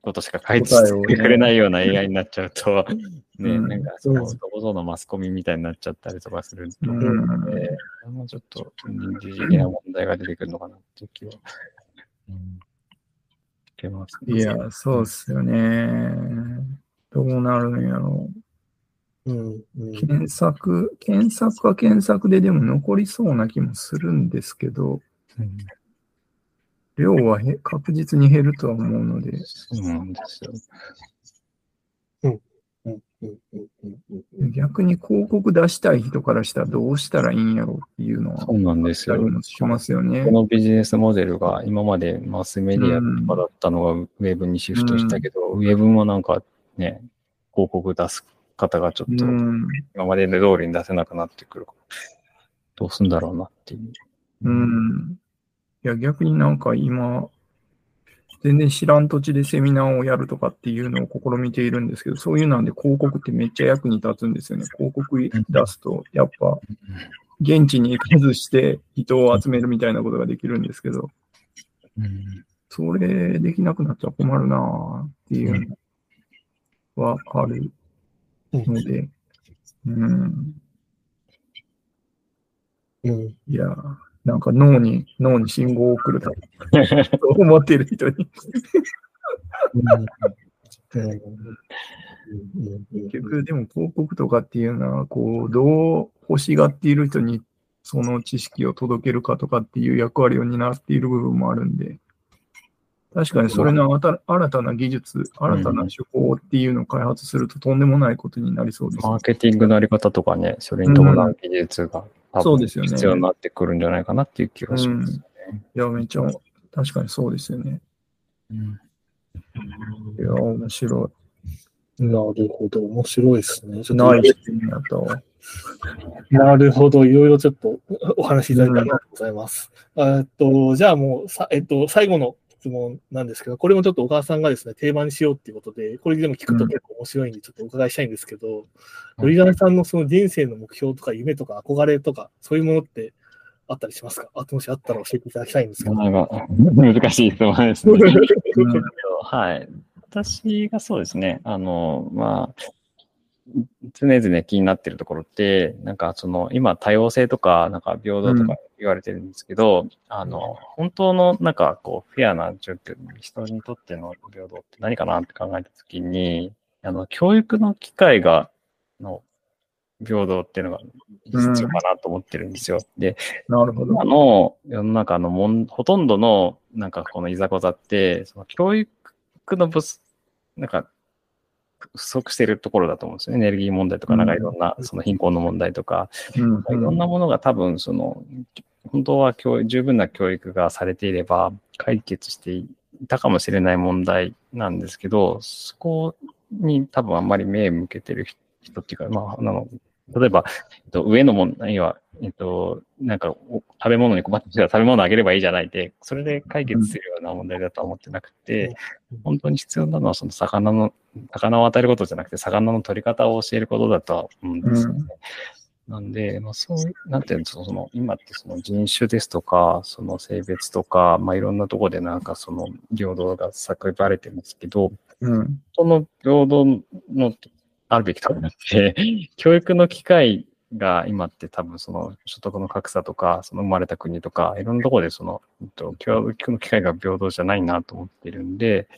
[SPEAKER 3] ことしか書いて
[SPEAKER 2] 答えをね。
[SPEAKER 3] くれないような AI になっちゃうと、ね、
[SPEAKER 2] うん。
[SPEAKER 3] なんかその、どこぞのマスコミみたいになっちゃったりとかすると思うので、もうちょっと倫理的な問題が出てくるのかなっていう気は、うん、してますね。
[SPEAKER 2] いや、そうっすよね。どうなるんやろ
[SPEAKER 1] う。んうん。
[SPEAKER 2] う。検索、検索は検索ででも残りそうな気もするんですけど、
[SPEAKER 3] うん
[SPEAKER 2] 量はへ確実に減るとは思うので、
[SPEAKER 3] そうなんですよ。
[SPEAKER 1] うんうんうんうんうん
[SPEAKER 2] 逆に広告出したい人からしたらどうしたらいいんやろうっていうのは
[SPEAKER 3] そうなんですよ
[SPEAKER 2] しますよね
[SPEAKER 3] こ。のビジネスモデルが今までマスメディアとかだったのがウェブにシフトしたけど、ウェブもなんかね、広告出す方がちょっと
[SPEAKER 2] うん。
[SPEAKER 3] 今まで通りに出せなくなってくるどうすんだろうなっていう。
[SPEAKER 2] うん。いや、逆になんか今、全然知らん土地でセミナーをやるとかっていうのを試みているんですけど、そういうなんで広告ってめっちゃ役に立つんですよね。広告出すと、やっぱ、現地に行かずして人を集めるみたいなことができるんですけど、
[SPEAKER 3] うん。
[SPEAKER 2] それできなくなっちゃ困るなぁっていうのはあるので、うん。
[SPEAKER 1] うん。
[SPEAKER 2] いや、なんか脳に、脳に信号を送ると思っている人に。結局、でも広告とかっていうのは、こう、どう欲しがっている人にその知識を届けるかとかっていう役割を担っている部分もあるん。で、確かにそれの新たな技術、新たな手法っていうのを開発するととん。でもないことになりそうです。
[SPEAKER 3] マーケティングのあり方とかね、それに伴う技術が
[SPEAKER 2] そうですよね
[SPEAKER 3] 必要になってくるんじゃないかなっていう気がします。
[SPEAKER 2] いや、めっちゃ、確かにそうですよね。
[SPEAKER 3] うん
[SPEAKER 2] いや、面白
[SPEAKER 1] なるほど、面白いですね。ちょ
[SPEAKER 2] い。
[SPEAKER 1] っと
[SPEAKER 2] ナイスになったわ。
[SPEAKER 1] なるほど、いろいろちょっとお話しいただいてありがとうございます。えっと、じゃあもうさ、えっと、最後の質問なんですけど、これもちょっと小川さんがですね、定番にしようっていうことで、これでも聞くと結構面白いんで、ちょっとお伺いしたいんですけど、
[SPEAKER 3] うん
[SPEAKER 1] ドリガンさんのその人生の目標とか夢とか憧れとか、そういうものってあったりしますか？あもしあったら教えていただきたいんですけど。
[SPEAKER 3] なんか 難しい質問ですね。
[SPEAKER 2] うん
[SPEAKER 3] はい。私がそうですね、あの、まあ、常々気になってるところって、なんかその、今多様性とか、なんか平等とか言われてるんですけど、あの、本当のなんかこう、フェアな状況、人にとっての平等って何かなって考えたときに、あの、教育の機会が、の、平等っていうのが必要かなと思ってるんですよ。で、
[SPEAKER 2] なるほど
[SPEAKER 3] 今。の世の中のもん、ほとんどの、なんかこのいざこざって、その教育のぶす、なんか、不足してるところだと思うんですよね。エネルギー問題とか、なんかいろんな、その貧困の問題とか、
[SPEAKER 2] うん。
[SPEAKER 3] いろんなものが多分、その、本当は教育十分な教育がされていれば、解決していたかもしれない問題なんですけど、そこに多分あんまり目向けてる人っていうか、まあ、あの、例えば、えっと上の問題は、えっと、なんかお食べ物に困ってきたら食べ物あげればいいじゃないって、それで解決するような問題だとは思ってなくて、本当に必要なのはその魚の、魚を与えることじゃなくて、魚の取り方を教えることだとは思うんですよね。なんで、まあそう、なんていうの、その、今ってその人種ですとか、その性別とか、まあいろんなところでなんかその平等が叫ばれてますけど、
[SPEAKER 2] うん。
[SPEAKER 3] その平等のあるべきところになって、教育の機会が今って多分その所得の格差とか、その生まれた国とか、いろんなところでその、教育の機会が平等じゃないなと思ってるんで、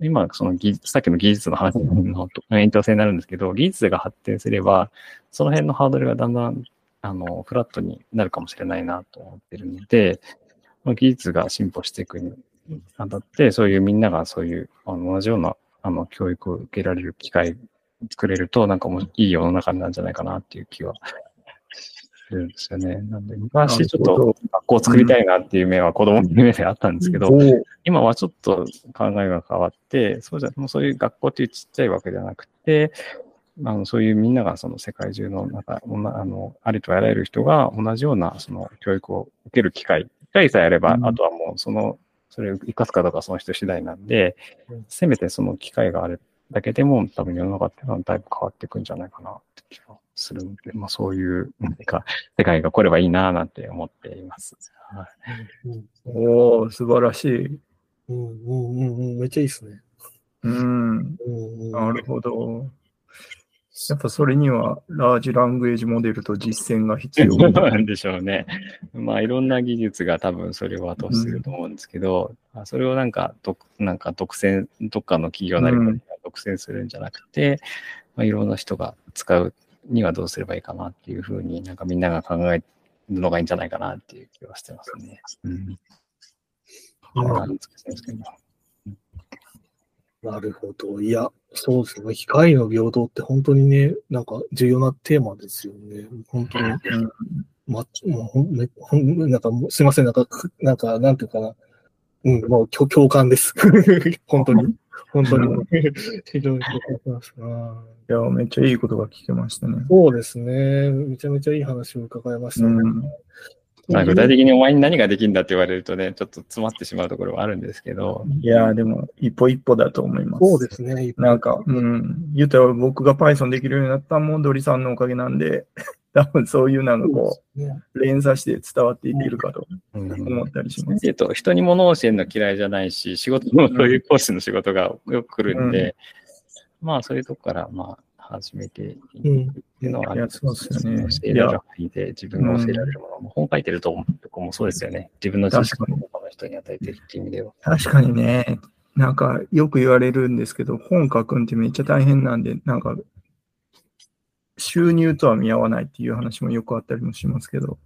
[SPEAKER 3] 今、その技、さっきの技術の話の 延長線になるんですけど、技術が発展すれば、その辺のハードルがだんだん、あの、フラットになるかもしれないなと思ってるので、技術が進歩していくにあたって、そういうみんながそういう、あの同じような、あの、教育を受けられる機会作れると、なんかもういい世の中になるんじゃないかなっていう気はするんですよね。なんで、昔ちょっと学校を作りたいなっていう目は子供の夢であったんですけど、今はちょっと考えが変わって、そうじゃ、もうそういう学校っていうちっちゃいわけではなくて、あのそういうみんながその世界中の中、おなあの、ありとあらゆる人が同じようなその教育を受ける機会、機会さえあれば、
[SPEAKER 2] うん。
[SPEAKER 3] あとはもうその、それを生かすかどうかはその人次第なんで
[SPEAKER 1] うん、
[SPEAKER 3] せめてその機会があるだけでも多分世の中っていうのはだいぶ変わっていくんじゃないかなって気がするので、まあそういう何か世界が来ればいいななんて思っています。はい
[SPEAKER 1] うん
[SPEAKER 2] おー素晴らしい。
[SPEAKER 1] うんうんうんうん、めっちゃいいですね。
[SPEAKER 2] うん。
[SPEAKER 1] うんうん、
[SPEAKER 2] なるほど。やっぱそれにはラージラングエージモデルと実践が必要。
[SPEAKER 3] そうなんでしょうね。まあいろんな技術が多分それを後押しすると思うんですけど、まあそれをなんか独なんか独占、どっかの企業なり
[SPEAKER 2] うん
[SPEAKER 3] が独占するんじゃなくて、まあ、いろんな人が使うにはどうすればいいかなっていうふうになんかみんなが考えるのがいいんじゃないかなっていう気はしてますね。うん。
[SPEAKER 1] なるほど。いや、そうですね。機械の平等って本当にね、なんか重要なテーマですよね。本当に。
[SPEAKER 2] うん
[SPEAKER 1] ま、もうほんめほんなんかもうすいません。なんか、くなんか、なんていうかな。うん、もう共共感です。本当に。本当に。非常に共感します。あ
[SPEAKER 2] いや、めっちゃいいことが聞けましたね
[SPEAKER 1] ー。そうですね。めちゃめちゃいい話を伺いましたね。
[SPEAKER 2] うん
[SPEAKER 3] まあ具体的にお前に何ができるんだって言われるとね、ちょっと詰まってしまうところはあるんですけど、
[SPEAKER 2] いや、でも一歩一歩だと思います。
[SPEAKER 1] そうですね。
[SPEAKER 2] なんか、うん、言ったら僕が Python できるようになったのもドリさんのおかげなんで、多分そういうなんかこ
[SPEAKER 1] ね
[SPEAKER 2] う、連鎖して伝わっていけるかと
[SPEAKER 3] うん。
[SPEAKER 2] 思ったりします。
[SPEAKER 3] えっと、人に物を教えるの嫌いじゃないし、仕事もそういう講師の仕事がよく来るんで、まあそういうとこから、まあ、始めていくっていうのはあります
[SPEAKER 2] ね
[SPEAKER 3] 教えられる範囲で自分が教えられるものも、本書いてると思うとこもそうですよね。自分の知識を他の人に与えてるっていう意味では。
[SPEAKER 2] 確かにね、なんかよく言われるんですけど、本書くんってめっちゃ大変なんで、なんか収入とは見合わないっていう話もよくあったりもしますけど、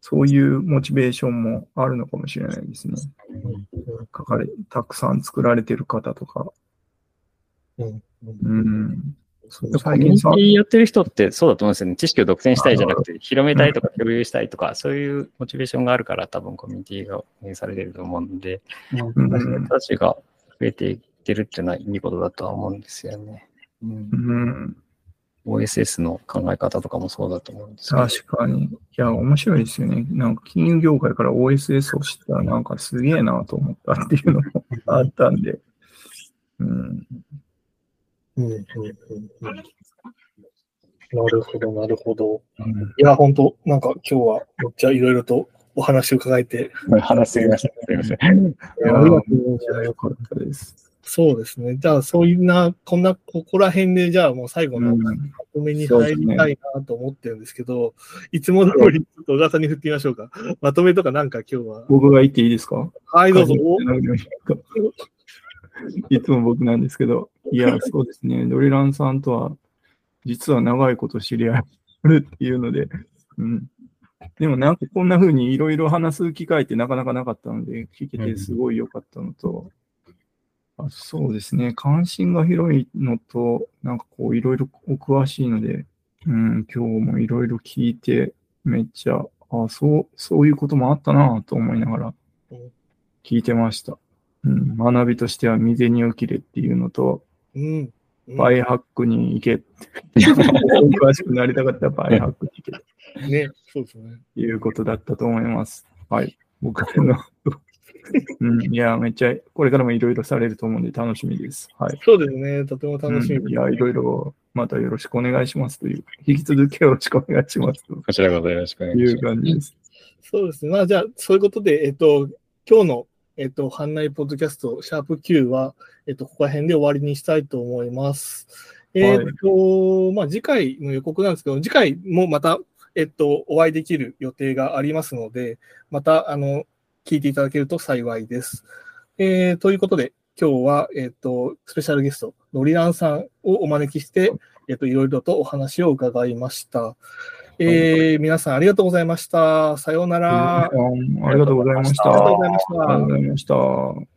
[SPEAKER 2] そういうモチベーションもあるのかもしれないですね。書かれ、たくさん作られてる方とか。
[SPEAKER 1] うんうん
[SPEAKER 2] うん。そう
[SPEAKER 3] コ
[SPEAKER 2] 最近さ
[SPEAKER 3] ミュニテ、ィやってる人ってそうだと思うんですよね。知識を独占したいじゃなくて、広めたいとか共有したいとか、そういうモチベーションがあるから多分コミュニティが運営されてると思うんで、
[SPEAKER 2] うん
[SPEAKER 3] そういう人たちが増えていってるっていうのはいいことだとは思うんですよね。うん
[SPEAKER 2] うん、
[SPEAKER 3] OSS の考え方とかもそうだと思うんです。
[SPEAKER 2] 確かに。いや、面白いですよね。なんか金融業界から OSS を知ったらなんかすげえなと思ったっていうのもあったんで。うん。
[SPEAKER 1] うんうんうんうんなるほど、なるほど。いや、本当なんか今日はめっちゃいろいろとお話を伺えて、
[SPEAKER 3] 話しすぎました。すみません。
[SPEAKER 2] いや
[SPEAKER 1] ありがとうございます
[SPEAKER 2] ーよかったです。
[SPEAKER 1] そうですね。じゃあ、そういうな、こんな、ここら辺で、じゃあもう最後のまとめに入りたいなと思ってるんですけど、いつも通り、ちょっと小川さんに振ってみましょうか。まとめとかなんか今日は。
[SPEAKER 2] 僕が言っていいですか？
[SPEAKER 1] はい、どうぞ。お
[SPEAKER 2] いつも僕なんですけど、いや、そうですね。ドリランさんとは、実は長いこと知り合いあるっていうので、うん。でもなんかこんな風にいろいろ話す機会ってなかなかなかったので、聞けてすごい良かったのと、あそうですね。関心が広いのと、なんかこういろいろお詳しいので、うん、今日もいろいろ聞いて、めっちゃ、あそう、そういうこともあったなと思いながら
[SPEAKER 1] うん
[SPEAKER 2] 聞いてました。うん、学びとしては未然に起きれっていうのと、
[SPEAKER 1] うん。
[SPEAKER 2] バイハックに行け。詳しくなりたかったらバイハックに行け。と
[SPEAKER 1] ね、そうですね。
[SPEAKER 2] いうことだったと思います。はい。僕の、うん、いや、めっちゃ、これからもいろいろされると思うんで楽しみです。はい。
[SPEAKER 1] そうですね。とても楽しみです、
[SPEAKER 2] うんいや、いろいろ、またよろしくお願いしますという、引き続きよろしくお願いしますと
[SPEAKER 3] こちらこそよろしくお願い
[SPEAKER 2] いう
[SPEAKER 3] します。
[SPEAKER 2] 感じです。
[SPEAKER 1] そうですね。まあ、じゃあ、そういうことで、えっと、今日の、えっと、館内ポッドキャスト、シャープ Q は、えっと、ここら辺で終わりにしたいと思います。えっと、まあ、次回の予告なんですけど、次回もまた、えっと、お会いできる予定がありますので、また、あの、聞いていただけると幸いです。えーということで、今日は、えっと、スペシャルゲスト、ノリランさんをお招きして、えっと、いろいろとお話を伺いました。えー皆さんありがとうございました。さようなら。
[SPEAKER 2] ありがとうございました。
[SPEAKER 1] ありがとうございました
[SPEAKER 2] ありがとうございました。